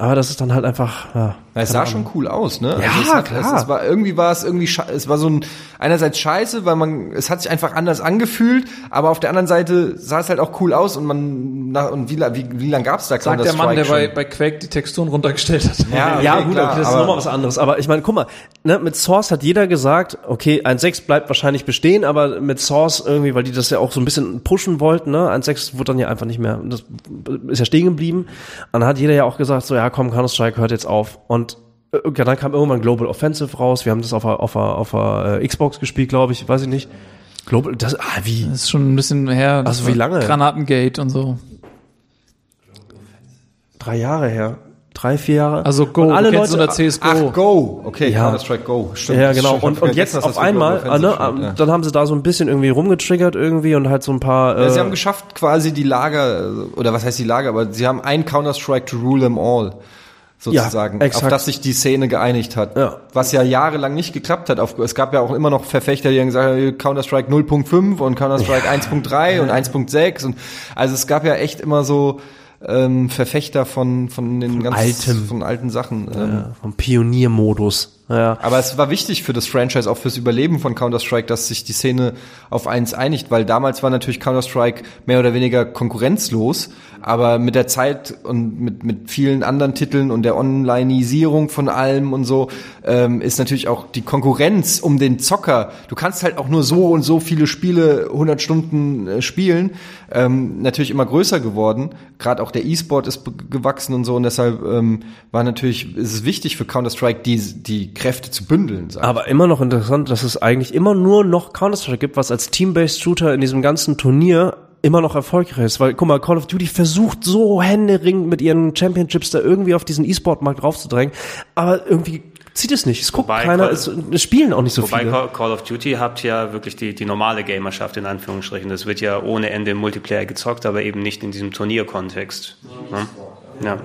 aber das ist dann halt einfach, ja. Es sah schon cool aus, ne? Ja, es hat, klar. Es, es war irgendwie war es irgendwie es war so ein einerseits scheiße, weil man es hat sich einfach anders angefühlt, aber auf der anderen Seite sah es halt auch cool aus und man na, und wie wie, wie lang gab's da Sagt der Mann, der bei, schon? bei Quake die Texturen runtergestellt hat. Ja, ja, okay, gut, klar, okay, das ist nochmal was anderes. Aber ich meine, guck mal, ne, mit Source hat jeder gesagt, okay, 1.6 bleibt wahrscheinlich bestehen, aber mit Source irgendwie, weil die das ja auch so ein bisschen pushen wollten, ne, 1.6 wurde dann ja einfach nicht mehr, das ist ja stehen geblieben. Und dann hat jeder ja auch gesagt, so, ja, komm, Counter-Strike hört jetzt auf. Und äh, dann kam irgendwann Global Offensive raus. Wir haben das auf der, auf auf äh, Xbox gespielt, glaube ich, weiß ich nicht. Global, das, ah, wie? Das ist schon ein bisschen her. Also wie lange? Granatengate und so. Drei Jahre her. Drei, vier Jahre. Also Go, Und alle Leute, unter CSGO. Ach, Go. Okay, Ja. Counter-Strike Go. Stimmt. Ja, genau. Stimmt, Und, und jetzt auf einmal, Offensive ne, steht, ja. dann haben sie da so ein bisschen irgendwie rumgetriggert irgendwie und halt so ein paar. Äh, Ja, sie haben geschafft, quasi die Lager, oder was heißt die Lager, aber sie haben ein Counter-Strike to rule them all, sozusagen, Ja, exakt. auf das sich die Szene geeinigt hat. Ja. Was ja jahrelang nicht geklappt hat. Auf, es gab ja auch immer noch Verfechter, die haben gesagt haben, Counter-Strike 0.5 und Counter-Strike 1.3 und 1.6 und also es gab ja echt immer so ähm, Verfechter von von den ganz Altem. von alten Sachen. Ähm, ja, vom Pioniermodus. Ja. aber es war wichtig für das Franchise, auch fürs Überleben von Counter-Strike, dass sich die Szene auf eins einigt, weil damals war natürlich Counter-Strike mehr oder weniger konkurrenzlos, aber mit der Zeit und mit, mit vielen anderen Titeln und der Onlineisierung von allem und so, ähm, ist natürlich auch die Konkurrenz um den Zocker. Du kannst halt auch nur so und so viele Spiele 100 Stunden äh, spielen, ähm, natürlich immer größer geworden. Gerade auch der E-Sport ist gewachsen und so und deshalb ähm, war natürlich, ist es wichtig für Counter-Strike, die, die Kräfte zu bündeln. Aber immer noch interessant, dass es eigentlich immer nur noch Counter-Strike gibt, was als Team-Based Shooter in diesem ganzen Turnier immer noch erfolgreich ist. Weil, guck mal, Call of Duty versucht so händeringend mit ihren Championships da irgendwie auf diesen E-Sport-Markt draufzudrängen. Aber irgendwie zieht es nicht. Es guckt Wobei keiner, Call- es, es spielen auch nicht so Wobei viele. Call, Call of Duty habt ja wirklich die, die normale Gamerschaft in Anführungsstrichen. Das wird ja ohne Ende im Multiplayer gezockt, aber eben nicht in diesem Turnierkontext. Ne? Ja.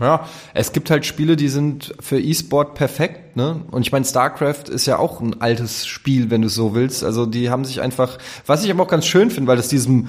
Ja, es gibt halt Spiele, die sind für E-Sport perfekt, ne? Und ich meine, StarCraft ist ja auch ein altes Spiel, wenn du so willst. Also die haben sich einfach, was ich aber auch ganz schön finde, weil das diesem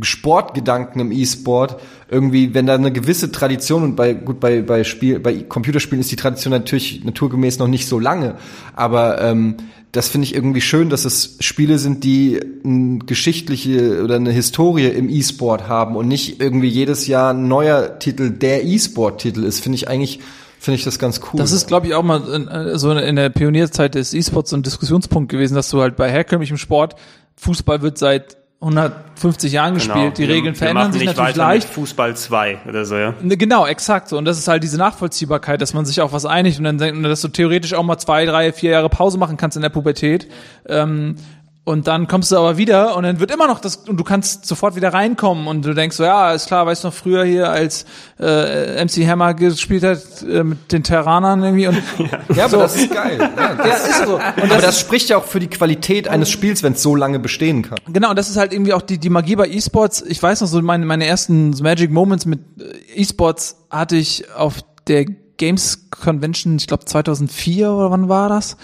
Sportgedanken im E-Sport irgendwie, wenn da eine gewisse Tradition und bei gut bei bei Spiel bei Computerspielen ist die Tradition natürlich naturgemäß noch nicht so lange, aber ähm, das finde ich irgendwie schön, dass es Spiele sind, die eine geschichtliche oder eine Historie im E-Sport haben und nicht irgendwie jedes Jahr ein neuer Titel der E-Sport-Titel ist. Finde ich eigentlich, finde ich das ganz cool. Das ist, glaube ich, auch mal in, äh, so in der Pionierzeit des E-Sports so ein Diskussionspunkt gewesen, dass du halt bei herkömmlichem Sport, Fußball wird seit 150 Jahren gespielt, die Genau. Wir- Regeln wir verändern machen sich nicht natürlich leicht. Fußball 2 oder so, ja. Ne, Genau, exakt so. Und das ist halt diese Nachvollziehbarkeit, dass man sich auf was einigt und dann denkt, dass du theoretisch auch mal zwei, drei, vier Jahre Pause machen kannst in der Pubertät. Ähm, und dann kommst du aber wieder und dann wird immer noch das, und du kannst sofort wieder reinkommen und du denkst so, ja, ist klar, weißt du noch früher hier, als äh, MC Hammer gespielt hat äh, mit den Terranern irgendwie und ja, aber das ist geil. Ja, das, ist so. Und aber das spricht ja auch für die Qualität eines Spiels, wenn es so lange bestehen kann. Genau, und das ist halt irgendwie auch die, die Magie bei E-Sports. Ich weiß noch so, meine, meine ersten Magic Moments mit äh, E-Sports hatte ich auf der Games Convention, ich glaube 2004 oder wann war das?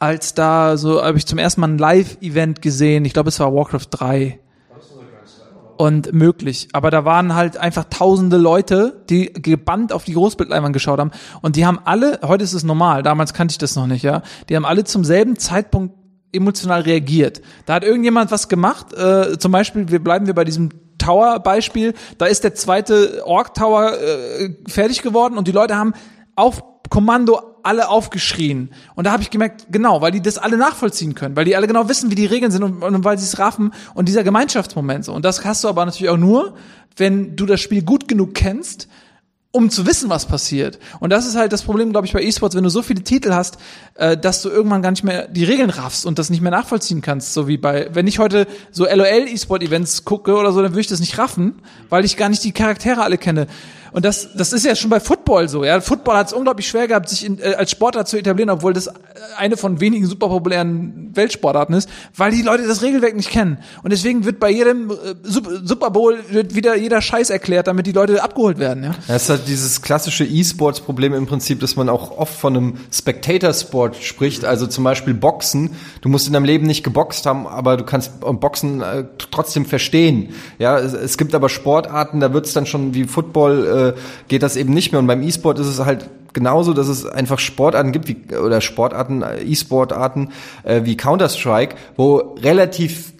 Als da so, habe ich zum ersten Mal ein Live-Event gesehen. Ich glaube, es war Warcraft 3. Und möglich. Aber da waren halt einfach tausende Leute, die gebannt auf die Großbildleinwand geschaut haben. Und die haben alle, heute ist es normal, damals kannte ich das noch nicht, ja. Die haben alle zum selben Zeitpunkt emotional reagiert. Da hat irgendjemand was gemacht, äh, zum Beispiel, wir bleiben wir bei diesem Tower-Beispiel, da ist der zweite Orc-Tower äh, fertig geworden und die Leute haben auf Kommando alle aufgeschrien. Und da habe ich gemerkt, genau, weil die das alle nachvollziehen können, weil die alle genau wissen, wie die Regeln sind und, und weil sie es raffen und dieser Gemeinschaftsmoment so. Und das hast du aber natürlich auch nur, wenn du das Spiel gut genug kennst, um zu wissen, was passiert. Und das ist halt das Problem, glaube ich, bei E-Sports, wenn du so viele Titel hast, äh, dass du irgendwann gar nicht mehr die Regeln raffst und das nicht mehr nachvollziehen kannst. So wie bei, wenn ich heute so LOL E-Sport-Events gucke oder so, dann würde ich das nicht raffen, weil ich gar nicht die Charaktere alle kenne. Und das, das ist ja schon bei Football so. Ja, Football hat es unglaublich schwer gehabt, sich in, äh, als Sportart zu etablieren, obwohl das eine von wenigen super populären Weltsportarten ist, weil die Leute das Regelwerk nicht kennen. Und deswegen wird bei jedem äh, Super Bowl wird wieder jeder Scheiß erklärt, damit die Leute abgeholt werden. Ja, ist halt dieses klassische E-Sports-Problem im Prinzip, dass man auch oft von einem Spectator-Sport spricht, also zum Beispiel Boxen. Du musst in deinem Leben nicht geboxt haben, aber du kannst Boxen äh, trotzdem verstehen. Ja, es, es gibt aber Sportarten, da wird es dann schon wie Football äh, geht das eben nicht mehr. Und beim E-Sport ist es halt genauso, dass es einfach Sportarten gibt wie oder Sportarten, äh, E-Sportarten äh, wie Counter Strike, wo relativ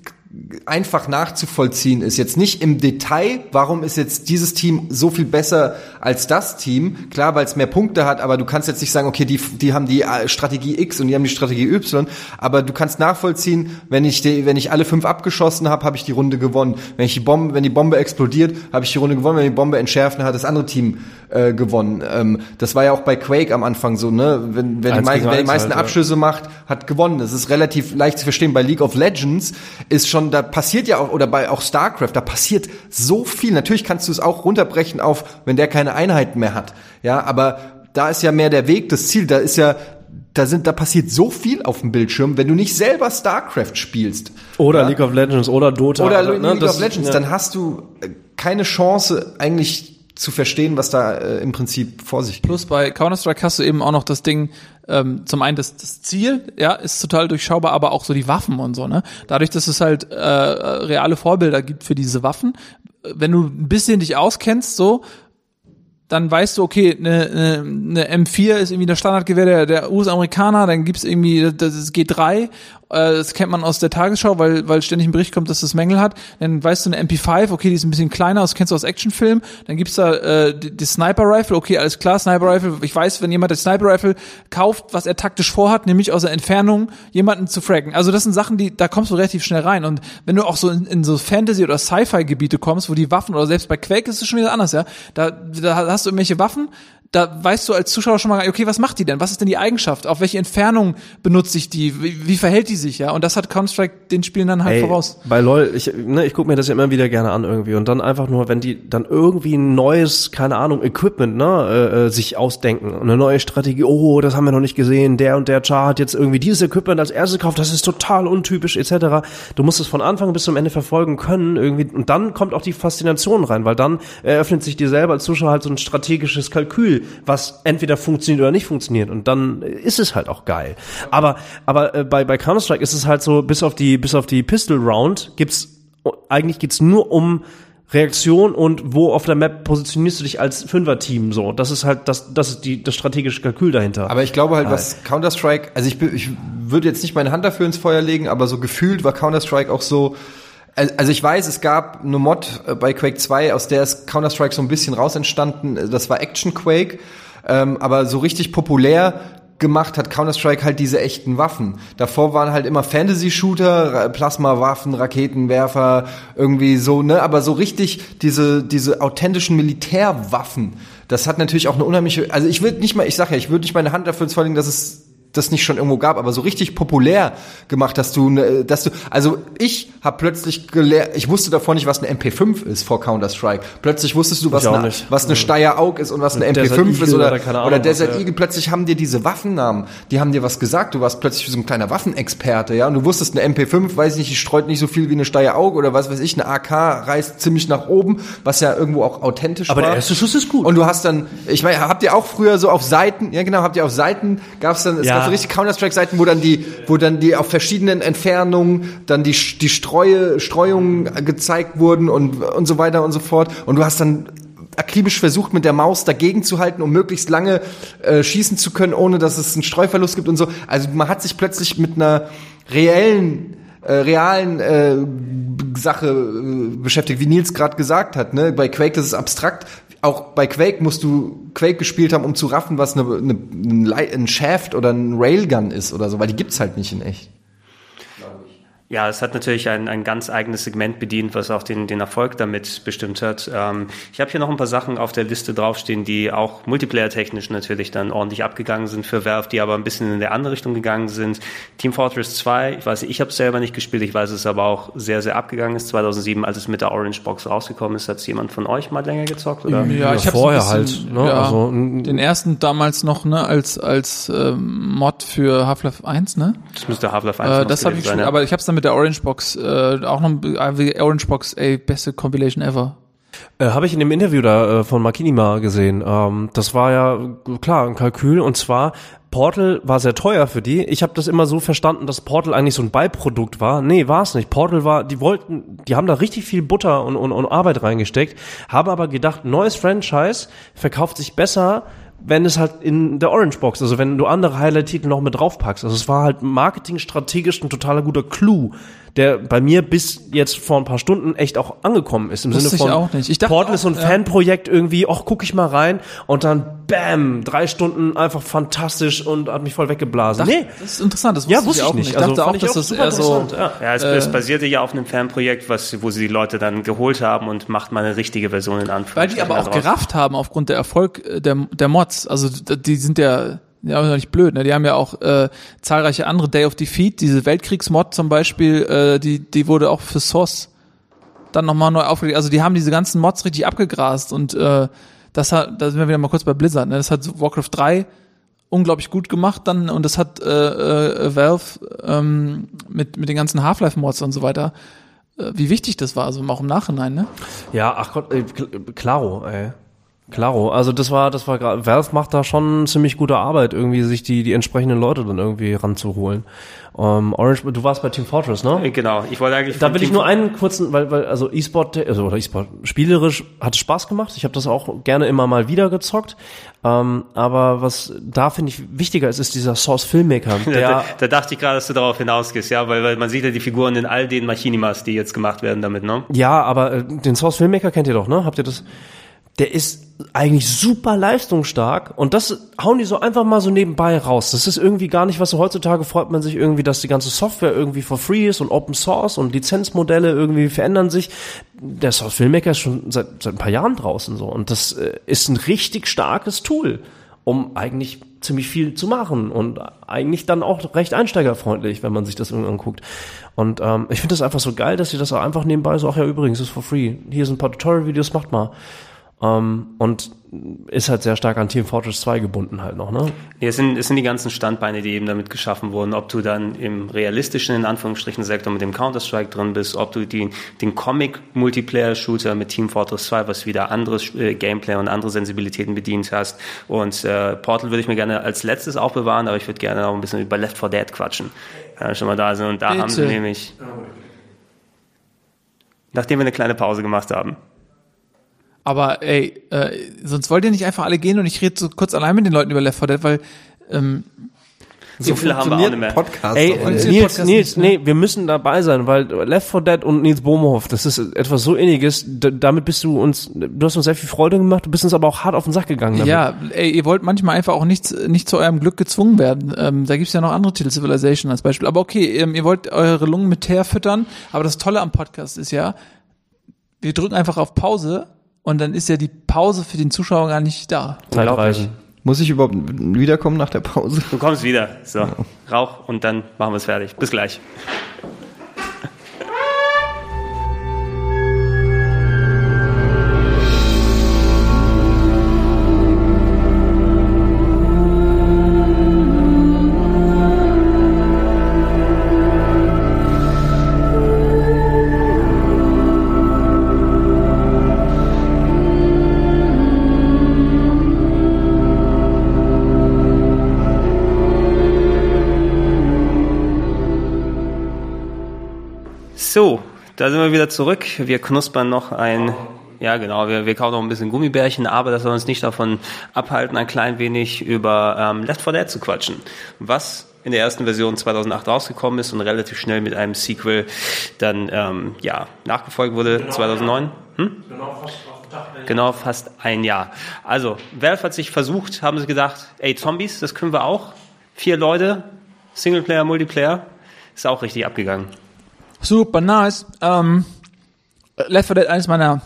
einfach nachzuvollziehen ist. Jetzt nicht im Detail, warum ist jetzt dieses Team so viel besser als das Team. Klar, weil es mehr Punkte hat, aber du kannst jetzt nicht sagen, okay, die, die haben die äh, Strategie X und die haben die Strategie Y, aber du kannst nachvollziehen, wenn ich, die, wenn ich alle fünf abgeschossen habe, habe ich die Runde gewonnen. Wenn ich die Bombe, wenn die Bombe explodiert, habe ich die Runde gewonnen. Wenn die Bombe entschärft, hat das andere Team äh, gewonnen. Ähm, das war ja auch bei Quake am Anfang so, ne? Wenn, wenn, die, meisten, wer die meisten halt, Abschüsse ja. macht, hat gewonnen. Das ist relativ leicht zu verstehen. Bei League of Legends ist schon da passiert ja auch, oder bei auch StarCraft, da passiert so viel. Natürlich kannst du es auch runterbrechen auf, wenn der keine Einheiten mehr hat. Ja, aber da ist ja mehr der Weg, das Ziel. Da ist ja, da sind, da passiert so viel auf dem Bildschirm, wenn du nicht selber StarCraft spielst. Oder ja? League of Legends oder Dota. Oder, oder ne, League of Legends, ja. dann hast du äh, keine Chance eigentlich zu verstehen, was da äh, im Prinzip vor sich geht. Plus bei Counter-Strike hast du eben auch noch das Ding, ähm, zum einen das, das Ziel, ja, ist total durchschaubar, aber auch so die Waffen und so, ne? Dadurch, dass es halt äh, reale Vorbilder gibt für diese Waffen, wenn du ein bisschen dich auskennst, so, dann weißt du, okay, eine, eine, eine M4 ist irgendwie das Standardgewehr der, der US-Amerikaner, dann gibt's irgendwie das G3 äh, das kennt man aus der Tagesschau, weil, weil ständig ein Bericht kommt, dass das Mängel hat. Dann weißt du eine MP5, okay, die ist ein bisschen kleiner, das kennst du aus Actionfilmen. Dann gibt's da äh, die, die Sniper Rifle, okay, alles klar, Sniper Rifle. Ich weiß, wenn jemand das Sniper Rifle kauft, was er taktisch vorhat, nämlich aus der Entfernung jemanden zu fracken. Also das sind Sachen, die da kommst du relativ schnell rein. Und wenn du auch so in, in so Fantasy- oder Sci-Fi-Gebiete kommst, wo die Waffen oder selbst bei Quake ist es schon wieder anders, ja. Da, da hast du irgendwelche Waffen, da weißt du als Zuschauer schon mal, okay, was macht die denn? Was ist denn die Eigenschaft? Auf welche Entfernung benutze ich die? Wie, wie verhält die sich, ja? Und das hat Counter-Strike den Spielen dann halt Ey, voraus. Bei LoL, ich, ne, ich gucke mir das ja immer wieder gerne an irgendwie und dann einfach nur, wenn die dann irgendwie ein neues, keine Ahnung, Equipment, ne, äh, äh sich ausdenken und eine neue Strategie, oh, das haben wir noch nicht gesehen, der und der Char hat jetzt irgendwie dieses Equipment als erstes gekauft, das ist total untypisch, etc. Du musst es von Anfang bis zum Ende verfolgen können irgendwie und dann kommt auch die Faszination rein, weil dann eröffnet sich dir selber als Zuschauer halt so ein strategisches Kalkül was entweder funktioniert oder nicht funktioniert. Und dann ist es halt auch geil. Aber, aber äh, bei, bei Counter-Strike ist es halt so, bis auf die, bis auf die Pistol Round gibt's, eigentlich geht's nur um Reaktion und wo auf der Map positionierst du dich als Fünfer-Team so. Das ist halt das, das ist die, das strategische Kalkül dahinter. Aber ich glaube halt, was Counter-Strike, also ich, ich würde jetzt nicht meine Hand dafür ins Feuer legen, aber so gefühlt war Counter-Strike auch so, also ich weiß, es gab eine Mod äh, bei Quake 2, aus der ist Counter-Strike so ein bisschen raus entstanden. Das war Action Quake. Ähm, aber so richtig populär gemacht hat Counter-Strike halt diese echten Waffen. Davor waren halt immer Fantasy-Shooter, Plasma-Waffen, Raketenwerfer, irgendwie so, ne? Aber so richtig diese, diese authentischen Militärwaffen, das hat natürlich auch eine unheimliche, also ich würde nicht mal, ich sag ja, ich würde nicht meine Hand dafür ins dass es das nicht schon irgendwo gab, aber so richtig populär gemacht, dass du, ne, dass du, also ich habe plötzlich gelernt, ich wusste davor nicht, was eine MP5 ist vor Counter Strike. Plötzlich wusstest du, was eine, was eine Steyr Aug ist und was eine MP5 Desert ist oder oder, oder Desert Eagle. Plötzlich haben dir diese Waffennamen, die haben dir was gesagt. Du warst plötzlich so ein kleiner Waffenexperte, ja, und du wusstest eine MP5, weiß ich nicht, die streut nicht so viel wie eine Steyr Aug oder was weiß ich, eine AK reißt ziemlich nach oben, was ja irgendwo auch authentisch aber war. Aber der erste Schuss ist gut. Und du hast dann, ich meine, habt ihr auch früher so auf Seiten, ja genau, habt ihr auf Seiten gab's dann, es ja. So richtig Counter-Strike-Seiten, wo dann die, wo dann die auf verschiedenen Entfernungen dann die, die Streue, Streuungen gezeigt wurden und, und so weiter und so fort. Und du hast dann akribisch versucht, mit der Maus dagegen zu halten, um möglichst lange äh, schießen zu können, ohne dass es einen Streuverlust gibt und so. Also man hat sich plötzlich mit einer reellen äh, realen äh, Sache äh, beschäftigt, wie Nils gerade gesagt hat. Ne? Bei Quake das ist abstrakt auch bei Quake musst du Quake gespielt haben, um zu raffen, was eine, eine, ein Shaft oder ein Railgun ist oder so, weil die gibt's halt nicht in echt. Ja, es hat natürlich ein, ein ganz eigenes Segment bedient, was auch den, den Erfolg damit bestimmt hat. Ähm, ich habe hier noch ein paar Sachen auf der Liste draufstehen, die auch multiplayer-technisch natürlich dann ordentlich abgegangen sind für Valve, die aber ein bisschen in der andere Richtung gegangen sind. Team Fortress 2, ich weiß, ich habe es selber nicht gespielt, ich weiß es aber auch sehr, sehr abgegangen ist. 2007, als es mit der Orange Box rausgekommen ist, hat es jemand von euch mal länger gezockt? Oder? Ja, ich habe vorher bisschen, halt, ne? Ja, Also, den ersten damals noch ne als als ähm, Mod für Half-Life 1, ne? Das müsste Half-Life 1 Äh, das habe ich sein, schon, ja. aber ich habe es dann mit der Orange Box äh, auch noch äh, Orange Box, ey, beste Compilation ever. Äh, Habe ich in dem Interview da äh, von Makinima gesehen. Ähm, das war ja äh, klar ein Kalkül und zwar Portal war sehr teuer für die. Ich habe das immer so verstanden, dass Portal eigentlich so ein Beiprodukt war. Nee, war es nicht. Portal war, die wollten, die haben da richtig viel Butter und, und, und Arbeit reingesteckt, haben aber gedacht, neues Franchise verkauft sich besser, wenn es halt in der Orange Box, also wenn du andere Highlight-Titel noch mit draufpackst. Also es war halt marketingstrategisch ein totaler guter Clou, der bei mir bis jetzt vor ein paar Stunden echt auch angekommen ist. Im Wusste Sinne ich von auch nicht. Ich dachte Portal ist so ein ja. Fanprojekt irgendwie, ach, guck ich mal rein und dann bam, drei Stunden einfach fantastisch und hat mich voll weggeblasen. Dacht- nee, Das ist interessant, das wusste, Ja, wusste ich auch ich nicht. Ich Also dachte fand auch, ich dass auch das super eher so interessant, ja. Ja, es, Äh, es basierte ja auf einem Fanprojekt, was, wo sie die Leute dann geholt haben und macht mal eine richtige Version in Weil Anführungszeichen. die aber auch daraus. gerafft haben aufgrund der Erfolg äh, der, der Mods. Also die sind ja ja auch nicht blöd, ne? Die haben ja auch äh, zahlreiche andere Day of Defeat, diese Weltkriegsmod zum Beispiel, äh, die die wurde auch für Source dann nochmal neu aufgelegt. Also die haben diese ganzen Mods richtig abgegrast und äh, das hat, da sind wir wieder mal kurz bei Blizzard. Ne? Das hat Warcraft 3 unglaublich gut gemacht dann und das hat äh, äh, Valve ähm, mit mit den ganzen Half-Life Mods und so weiter. Äh, wie wichtig das war, also auch im Nachhinein, ne? Ja, ach Gott, äh, Kl- Claro, ey. Claro, also das war, das war gerade, Valve macht da schon ziemlich gute Arbeit, irgendwie sich die, die entsprechenden Leute dann irgendwie ranzuholen. Ähm, Orange, du warst bei Team Fortress, ne? Äh, Genau, ich wollte eigentlich Da will ich Team nur einen kurzen, weil, weil also E-Sport, also oder E-Sport, spielerisch hat es Spaß gemacht. Ich habe das auch gerne immer mal wieder gezockt. Ähm, aber was da finde ich wichtiger ist, ist dieser Source Filmmaker. Da, Der, da, da dachte ich gerade, dass du darauf hinausgehst, ja, weil, weil man sieht ja die Figuren in all den Machinimas, die jetzt gemacht werden damit, ne? ja, aber äh, den Source Filmmaker kennt ihr doch, ne? Habt ihr das? Der ist eigentlich super leistungsstark und das hauen die so einfach mal so nebenbei raus. Das ist irgendwie gar nicht, was so heutzutage freut man sich irgendwie, dass die ganze Software irgendwie for free ist und Open Source und Lizenzmodelle irgendwie verändern sich. Der Source Filmmaker ist schon seit, seit ein paar Jahren draußen so und das äh, ist ein richtig starkes Tool, um eigentlich ziemlich viel zu machen und eigentlich dann auch recht einsteigerfreundlich, wenn man sich das irgendwie anguckt. Und ähm, ich finde das einfach so geil, dass sie das auch einfach nebenbei so, ach ja, übrigens, ist for free. Hier sind ein paar Tutorial-Videos, macht mal. Ähm, und ist halt sehr stark an Team Fortress 2 gebunden halt noch, ne? Nee, es sind, es sind die ganzen Standbeine, die eben damit geschaffen wurden. Ob du dann im realistischen, in Anführungsstrichen, Sektor mit dem Counter-Strike drin bist, ob du die, den Comic-Multiplayer-Shooter mit Team Fortress 2, was wieder anderes äh, Gameplay und andere Sensibilitäten bedient hast. Und äh, Portal würde ich mir gerne als letztes aufbewahren, aber ich würde gerne noch ein bisschen über Left 4 Dead quatschen. Ja, schon mal da sind. Und da Bitte. haben sie nämlich, nachdem wir eine kleine Pause gemacht haben, Aber ey, äh, sonst wollt ihr nicht einfach alle gehen und ich rede so kurz allein mit den Leuten über Left 4 Dead, weil ähm, so viele haben wir auch nicht mehr. Podcast Ey, Nils, Podcast Nils, ne? nee, wir müssen dabei sein, weil Left 4 Dead und Nils Bohmhoff, das ist etwas so inniges, d- damit bist du uns, du hast uns sehr viel Freude gemacht, du bist uns aber auch hart auf den Sack gegangen damit. ja, ey, ihr wollt manchmal einfach auch nicht, nicht zu eurem Glück gezwungen werden. Ähm, da gibt's ja noch andere Titel, Civilization als Beispiel. Aber okay, ähm, ihr wollt eure Lungen mit Teer füttern, aber das Tolle am Podcast ist ja, wir drücken einfach auf Pause und dann ist ja die Pause für den Zuschauer gar nicht da. Zeitreisen. Muss ich überhaupt wiederkommen nach der Pause? Du kommst wieder. So, Rauch und dann machen wir es fertig. Bis gleich. Da sind wir wieder zurück. Wir knuspern noch ein, ja genau, wir, wir kauen noch ein bisschen Gummibärchen, aber das soll uns nicht davon abhalten, ein klein wenig über ähm, Left 4 Dead zu quatschen. Was in der ersten Version 2008 rausgekommen ist und relativ schnell mit einem Sequel dann ähm, ja nachgefolgt wurde 2009. Hm? Genau, fast ein Jahr. Also, Valve hat sich versucht, haben sie gedacht, ey, Zombies, das können wir auch. Vier Leute, Singleplayer, Multiplayer, ist auch richtig abgegangen. Super nice. Ähm, Left 4 Dead eines meiner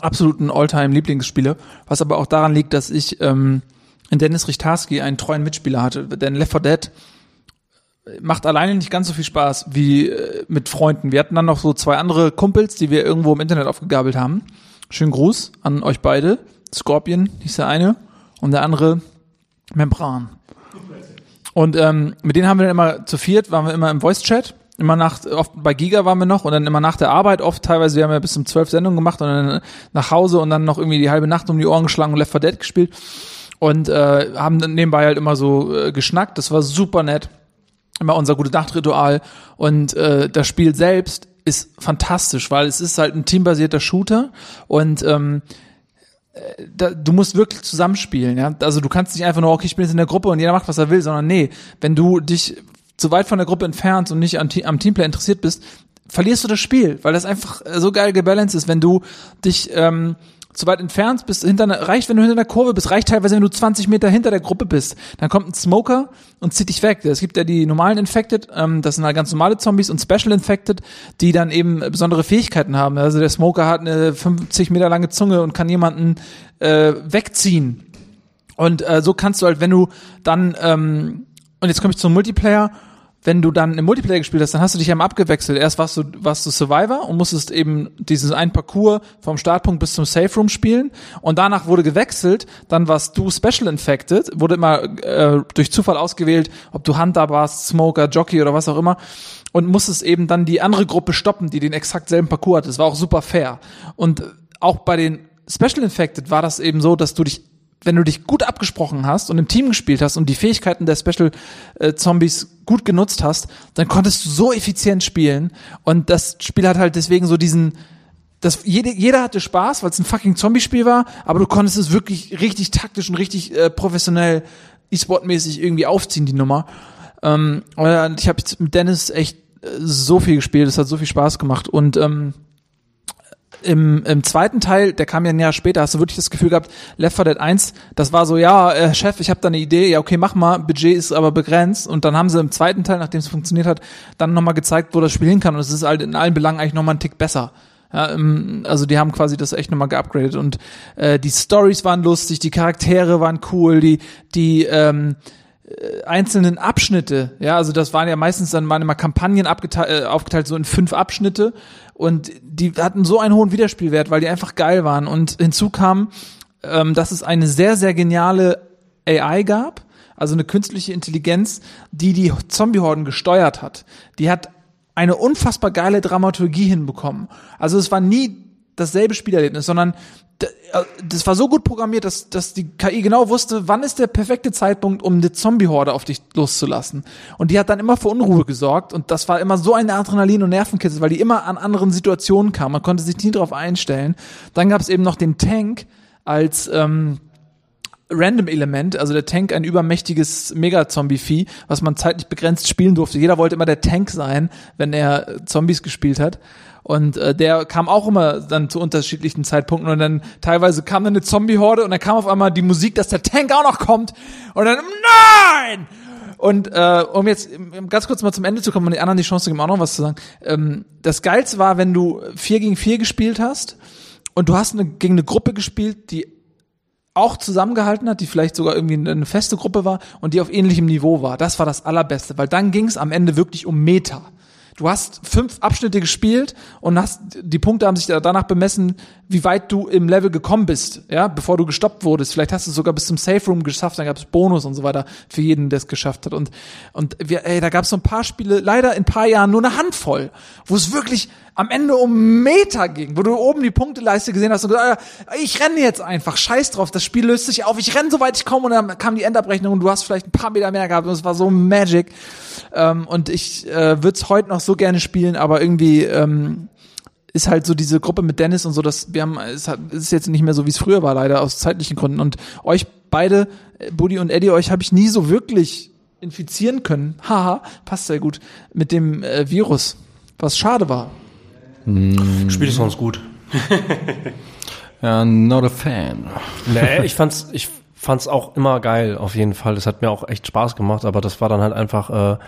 absoluten Alltime Lieblingsspiele, was aber auch daran liegt, dass ich ähm, in Dennis Richtarski einen treuen Mitspieler hatte. Denn Left 4 Dead macht alleine nicht ganz so viel Spaß wie äh, mit Freunden. Wir hatten dann noch so zwei andere Kumpels, die wir irgendwo im Internet aufgegabelt haben. Schönen Gruß an euch beide. Scorpion hieß der eine und der andere Membran. Und ähm, mit denen haben wir dann immer zu viert, waren wir immer im Voice-Chat. Immer nach, oft bei Giga waren wir noch und dann immer nach der Arbeit, oft teilweise, wir haben ja bis zum zwölf Sendungen gemacht und dann nach Hause und dann noch irgendwie die halbe Nacht um die Ohren geschlagen und Left 4 Dead gespielt. Und äh, haben dann nebenbei halt immer so äh, geschnackt. Das war super nett. Immer unser gute Nachtritual. Und äh, das Spiel selbst ist fantastisch, weil es ist halt ein teambasierter Shooter und ähm, da, du musst wirklich zusammenspielen, ja. Also du kannst nicht einfach nur, okay, ich bin jetzt in der Gruppe und jeder macht, was er will, sondern nee, wenn du dich zu weit von der Gruppe entfernst und nicht am, am Teamplay interessiert bist, verlierst du das Spiel, weil das einfach so geil gebalanced ist, wenn du dich ähm, zu weit entfernt bist, hinter einer, reicht, wenn du hinter der Kurve bist, reicht teilweise, wenn du 20 Meter hinter der Gruppe bist. Dann kommt ein Smoker und zieht dich weg. Es gibt ja die normalen Infected, ähm, das sind halt ganz normale Zombies und Special Infected, die dann eben besondere Fähigkeiten haben. Also der Smoker hat eine 50 Meter lange Zunge und kann jemanden äh, wegziehen. Und äh, so kannst du halt, wenn du dann, ähm, und jetzt komme ich zum Multiplayer, wenn du dann im Multiplayer gespielt hast, dann hast du dich ja mal abgewechselt. Erst warst du, warst du Survivor und musstest eben dieses ein Parcours vom Startpunkt bis zum Safe Room spielen. Und danach wurde gewechselt. Dann warst du Special Infected, wurde immer äh, durch Zufall ausgewählt, ob du Hunter warst, Smoker, Jockey oder was auch immer. Und musstest eben dann die andere Gruppe stoppen, die den exakt selben Parcours hatte. Das war auch super fair. Und auch bei den Special Infected war das eben so, dass du dich wenn du dich gut abgesprochen hast und im Team gespielt hast und die Fähigkeiten der Special äh, Zombies gut genutzt hast, dann konntest du so effizient spielen und das Spiel hat halt deswegen so diesen das, jede, jeder hatte Spaß, weil es ein fucking Zombie-Spiel war, aber du konntest es wirklich richtig taktisch und richtig äh, professionell E-Sport-mäßig irgendwie aufziehen, die Nummer. Ähm, und ich habe mit Dennis echt äh, so viel gespielt, es hat so viel Spaß gemacht und ähm, im, im zweiten Teil, der kam ja ein Jahr später, hast du wirklich das Gefühl gehabt, Left 4 Dead 1, das war so, ja, äh, Chef, ich habe da eine Idee, ja, okay, mach mal, Budget ist aber begrenzt. Und dann haben sie im zweiten Teil, nachdem es funktioniert hat, dann nochmal gezeigt, wo das Spiel hin kann. Und es ist halt in allen Belangen eigentlich nochmal ein Tick besser. Ja, also die haben quasi das echt nochmal geupgradet. Und äh, die Stories waren lustig, die Charaktere waren cool, die die ähm, äh, einzelnen Abschnitte, ja, also das waren ja meistens dann waren immer Kampagnen abgeteilt, äh, aufgeteilt so in fünf Abschnitte und die hatten so einen hohen Wiederspielwert, weil die einfach geil waren und hinzu kam, ähm, dass es eine sehr sehr geniale AI gab, also eine künstliche Intelligenz, die die Zombiehorden gesteuert hat. Die hat eine unfassbar geile Dramaturgie hinbekommen. Also es war nie dasselbe Spielerlebnis, sondern das war so gut programmiert, dass, dass die KI genau wusste, wann ist der perfekte Zeitpunkt, um eine Zombie-Horde auf dich loszulassen. Und die hat dann immer für Unruhe gesorgt und das war immer so ein Adrenalin- und Nervenkitzel, weil die immer an anderen Situationen kam. Man konnte sich nie darauf einstellen. Dann gab es eben noch den Tank als ähm, Random-Element, also der Tank ein übermächtiges Mega-Zombie-Vieh, was man zeitlich begrenzt spielen durfte. Jeder wollte immer der Tank sein, wenn er Zombies gespielt hat. Und äh, der kam auch immer dann zu unterschiedlichen Zeitpunkten und dann teilweise kam dann eine Zombie-Horde und dann kam auf einmal die Musik, dass der Tank auch noch kommt und dann nein! Und äh, um jetzt ganz kurz mal zum Ende zu kommen und die anderen die Chance zu geben, auch noch was zu sagen. Ähm, das Geilste war, wenn du vier gegen vier gespielt hast und du hast eine, gegen eine Gruppe gespielt, die auch zusammengehalten hat, die vielleicht sogar irgendwie eine feste Gruppe war und die auf ähnlichem Niveau war. Das war das Allerbeste, weil dann ging es am Ende wirklich um Meta. Du hast fünf Abschnitte gespielt und hast die Punkte haben sich danach bemessen, wie weit du im Level gekommen bist, ja, bevor du gestoppt wurdest. Vielleicht hast du sogar bis zum Safe Room geschafft, dann gab es Bonus und so weiter für jeden, der es geschafft hat. Und und wir, ey, da gab es so ein paar Spiele, leider in ein paar Jahren nur eine Handvoll, wo es wirklich am Ende um Meter ging, wo du oben die Punkteleiste gesehen hast und gesagt, ah, ich renne jetzt einfach, scheiß drauf, das Spiel löst sich auf, ich renne soweit ich komme und dann kam die Endabrechnung und du hast vielleicht ein paar Meter mehr gehabt und es war so magic. Ähm, und ich äh, würde es heute noch so gerne spielen, aber irgendwie ähm, ist halt so diese Gruppe mit Dennis und so, dass wir haben, es, ist jetzt nicht mehr so, wie es früher war, leider aus zeitlichen Gründen. Und euch beide, äh, Buddy und Eddie, euch habe ich nie so wirklich infizieren können. Haha, passt sehr gut mit dem äh, Virus, was schade war. Mm. Spiel ist sonst gut. ja, not a fan. Nee, ich fand's, ich fand's auch immer geil, auf jeden Fall. Es hat mir auch echt Spaß gemacht, aber das war dann halt einfach, äh,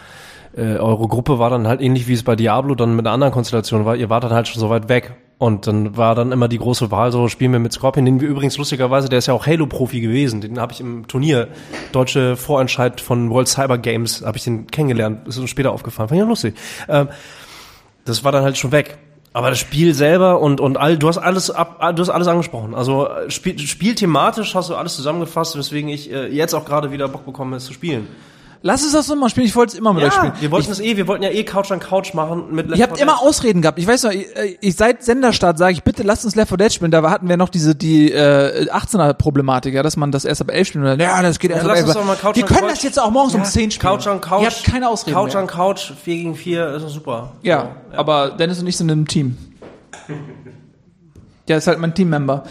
äh, eure Gruppe war dann halt ähnlich wie es bei Diablo dann mit einer anderen Konstellation war. Ihr wart dann halt schon so weit weg. Und dann war dann immer die große Wahl, so spielen wir mit Scorpion, den wir übrigens lustigerweise, der ist ja auch Halo-Profi gewesen. Den habe ich im Turnier, deutsche Vorentscheid von World Cyber Games, habe ich den kennengelernt. Ist uns später aufgefallen. Fand ich ja lustig. Ähm, das war dann halt schon weg. Aber das Spiel selber und und all du hast alles ab, du hast alles angesprochen. Also äh, spiel, spielthematisch hast du alles zusammengefasst, weswegen ich äh, jetzt auch gerade wieder Bock bekomme, es zu spielen. Lass es das nochmal spielen. Ich wollte es immer mit euch spielen. wir wollten es eh, wir wollten ja eh Couch an Couch machen mit Left Ihr habt 4 immer. Ausreden gehabt. Ich weiß noch, ich, ich seit Senderstart sage ich, bitte lasst uns Left 4 Dead spielen. Da hatten wir noch diese die äh, 18er Problematik, ja, dass man das erst ab 11 spielen. Ja, das geht erst Ja, ab lass 11. uns doch mal Couch wir können Couch. das jetzt auch morgens um 10 spielen. Couch an Couch. Ihr habt keine Ausreden Couch mehr. an Couch, 4 gegen 4, ist doch super. Ja, aber Dennis und ich sind im Team. Ja, ist halt mein Teammember.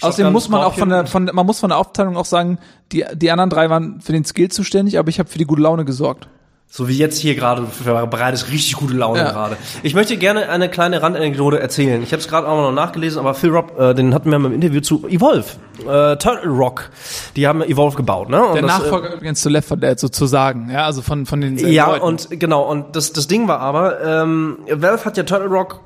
Außerdem muss man auch von der, von, man muss von der Aufteilung auch sagen, die, die anderen drei waren für den Skill zuständig, aber ich habe für die gute Laune gesorgt. So wie jetzt hier gerade, für bereitet richtig gute Laune Ja. gerade. Ich möchte gerne eine kleine Randanekdote erzählen. Ich habe es gerade auch noch nachgelesen, aber Phil Robb, äh, den hatten wir im Interview zu Evolve, äh, Turtle Rock. Die haben Evolve gebaut, ne? Und Der das, äh, Nachfolger übrigens zu Left 4 Dead sozusagen, ja, also von, von den Ja, Leuten. und genau, und das, das Ding war aber, ähm, Valve hat ja Turtle Rock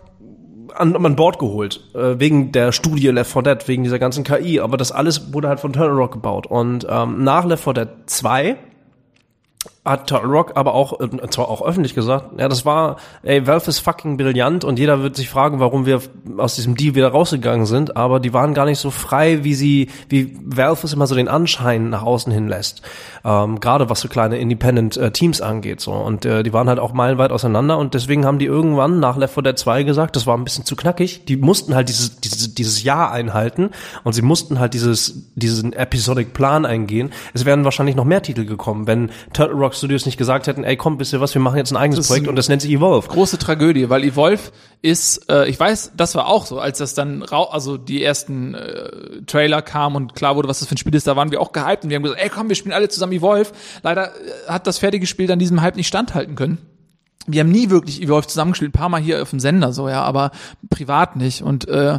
an, an Bord geholt, äh, wegen der Studie Left 4 Dead, wegen dieser ganzen KI, aber das alles wurde halt von Turtle Rock gebaut. Und ähm, nach Left 4 Dead 2 hat Turtle Rock aber auch, äh, zwar auch öffentlich gesagt, ja, das war, ey, Valve ist fucking brillant und jeder wird sich fragen, warum wir aus diesem Deal wieder rausgegangen sind, aber die waren gar nicht so frei, wie sie, wie Valve es immer so den Anschein nach außen hin lässt. Ähm, Gerade was so kleine Independent äh, Teams angeht, so. Und äh, die waren halt auch meilenweit auseinander und deswegen haben die irgendwann nach Left 4 Dead 2 gesagt, das war ein bisschen zu knackig. Die mussten halt dieses, dieses, dieses Jahr einhalten und sie mussten halt dieses, diesen Episodic Plan eingehen. Es wären wahrscheinlich noch mehr Titel gekommen, wenn Turtle Rock Studios nicht gesagt hätten, ey, komm, wisst ihr was, wir machen jetzt ein eigenes Das Projekt und das nennt sich Evolve. große Tragödie, weil Evolve ist, äh, ich weiß, das war auch so, als das dann also die ersten äh, Trailer kamen und klar wurde, was das für ein Spiel ist, da waren wir auch gehypt und wir haben gesagt, ey komm, wir spielen alle zusammen Evolve. Leider äh, hat das fertige Spiel dann diesem Hype nicht standhalten können. Wir haben nie wirklich Evolve zusammengespielt, ein paar Mal hier auf dem Sender so, ja, aber privat nicht. Und äh,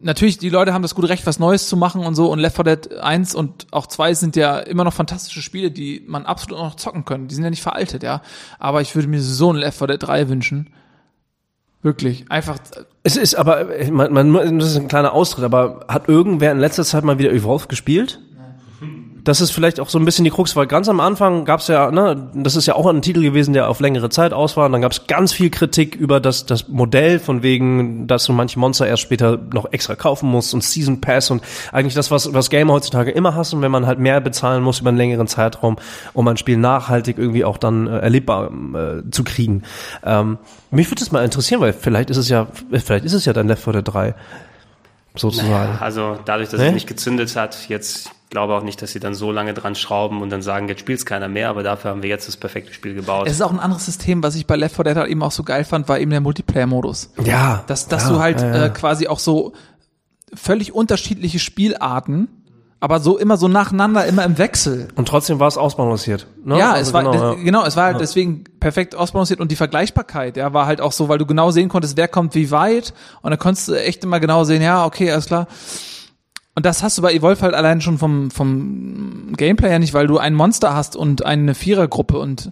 natürlich, die Leute haben das gute Recht, was Neues zu machen und so. Und Left 4 Dead 1 und auch 2 sind ja immer noch fantastische Spiele, die man absolut noch zocken können. Die sind ja nicht veraltet, ja. Aber ich würde mir so ein Left 4 Dead 3 wünschen. Wirklich. Einfach, Es ist aber, äh, man, man, das ist ein kleiner Austritt, aber hat irgendwer in letzter Zeit mal wieder Evolve gespielt? Das ist vielleicht auch so ein bisschen die Krux, weil ganz am Anfang gab's ja, ne, das ist ja auch ein Titel gewesen, der auf längere Zeit aus war. Und dann gab's ganz viel Kritik über das, das Modell, von wegen, dass du manche Monster erst später noch extra kaufen musst und Season Pass und eigentlich das, was, was Gamer heutzutage immer hassen, wenn man halt mehr bezahlen muss über einen längeren Zeitraum, um ein Spiel nachhaltig irgendwie auch dann äh, erlebbar äh, zu kriegen. Ähm, mich würde das mal interessieren, weil vielleicht ist es ja, vielleicht ist es ja dann Left 4 Dead 3. Sozusagen. Also dadurch, dass Ne? es nicht gezündet hat, jetzt glaube auch nicht, dass sie dann so lange dran schrauben und dann sagen, jetzt spielt's keiner mehr, aber dafür haben wir jetzt das perfekte Spiel gebaut. es ist auch ein anderes System, was ich bei Left 4 Dead halt eben auch so geil fand, war eben der Multiplayer-Modus. Ja. Dass, dass ja, du halt ja, ja. Äh, quasi auch so völlig unterschiedliche Spielarten, aber so immer so nacheinander, immer im Wechsel. Und trotzdem war es ausbalanciert. Ne? Ja, Also es war genau, ja. genau, es war halt deswegen perfekt ausbalanciert und die Vergleichbarkeit, ja, war halt auch so, weil du genau sehen konntest, wer kommt wie weit und da konntest du echt immer genau sehen, ja, okay, alles klar. Und das hast du bei Evolve halt allein schon vom vom Gameplay her nicht, weil du ein Monster hast und eine Vierergruppe und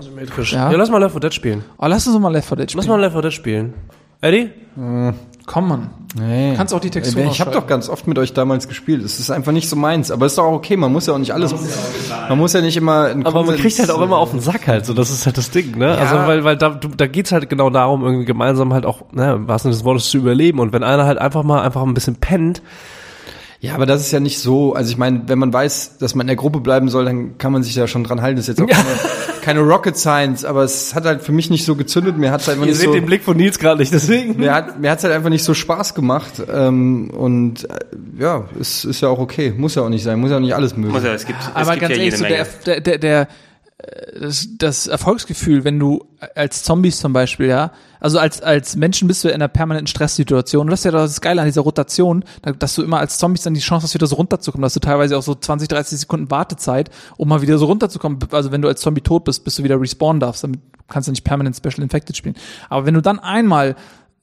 Symmetrisch. Ja. Ja. lass mal Left 4 Dead spielen. oh, lass uns mal Left 4 Dead spielen. Lass mal Left 4 Dead spielen. Eddie? Komm, Mann. Nee. Kannst auch die Textur Ich habe doch ganz oft mit euch damals gespielt. Es ist einfach nicht so meins. Aber ist doch auch okay. Man muss ja auch nicht alles. Man muss ja nicht immer. einen Aber man Konsens- kriegt halt auch immer auf den Sack halt, so das ist halt das Ding, ne? Also weil weil da du, da geht's halt genau darum irgendwie gemeinsam halt auch, ne, was des Wortes zu überleben und wenn einer halt einfach mal einfach ein bisschen pennt, Ja, aber das ist ja nicht so. Also ich meine, wenn man weiß, dass man in der Gruppe bleiben soll, dann kann man sich ja schon dran halten. Das ist jetzt auch keine, keine Rocket Science, aber es hat halt für mich nicht so gezündet. Mir hat's halt einfach ihr nicht seht so. den Blick von Nils gerade nicht, deswegen. Mir hat mir hat's halt einfach nicht so Spaß gemacht. Ähm, und äh, ja, es ist ja auch okay. Muss ja auch nicht sein. Muss ja auch nicht alles mögen. Muss ja, es gibt, es Aber gibt ganz ja ehrlich, jede so Menge. der, der, der, der das, das Erfolgsgefühl, wenn du als Zombies zum Beispiel, ja, also als, als Menschen bist du in einer permanenten Stresssituation. Und das ist ja das Geile an dieser Rotation, da- dass du immer als Zombies dann die Chance hast, wieder so runterzukommen, dass du teilweise auch so 20, 30 Sekunden Wartezeit, um mal wieder so runterzukommen. Also wenn du als Zombie tot bist, bis du wieder respawnen darfst, damit kannst du nicht permanent Special Infected spielen. Aber wenn du dann einmal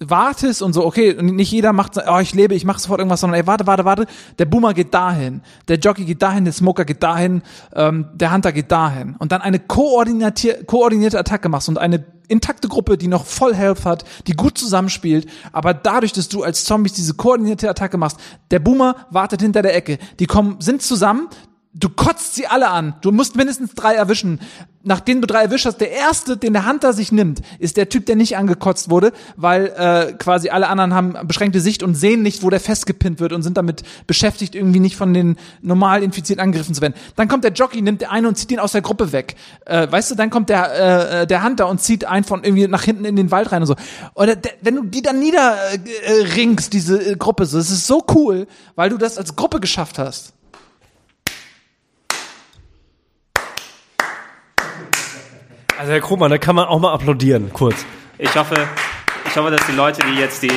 wartest und so, okay, nicht jeder macht, oh, ich lebe, ich mache sofort irgendwas, sondern ey, warte, warte, warte, der Boomer geht dahin, der Jockey geht dahin, der Smoker geht dahin, ähm, der Hunter geht dahin und dann eine koordinierte, koordinierte Attacke machst und eine intakte Gruppe, die noch voll Health hat, die gut zusammenspielt, aber dadurch, dass du als Zombies diese koordinierte Attacke machst, der Boomer wartet hinter der Ecke, die kommen, sind zusammen, du kotzt sie alle an. Du musst mindestens drei erwischen. Nachdem du drei erwischt hast, der erste, den der Hunter sich nimmt, ist der Typ, der nicht angekotzt wurde, weil äh, quasi alle anderen haben beschränkte Sicht und sehen nicht, wo der festgepinnt wird und sind damit beschäftigt, irgendwie nicht von den normal infizierten angegriffen zu werden. Dann kommt der Jockey, nimmt der eine und zieht ihn aus der Gruppe weg. Äh, weißt du, dann kommt der äh, der Hunter und zieht einen von irgendwie nach hinten in den Wald rein und so. Oder der, wenn du die dann niederringst, diese äh, Gruppe, so, das ist so cool, weil du das als Gruppe geschafft hast. Also Herr Krugmann, da kann man auch mal applaudieren, kurz. Ich hoffe, ich hoffe, dass die Leute, die jetzt die,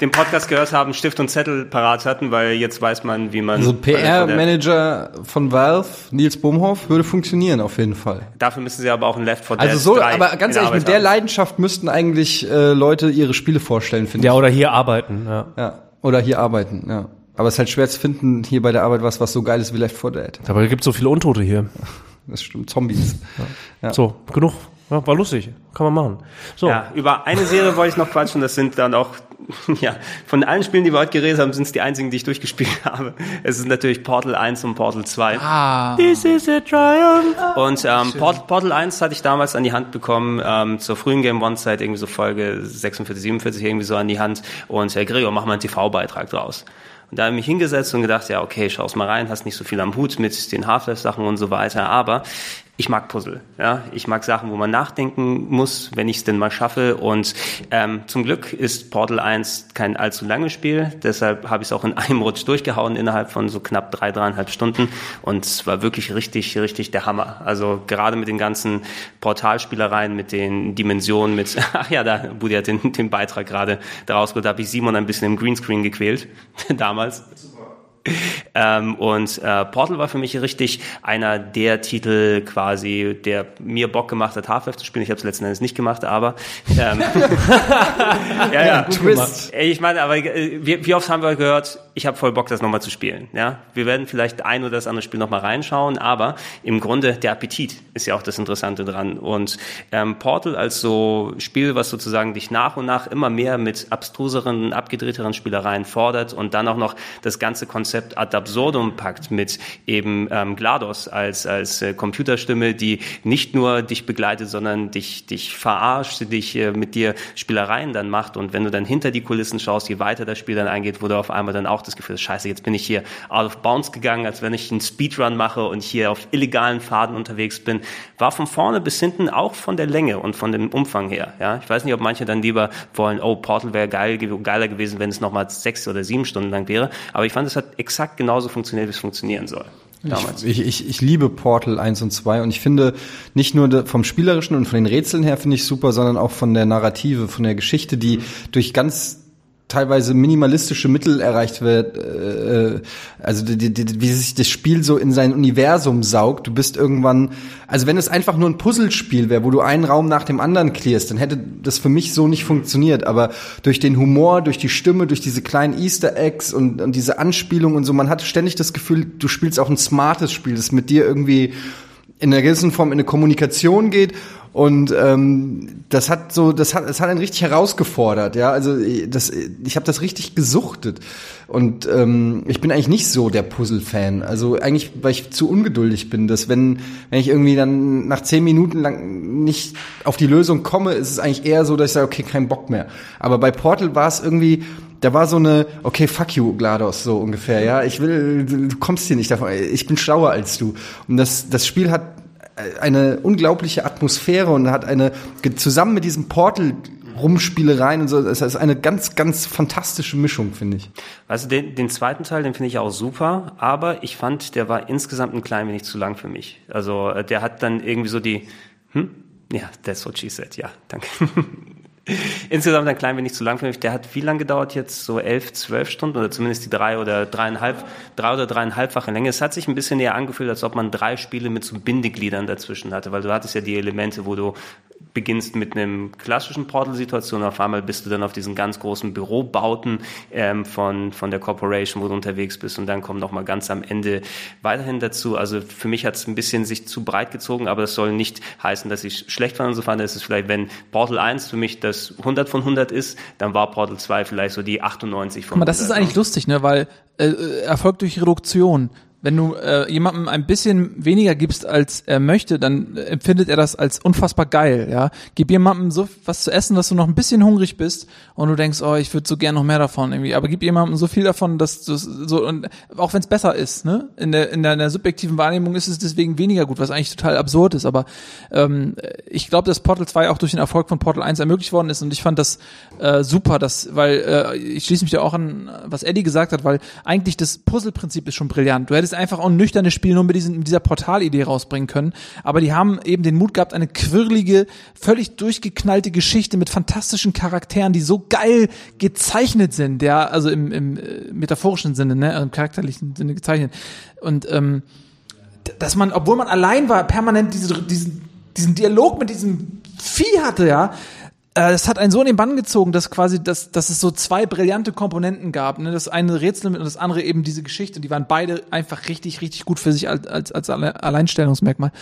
den Podcast gehört haben, Stift und Zettel parat hatten, weil jetzt weiß man, wie man. Also PR-Manager von Valve, Nils Bohmhoff, würde funktionieren auf jeden Fall. Dafür müssen sie aber auch ein Left 4 Dead Also so, 3 aber ganz ehrlich, Arbeit mit der haben. Leidenschaft müssten eigentlich äh, Leute ihre Spiele vorstellen, finde Ja, ich. oder hier arbeiten, ja. Ja. Oder hier arbeiten, ja. Aber es ist halt schwer zu finden, hier bei der Arbeit was, was so geil ist wie Left 4 Dead. Aber es gibt so viele Untote hier. Das stimmt, Zombies. Ja. So, genug. Ja, war lustig. Kann man machen. So. Ja, über eine Serie wollte ich noch quatschen, das sind dann auch, ja, von allen Spielen, die wir heute geredet haben, sind es die einzigen, die ich durchgespielt habe. Es ist natürlich Portal 1 und Portal 2. Ah. This is a triumph. Und ähm, Portal, Portal 1 hatte ich damals an die Hand bekommen, ähm, zur frühen Game One-Zeit, irgendwie so Folge 46, 47 irgendwie so an die Hand. Und Herr Gregor, mach mal einen TV-Beitrag draus. Und da habe ich mich hingesetzt und gedacht, ja, okay, schau's mal rein, hast nicht so viel am Hut mit den Half-Life-Sachen und so weiter, aber ich mag Puzzle. Ja, ich mag Sachen, wo man nachdenken muss, wenn ich es denn mal schaffe. Und ähm, zum Glück ist Portal 1 kein allzu langes Spiel. Deshalb habe ich es auch in einem Rutsch durchgehauen innerhalb von so knapp drei, dreieinhalb Stunden. Und es war wirklich richtig, richtig der Hammer. Also gerade mit den ganzen Portalspielereien, mit den Dimensionen, mit ach ja, da Budi hat den, den Beitrag gerade daraus geholt, da habe ich Simon ein bisschen im Greenscreen gequält damals. Ähm, und äh, Portal war für mich richtig einer der Titel quasi, der mir Bock gemacht hat, Half-Life zu spielen. Ich habe es letzten Endes nicht gemacht, aber ähm, ja, ja. Twist. Ey, Ich meine, aber äh, wie, wie oft haben wir gehört, ich habe voll Bock, das nochmal zu spielen. Ja, wir werden vielleicht ein oder das andere Spiel nochmal reinschauen, aber im Grunde der Appetit ist ja auch das Interessante dran. Und ähm, Portal als so Spiel, was sozusagen dich nach und nach immer mehr mit abstruseren, abgedrehteren Spielereien fordert und dann auch noch das ganze Konzept ad absurdum packt mit eben ähm, GLaDOS als als äh, Computerstimme, die nicht nur dich begleitet, sondern dich dich verarscht, dich äh, mit dir Spielereien dann macht. Und wenn du dann hinter die Kulissen schaust, je weiter das Spiel dann eingeht, du auf einmal dann auch das Gefühl scheiße, jetzt bin ich hier out of bounds gegangen, als wenn ich einen Speedrun mache und hier auf illegalen Pfaden unterwegs bin, war von vorne bis hinten auch von der Länge und von dem Umfang her. Ja, ich weiß nicht, ob manche dann lieber wollen, oh, Portal wäre geil, geiler gewesen, wenn es nochmal sechs oder sieben Stunden lang wäre, aber ich fand, es hat exakt genauso funktioniert, wie es funktionieren soll. Damals. Ich, ich, ich liebe Portal 1 und 2 und ich finde nicht nur vom Spielerischen und von den Rätseln her finde ich super, sondern auch von der Narrative, von der Geschichte, die durch ganz teilweise minimalistische Mittel erreicht wird, äh, also die, die, wie sich das Spiel so in sein Universum saugt. Du bist irgendwann, also wenn es einfach nur ein Puzzlespiel wäre, wo du einen Raum nach dem anderen klärst, dann hätte das für mich so nicht funktioniert. Aber durch den Humor, durch die Stimme, durch diese kleinen Easter Eggs und, und diese Anspielung und so, man hat ständig das Gefühl, du spielst auch ein smartes Spiel, das mit dir irgendwie in einer gewissen Form in eine Kommunikation geht und ähm, das hat so das hat es hat einen richtig herausgefordert ja. Also das ich habe das richtig gesuchtet. Und ähm, ich bin eigentlich nicht so der Puzzle Fan also eigentlich weil ich zu ungeduldig bin dass wenn wenn ich irgendwie dann nach zehn Minuten lang nicht auf die Lösung komme ist es eigentlich eher so dass ich sage okay kein Bock mehr. Aber bei Portal war es irgendwie da war so eine, okay, fuck you, GLaDOS, so ungefähr, ja. Ich will, du kommst hier nicht davon, ich bin schlauer als du. Und das, das Spiel hat eine unglaubliche Atmosphäre und hat eine, zusammen mit diesem Portal Rumspielereien und so, das ist eine ganz, ganz fantastische Mischung, finde ich. Also den, den zweiten Teil, den finde ich auch super, aber ich fand, der war insgesamt ein klein wenig zu lang für mich. Also äh, der hat dann irgendwie so die, hm? Ja, that's what she said, ja, danke. Insgesamt ein klein wenig zu lang für mich. Der hat wie lange gedauert jetzt? So elf, zwölf Stunden oder zumindest die drei oder dreieinhalb, drei oder dreieinhalbfache Länge. Es hat sich ein bisschen näher angefühlt, als ob man drei Spiele mit so Bindegliedern dazwischen hatte, weil du hattest ja die Elemente, wo du beginnst mit einem klassischen Portal-Situation, auf einmal bist du dann auf diesen ganz großen Bürobauten ähm, von, von der Corporation, wo du unterwegs bist und dann kommt noch mal ganz am Ende weiterhin dazu. Also für mich hat es ein bisschen sich zu breit gezogen, aber das soll nicht heißen, dass ich schlecht fand. Insofern ist es vielleicht, wenn Portal 1 für mich das 100 von 100 ist, dann war Portal 2 vielleicht so die 98 von Guck mal, das ist eigentlich lustig, ne, weil äh, Erfolg durch Reduktion wenn du äh, jemandem ein bisschen weniger gibst, als er möchte, dann empfindet er das als unfassbar geil, ja. Gib jemandem so was zu essen, dass du noch ein bisschen hungrig bist und du denkst, oh, ich würde so gern noch mehr davon irgendwie, aber gib jemandem so viel davon, dass du so und auch wenn es besser ist, ne? In der in der, in der subjektiven Wahrnehmung ist es deswegen weniger gut, was eigentlich total absurd ist, aber ähm, ich glaube, dass Portal 2 auch durch den Erfolg von Portal 1 ermöglicht worden ist und ich fand das äh, super, dass weil äh, ich schließe mich ja auch an was Eddie gesagt hat, weil eigentlich das Puzzle-Prinzip ist schon brillant. Du hättest einfach auch ein nüchternes Spiel nur mit, diesen, mit dieser Portalidee rausbringen können. Aber die haben eben den Mut gehabt, eine quirlige, völlig durchgeknallte Geschichte mit fantastischen Charakteren, die so geil gezeichnet sind, ja, also im, im äh, metaphorischen Sinne, ne, also im charakterlichen Sinne gezeichnet. Und ähm, dass man, obwohl man allein war, permanent diese, diesen, diesen Dialog mit diesem Vieh hatte, ja, äh, es hat einen so in den Bann gezogen, dass quasi, dass, dass es so zwei brillante Komponenten gab. Ne? Das eine Rätsel und das andere eben diese Geschichte. Die waren beide einfach richtig, richtig gut für sich als, als, als Alleinstellungsmerkmal.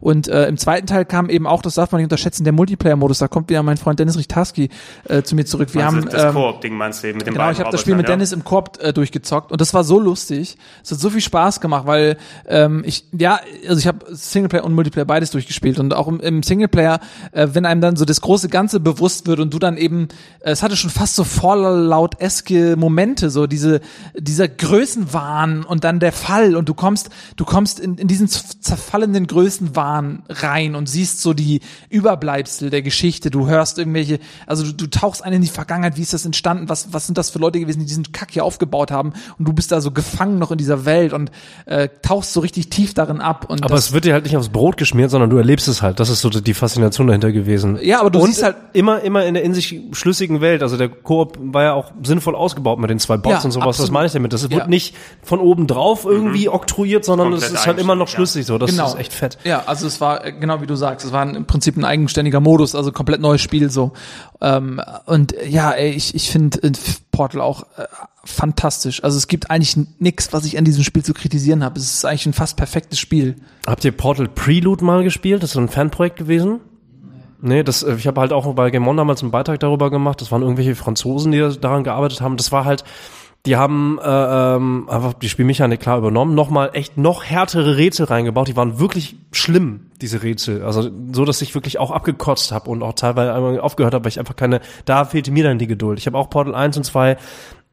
Und äh, im zweiten Teil kam eben auch, das darf man nicht unterschätzen, der Multiplayer-Modus. Da kommt wieder mein Freund Dennis Richtarski äh, zu mir zurück. Wir meinst haben das ähm, Koop-Ding meinst du eben mit dem Genau, ich habe das Spiel mit ja? Dennis im Koop äh, durchgezockt und das war so lustig. Es hat so viel Spaß gemacht, weil ähm, ich ja, also ich habe Singleplayer und Multiplayer beides durchgespielt und auch im, im Singleplayer, äh, wenn einem dann so das große Ganze bewusst bewusst wird und du dann eben, es hatte schon fast so vorlaut-eske Momente, so diese, dieser Größenwahn und dann der Fall und du kommst, du kommst in, in diesen zerfallenden Größenwahn rein und siehst so die Überbleibsel der Geschichte, du hörst irgendwelche, also du, du tauchst ein in die Vergangenheit, wie ist das entstanden, was, was sind das für Leute gewesen, die diesen Kack hier aufgebaut haben und du bist da so gefangen noch in dieser Welt und äh, tauchst so richtig tief darin ab. Und aber es wird dir halt nicht aufs Brot geschmiert, sondern du erlebst es halt. Das ist so die Faszination dahinter gewesen. Ja, aber du und siehst halt immer immer, immer in der in sich schlüssigen Welt. Also der Koop war ja auch sinnvoll ausgebaut mit den zwei Bots Ja, und sowas. absolut. Das meine ich damit. Das Ja. wird nicht von oben drauf irgendwie oktroyiert, sondern es ist halt immer noch schlüssig so. Das Genau. ist echt fett. Ja, also es war äh, genau wie du sagst, es war im Prinzip ein eigenständiger Modus, also komplett neues Spiel so. Ähm, und äh, ja, ey, ich, ich finde äh, Portal auch äh, fantastisch. Also es gibt eigentlich nichts, was ich an diesem Spiel zu kritisieren habe. Es ist eigentlich ein fast perfektes Spiel. Habt ihr Portal Prelude mal gespielt? Das ist so ein Fanprojekt gewesen? Nee, das, äh, ich habe halt auch bei Game On damals einen Beitrag darüber gemacht. Das waren irgendwelche Franzosen, die daran gearbeitet haben. Das war halt, die haben äh, ähm, einfach die Spielmechanik klar übernommen, nochmal echt noch härtere Rätsel reingebaut. Die waren wirklich schlimm, diese Rätsel. Also so, dass ich wirklich auch abgekotzt habe und auch teilweise einmal aufgehört habe, weil ich einfach keine, da fehlte mir dann die Geduld. Ich habe auch Portal 1 und 2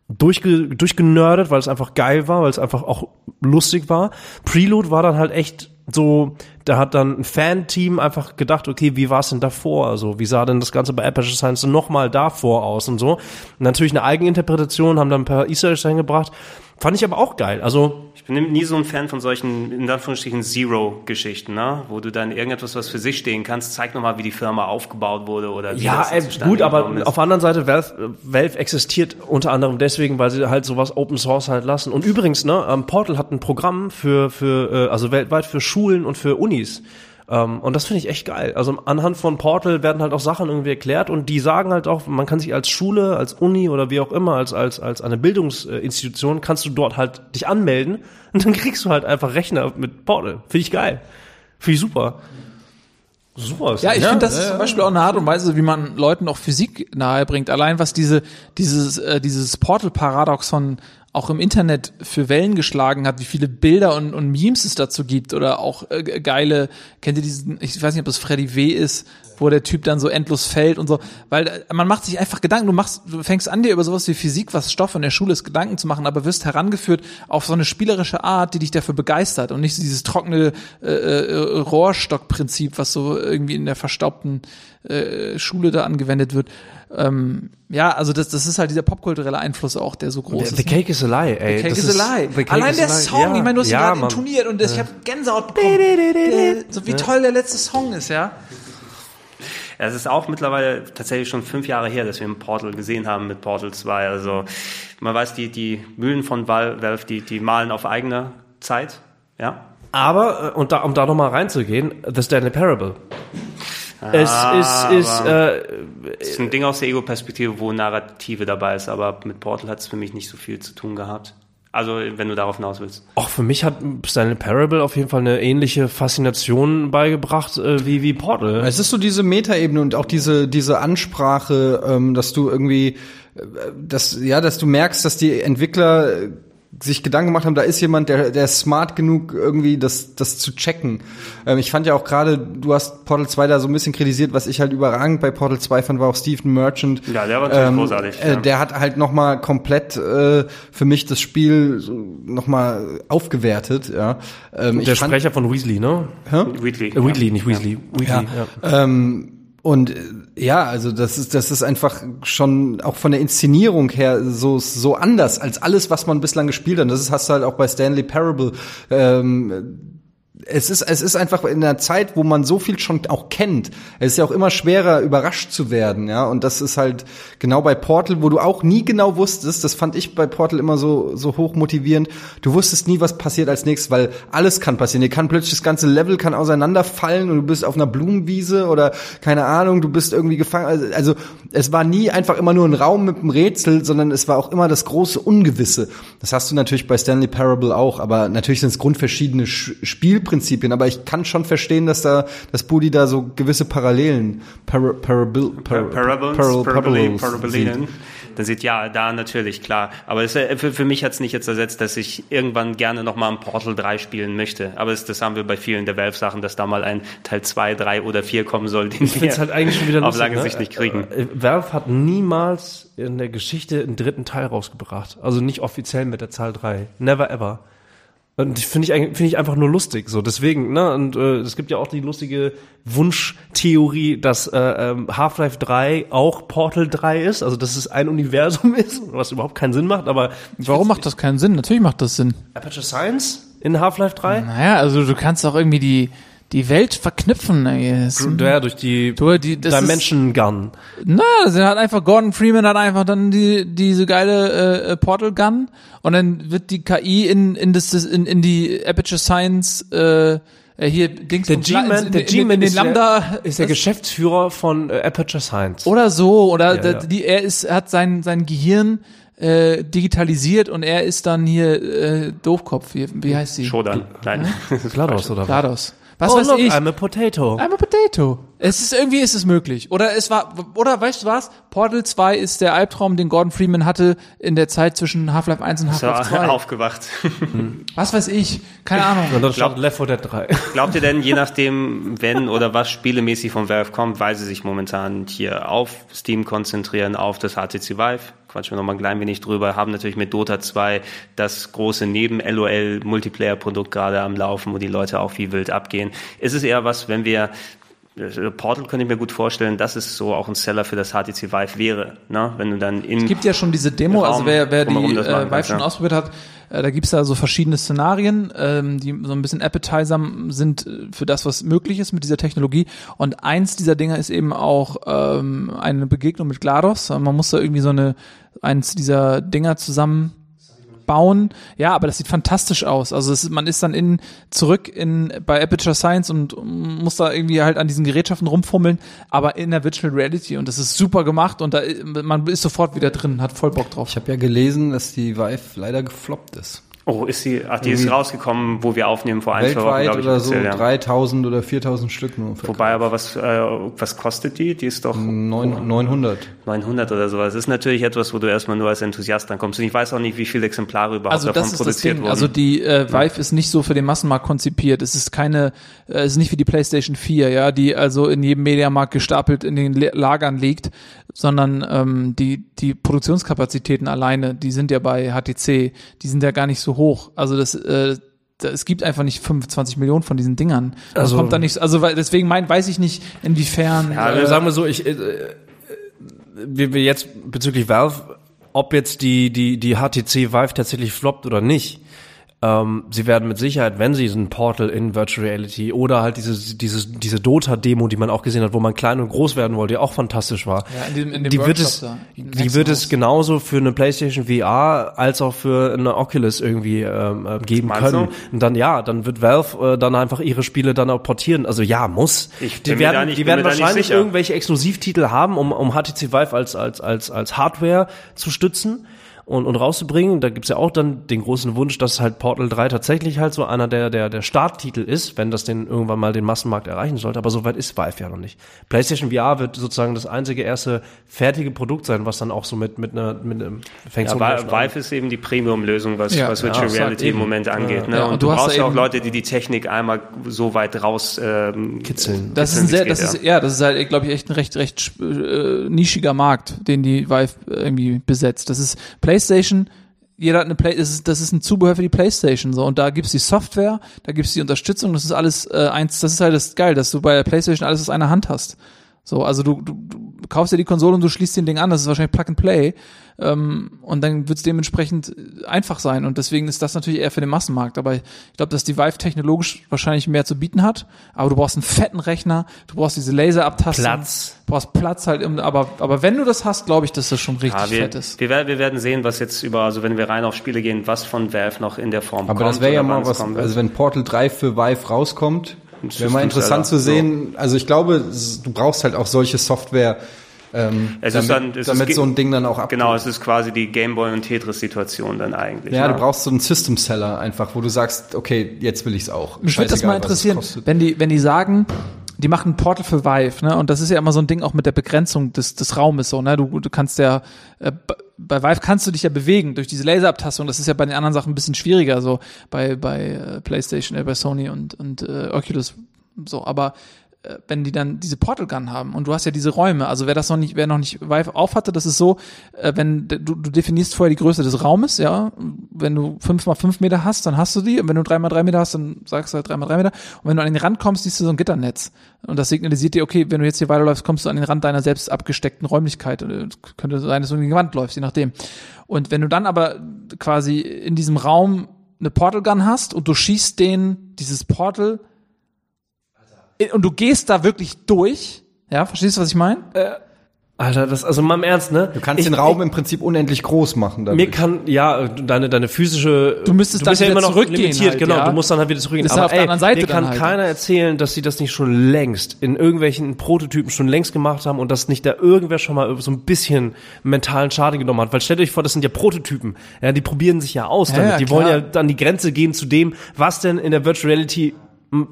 durchge, durchgenördet, weil es einfach geil war, weil es einfach auch lustig war. Prelude war dann halt echt so, da hat dann ein Fan-Team einfach gedacht, okay, wie war es denn davor? Also, wie sah denn das Ganze bei Aperture Science nochmal davor aus und so? Und natürlich eine Eigeninterpretation, haben dann ein paar Easter Eggs eingebracht. Fand ich aber auch geil. Also, Ich bin nie so ein Fan von solchen, in Anführungsstrichen, Zero-Geschichten, ne? wo du dann irgendetwas, was für sich stehen kannst, zeig nochmal, wie die Firma aufgebaut wurde oder wie ja, das ey, gut, aber ist. auf der anderen Seite, Valve, Valve existiert unter anderem deswegen, weil sie halt sowas Open Source halt lassen. Und übrigens, ne, ähm, Portal hat ein Programm für, für äh, also weltweit für Schulen und für Unis. Ähm, und das finde ich echt geil. Also anhand von Portal werden halt auch Sachen irgendwie erklärt und die sagen halt auch, man kann sich als Schule, als Uni oder wie auch immer, als, als, als eine Bildungsinstitution, kannst du dort halt dich anmelden und dann kriegst du halt einfach Rechner mit Portal. Finde ich geil. Finde ich super. Super. ist Ja, ich finde, das ist zum Beispiel auch eine Art und Weise, wie man Leuten auch Physik nahebringt. Allein was diese, dieses, äh, dieses Portal-Paradoxon auch im Internet für Wellen geschlagen hat, wie viele Bilder und, und Memes es dazu gibt oder auch äh, geile, kennt ihr diesen, ich weiß nicht, ob das Freddy W. ist, wo der Typ dann so endlos fällt und so, weil äh, man macht sich einfach Gedanken, du machst, du fängst an dir über sowas wie Physik, was Stoff in der Schule ist, Gedanken zu machen, aber wirst herangeführt auf so eine spielerische Art, die dich dafür begeistert und nicht dieses trockene äh, äh, Rohrstockprinzip, was so irgendwie in der verstaubten äh, Schule da angewendet wird. Ähm, ja, also das, das ist halt dieser popkulturelle Einfluss auch, der so groß The ist. ne? Cake is a lie, ey. The Cake Das is a lie. The Cake Allein is der a lie. Song, Ja. ich meine, du hast ihn ja, gerade Mann. intoniert und das, ich habe Gänsehaut bekommen. Der, so wie toll der letzte Song ist, ja. Ja, Es ist auch mittlerweile tatsächlich schon fünf Jahre her, dass wir ein Portal gesehen haben mit Portal 2. Also man weiß, die, die Mühlen von Val- Valve, die, die malen auf eigene Zeit. Ja. Aber, äh, und da, um da nochmal reinzugehen, The Stanley Parable. Es ist, ist, äh, ist ein Ding aus der Ego-Perspektive, wo Narrative dabei ist, aber mit Portal hat es für mich nicht so viel zu tun gehabt. Also, wenn du darauf hinaus willst. auch für mich hat Stanley Parable auf jeden Fall eine ähnliche Faszination beigebracht äh, wie, wie Portal. Es ist so diese Metaebene und auch diese diese Ansprache, ähm, dass du irgendwie, äh, dass ja, dass du merkst, dass die Entwickler äh, sich Gedanken gemacht haben, da ist jemand, der, der ist smart genug, irgendwie das, das zu checken. Ähm, ich fand ja auch gerade, du hast Portal 2 da so ein bisschen kritisiert, was ich halt überragend bei Portal 2 fand, war auch Stephen Merchant. Ja, der war natürlich großartig, Äh, ja. Der hat halt noch mal komplett äh, für mich das Spiel so noch mal aufgewertet. Ja. Ähm, der ich fand- Sprecher von Weasley, ne? Weekly. Äh, Weasley, nicht Weasley. Weasley, ja. Ähm, und äh, ja, also das ist das ist einfach schon auch von der Inszenierung her so so anders als alles, was man bislang gespielt hat. Das ist, hast du halt auch bei Stanley Parable. Ähm, es ist, es ist einfach in einer Zeit, wo man so viel schon auch kennt. Es ist ja auch immer schwerer, überrascht zu werden, ja. Und das ist halt genau bei Portal, wo du auch nie genau wusstest, das fand ich bei Portal immer so, so hoch motivierend. Du wusstest nie, was passiert als nächstes, weil alles kann passieren. Dir kann plötzlich das ganze Level kann auseinanderfallen und du bist auf einer Blumenwiese oder keine Ahnung, du bist irgendwie gefangen. Also, also es war nie einfach immer nur ein Raum mit einem Rätsel, sondern es war auch immer das große Ungewisse. Das hast du natürlich bei Stanley Parable auch, aber natürlich sind es grundverschiedene Sch Spielprinzipien. Aber ich kann schon verstehen, dass da, dass Budi da so gewisse Parallelen, Par Parable, Par Parables, Paral- Parabole, Parables Parabelinen. sieht. Dann sieht ja, da natürlich, klar. Aber es, äh, für, für mich hat es nicht jetzt ersetzt, dass ich irgendwann gerne nochmal ein Portal 3 spielen möchte. Aber es, das haben wir bei vielen der Valve-Sachen, dass da mal ein Teil 2, 3 oder 4 kommen soll, den Ich finde es halt eigentlich schon wieder auf lange ne? Sicht nicht kriegen. Äh, Valve hat niemals in der Geschichte einen dritten Teil rausgebracht. Also nicht offiziell mit der Zahl 3. Never ever. Und finde ich, finde ich einfach nur lustig, so. Deswegen, ne, und äh, es gibt ja auch die lustige Wunschtheorie, dass äh, ähm, Half-Life 3 auch Portal 3 ist, also dass es ein Universum ist, was überhaupt keinen Sinn macht, aber Warum macht das keinen Sinn? Natürlich macht das Sinn. Aperture Science in Half-Life 3? Naja, also du kannst auch irgendwie die, die Welt verknüpfen. Ja, durch die, Du, die- das ist- Dimension Gun. Na, das hat einfach Gordon Freeman hat einfach dann die diese geile äh, äh, Portal Gun und dann wird die KI in in das in, in die Aperture Science äh, äh, hier Dings Der G-Man, der G-Man in den ist, Lambda der, ist der das- Geschäftsführer von äh, Aperture Science. oder so oder Ja, da- ja. die er ist hat sein sein Gehirn äh, digitalisiert und er ist dann hier äh, Doofkopf wie, wie heißt sie Shodan. Nein. GLaDOS oder was? GLaDOS was oh, weiß look, ich I'm a potato. I'm a potato. Es ist irgendwie ist es möglich. Oder es war oder weißt du was? Portal 2 ist der Albtraum, den Gordon Freeman hatte in der Zeit zwischen Half-Life 1 und Half-Life 2. aufgewacht. Was weiß ich? Keine Ahnung. Und dann startet Left 4 Dead 3. Glaubt ihr denn, je nachdem, wenn oder was spielemäßig von Valve kommt, weil sie sich momentan hier auf Steam konzentrieren, auf das HTC Vive, quatschen wir noch mal ein klein wenig drüber, haben natürlich mit Dota 2 das große Neben-LOL-Multiplayer-Produkt gerade am Laufen, wo die Leute auch wie wild abgehen. Ist es eher was, wenn wir Portal könnte ich mir gut vorstellen, dass es so auch ein Seller für das HTC Vive wäre, ne? Wenn du dann in Es gibt ja schon diese Demo, Raum also wer, wer die äh, Vive kannst, schon ja. ausprobiert hat, äh, da gibt's da so verschiedene Szenarien, ähm, die so ein bisschen appetizer sind äh, für das, was möglich ist mit dieser Technologie. Und eins dieser Dinger ist eben auch ähm, eine Begegnung mit GLaDOS. Man muss da irgendwie so eine eins dieser Dinger zusammen bauen. Ja, aber das sieht fantastisch aus. Also es, man ist dann in zurück in bei Aperture Science und muss da irgendwie halt an diesen Gerätschaften rumfummeln, aber in der Virtual Reality und das ist super gemacht und da man ist sofort wieder drin, hat voll Bock drauf. Ich habe ja gelesen, dass die Vive leider gefloppt ist. Oh, ist sie, ach, die ist rausgekommen, wo wir aufnehmen vor ein, zwei Wochen, Weltweit glaube ich. oder so ja. 3000 oder 4000 Stück nur. verkauft. Wobei aber was, äh, was kostet die? Die ist doch Neun- 900. 900 oder sowas. Das ist natürlich etwas, wo du erstmal nur als Enthusiast drankommst. Und ich weiß auch nicht, wie viele Exemplare überhaupt Also davon das ist das produziert Ding. wurden. Also die äh, Vive ist nicht so für den Massenmarkt konzipiert. Es ist keine, äh, es ist nicht wie die PlayStation 4, ja, die also in jedem Mediamarkt gestapelt in den Lagern liegt, sondern ähm, die die Produktionskapazitäten alleine, die sind ja bei HTC, die sind ja gar nicht so hoch. Also das äh, es gibt einfach nicht 25 Millionen von diesen Dingern. Das Also- kommt da nicht, also deswegen mein, weiß ich nicht, inwiefern. Ja, äh, sagen wir so, ich, äh, äh, wie wir jetzt bezüglich Valve, ob jetzt die, die, die HTC Vive tatsächlich floppt oder nicht, Ähm, sie werden mit Sicherheit, wenn sie diesen Portal in Virtual Reality oder halt diese, diese, diese Dota-Demo, die man auch gesehen hat, wo man klein und groß werden wollte, die auch fantastisch war. Ja, in dem- in dem die wird es, da, die wird es genauso für eine PlayStation VR als auch für eine Oculus irgendwie ähm, äh, geben können. du? Und dann ja, dann wird Valve äh, dann einfach ihre Spiele dann auch portieren. Also ja, muss. Ich die werden, nicht- die werden wahrscheinlich irgendwelche Exklusivtitel haben, um, um HTC Vive als als als als Hardware zu stützen. Und, und rauszubringen, da gibt's ja auch dann den großen Wunsch, dass halt Portal 3 tatsächlich halt so einer der, der, der Starttitel ist, wenn das denn irgendwann mal den Massenmarkt erreichen sollte. Aber soweit ist Vive ja noch nicht. PlayStation VR wird sozusagen das einzige erste fertige Produkt sein, was dann auch so mit, mit einer, mit einem, fängt Ja, so einer- Vive ist eben die Premium-Lösung, was, Ja, was Virtual ja, Reality eben. im Moment angeht. Ne? Ja, und, und du, du brauchst ja auch Leute, die die Technik einmal so weit raus ähm, Kitzeln. Das ist ein kitzeln, sehr, wie's das ist, ja, das ist halt, glaube ich, echt ein recht, recht äh, nischiger Markt, den die Vive irgendwie besetzt. Das ist PlayStation, jeder hat eine Play, das ist, das ist ein Zubehör für die PlayStation, so. Und da gibt's die Software, da gibt's die Unterstützung, das ist alles, äh, eins, das ist halt das geil, dass du bei der PlayStation alles aus einer Hand hast. So, also du, du kaufst dir die Konsole und du schließt den Ding an, das ist wahrscheinlich Plug and Play. Ähm, und dann wird es dementsprechend einfach sein. Und deswegen ist das natürlich eher für den Massenmarkt. Aber ich glaube, dass die Vive technologisch wahrscheinlich mehr zu bieten hat. Aber du brauchst einen fetten Rechner, du brauchst diese Laserabtastung. Platz. Du brauchst Platz halt. im- Aber, aber wenn du das hast, glaube ich, dass das schon richtig Ja, wir, fett ist. wir, werden- wir werden sehen, was jetzt über, also wenn wir rein auf Spiele gehen, was von Valve noch in der Form Aber kommt. das wäre ja mal was, also wenn Portal 3 für Vive rauskommt, wäre mal interessant zu sehen. Also ich glaube, es- du brauchst halt auch solche Software, ähm, Es damit, ist dann, es damit ist, so ein Ding dann auch ab. Genau, es ist quasi die Gameboy und Tetris-Situation dann eigentlich. Ja, ne? du brauchst so einen System Seller einfach, wo du sagst, okay, jetzt will ich's auch. Mich würde das mal es interessieren, wenn die, wenn die sagen, die machen ein Portal für Vive, ne? Und das ist ja immer so ein Ding auch mit der Begrenzung des, des Raumes so, ne? Du, du kannst ja äh, bei Vive kannst du dich ja bewegen durch diese Laserabtastung. Das ist ja bei den anderen Sachen ein bisschen schwieriger, so bei bei äh, PlayStation, äh, bei Sony und und äh, Oculus so. Aber wenn die dann diese Portal Gun haben und du hast ja diese Räume, also wer das noch nicht, wer noch nicht Vive aufhatte, das ist so, äh, wenn du, du definierst vorher die Größe des Raumes, ja, wenn du fünf mal fünf Meter hast, dann hast du die und wenn du drei mal drei Meter hast, dann sagst du halt drei mal drei Meter und wenn du an den Rand kommst, siehst du so ein Gitternetz und das signalisiert dir, okay, wenn du jetzt hier weiterläufst, kommst du an den Rand deiner selbst abgesteckten Räumlichkeit es könnte sein, dass du gegen die Wand läufst, je nachdem. Und wenn du dann aber quasi in diesem Raum eine Portal Gun hast und du schießt den, dieses Portal und du gehst da wirklich durch, ja, verstehst du, was ich meine? Alter, das, also mal im Ernst, ne? Du kannst den Raum im Prinzip unendlich groß machen. dadurch. Mir kann, ja, deine, deine physische. Du müsstest dann bist ja wieder immer noch zurückgehen limitiert, halt, genau. ja. Du musst dann halt wieder zurückgehen. Dann Aber auf der ey, anderen Seite mir kann dann halt. keiner erzählen, dass sie das nicht schon längst in irgendwelchen Prototypen schon längst gemacht haben und dass nicht da irgendwer schon mal so ein bisschen mentalen Schaden genommen hat. Weil stellt euch vor, das sind ja Prototypen. Ja, die probieren sich ja aus Ja, damit. ja, die wollen ja dann die Grenze gehen zu dem, was denn in der Virtual Reality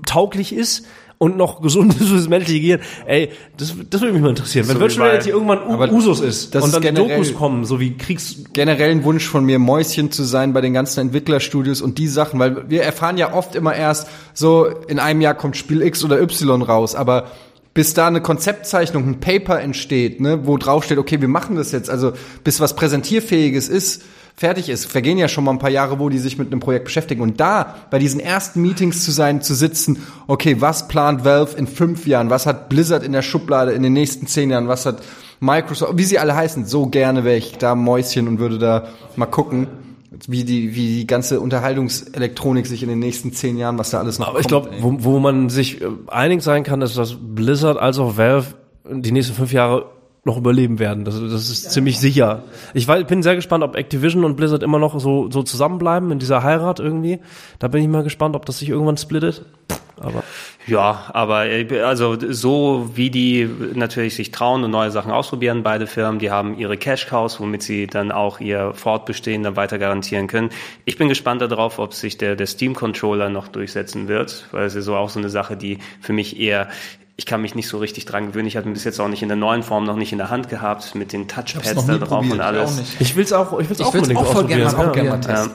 tauglich ist. Und noch gesund ist fürs menschliche Gehirn. Ey, das, das würde mich mal interessieren. Wenn So Virtual Reality irgendwann Usus ist und dann generell- Dokus kommen, so wie Kriegs, generell ein Wunsch von mir, Mäuschen zu sein bei den ganzen Entwicklerstudios und die Sachen, weil wir erfahren ja oft immer erst, so in einem Jahr kommt Spiel X oder Y raus, aber bis da eine Konzeptzeichnung, ein Paper entsteht, ne, wo drauf steht, okay, wir machen das jetzt, also bis was präsentierfähiges ist, fertig ist, vergehen ja schon mal ein paar Jahre, wo die sich mit einem Projekt beschäftigen. Und da, bei diesen ersten Meetings zu sein, zu sitzen, okay, was plant Valve in fünf Jahren? Was hat Blizzard in der Schublade in den nächsten zehn Jahren? Was hat Microsoft, wie sie alle heißen, so gerne wäre ich da Mäuschen und würde da mal gucken, wie die, wie die ganze Unterhaltungselektronik sich in den nächsten zehn Jahren, was da alles noch Aber ich kommt, glaube, ey. wo, wo man sich äh, einig sein kann, ist, dass Blizzard als auch Valve die nächsten fünf Jahre noch überleben werden. Das, das ist ziemlich sicher. Ich weiß, bin sehr gespannt, ob Activision und Blizzard immer noch so, so zusammenbleiben in dieser Heirat irgendwie. Da bin ich mal gespannt, ob das sich irgendwann splittet. Aber Ja, aber äh, also so wie die natürlich sich trauen und neue Sachen ausprobieren, beide Firmen, die haben ihre Cash Cows, womit sie dann auch ihr Fortbestehen dann weiter garantieren können. Ich bin gespannt darauf, ob sich der, der Steam Controller noch durchsetzen wird, weil es ist so auch so eine Sache, die für mich eher ich kann mich nicht so richtig dran gewöhnen. Ich hatte ihn bis jetzt auch nicht in der neuen Form noch nicht in der Hand gehabt mit den Touchpads da drauf probiert, und ich alles. auch nicht. ich will's auch, ich will's auch will's unbedingt auch voll gerne ja. probieren. mal Ja.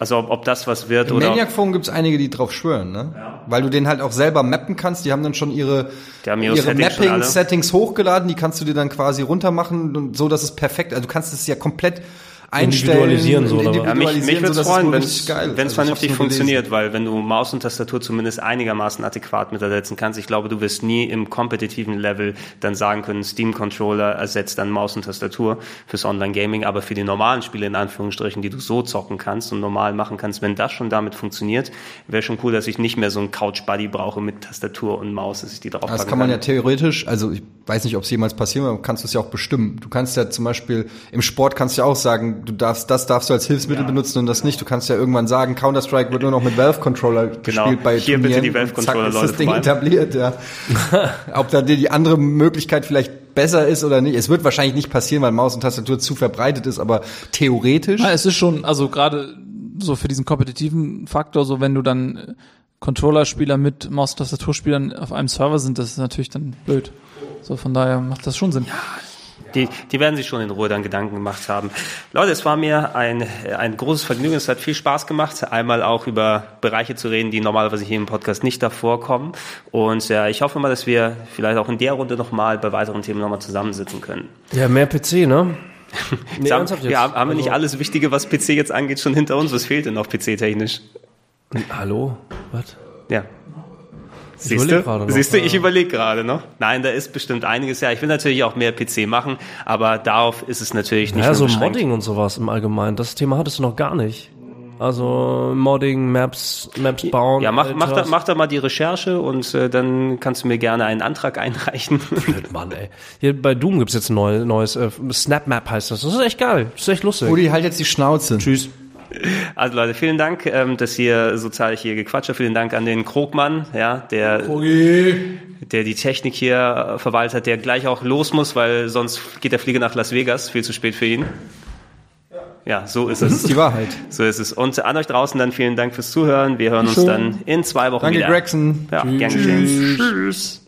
Also ob, ob das was wird Im oder Maniac Forum gibt's einige, die drauf schwören, ne? Weil du den halt auch selber mappen kannst. Die haben dann schon ihre, ihre ihre Settings schon alle. Mapping-Settings hochgeladen. Die kannst du dir dann quasi runtermachen und so, dass es perfekt. Also du kannst es ja komplett einstellen. Individualisieren so, was? Ja, mich, mich individualisieren, würde es freuen, wenn es Also vernünftig funktioniert, weil wenn du Maus und Tastatur zumindest einigermaßen adäquat mit ersetzen kannst, ich glaube, du wirst nie im kompetitiven Level dann sagen können, Steam-Controller ersetzt dann Maus und Tastatur fürs Online-Gaming, aber für die normalen Spiele in Anführungsstrichen, die du so zocken kannst und normal machen kannst, wenn das schon damit funktioniert, wäre schon cool, dass ich nicht mehr so einen Couch-Buddy brauche mit Tastatur und Maus, dass ich die drauf Das kann man ja theoretisch, also ich weiß nicht, ob es jemals passieren wird, aber kannst du es ja auch bestimmen. Du kannst ja zum Beispiel im Sport kannst du ja auch sagen, du darfst, das darfst du als Hilfsmittel benutzen und das nicht. Du kannst ja irgendwann sagen, Counter-Strike wird nur noch mit Valve-Controller gespielt bei Hier bitte Turnieren die und Valve-Controller, zack, ist Leute, das Ding vorbei. etabliert, ja. Ob da die die andere Möglichkeit vielleicht besser ist oder nicht. Es wird wahrscheinlich nicht passieren, weil Maus und Tastatur zu verbreitet ist, aber theoretisch. Ja, es ist schon, also gerade so für diesen kompetitiven Faktor, so wenn du dann Controller-Spieler mit Maus-Tastaturspielern auf einem Server sind, das ist natürlich dann blöd. So, von daher macht das schon Sinn. Die, die werden sich schon in Ruhe dann Gedanken gemacht haben. Leute, es war mir ein, ein großes Vergnügen. Es hat viel Spaß gemacht, einmal auch über Bereiche zu reden, die normalerweise hier im Podcast nicht davor kommen. Und ja, ich hoffe mal, dass wir vielleicht auch in der Runde nochmal bei weiteren Themen nochmal zusammensitzen können. Ja, mehr PC, ne? Nee, haben, ja, haben wir nicht Also- alles Wichtige, was PC jetzt angeht, schon hinter uns? Was fehlt denn noch PC-technisch? Hallo? Was? Ja. Siehst du? Siehst du, ja. ich überlege gerade noch. Nein, da ist bestimmt einiges. Ja, ich will natürlich auch mehr PC machen, aber darauf ist es natürlich nicht Ja, nur so beschränkt. Modding und sowas im Allgemeinen. Das Thema hattest du noch gar nicht. Also Modding, Maps, Maps bauen. Ja, mach, mach, da, mach da mal die Recherche und äh, dann kannst du mir gerne einen Antrag einreichen. Mann, ey. Hier bei Doom gibt's jetzt ein neu, neues, äh, SnapMap heißt das. Das ist echt geil. Das ist echt lustig. Rudi, halt jetzt die Schnauze. Tschüss. Also Leute, vielen Dank, ähm, dass ihr so zahlreich hier gequatscht habt. Vielen Dank an den Krogmann, ja, der, der die Technik hier äh, verwaltet hat, der gleich auch los muss, weil sonst geht der Flieger nach Las Vegas. Viel zu spät für ihn. Ja, so ist Das es. ist die Wahrheit. So ist es. Und an euch draußen dann vielen Dank fürs Zuhören. Wir hören uns dann in zwei Wochen Danke, wieder. Gregson. Ja, gern geschehen. Tschüss.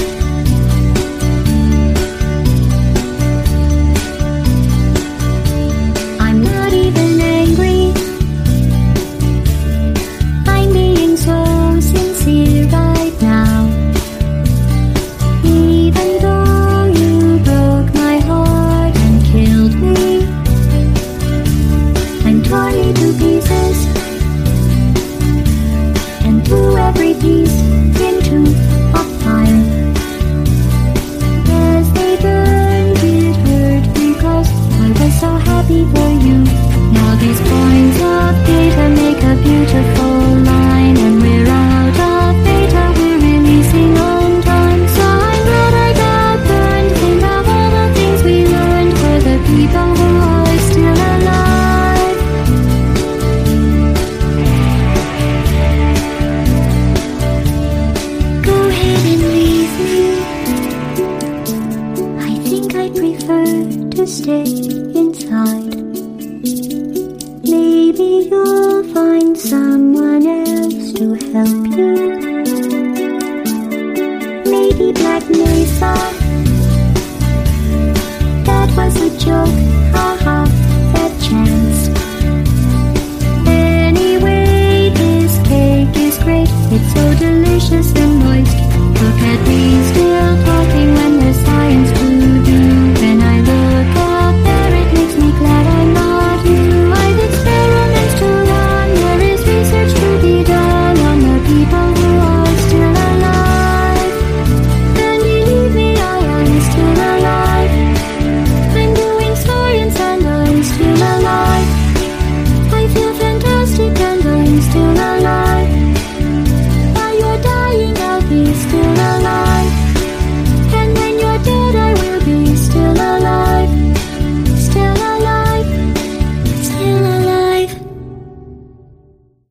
wonderful. 서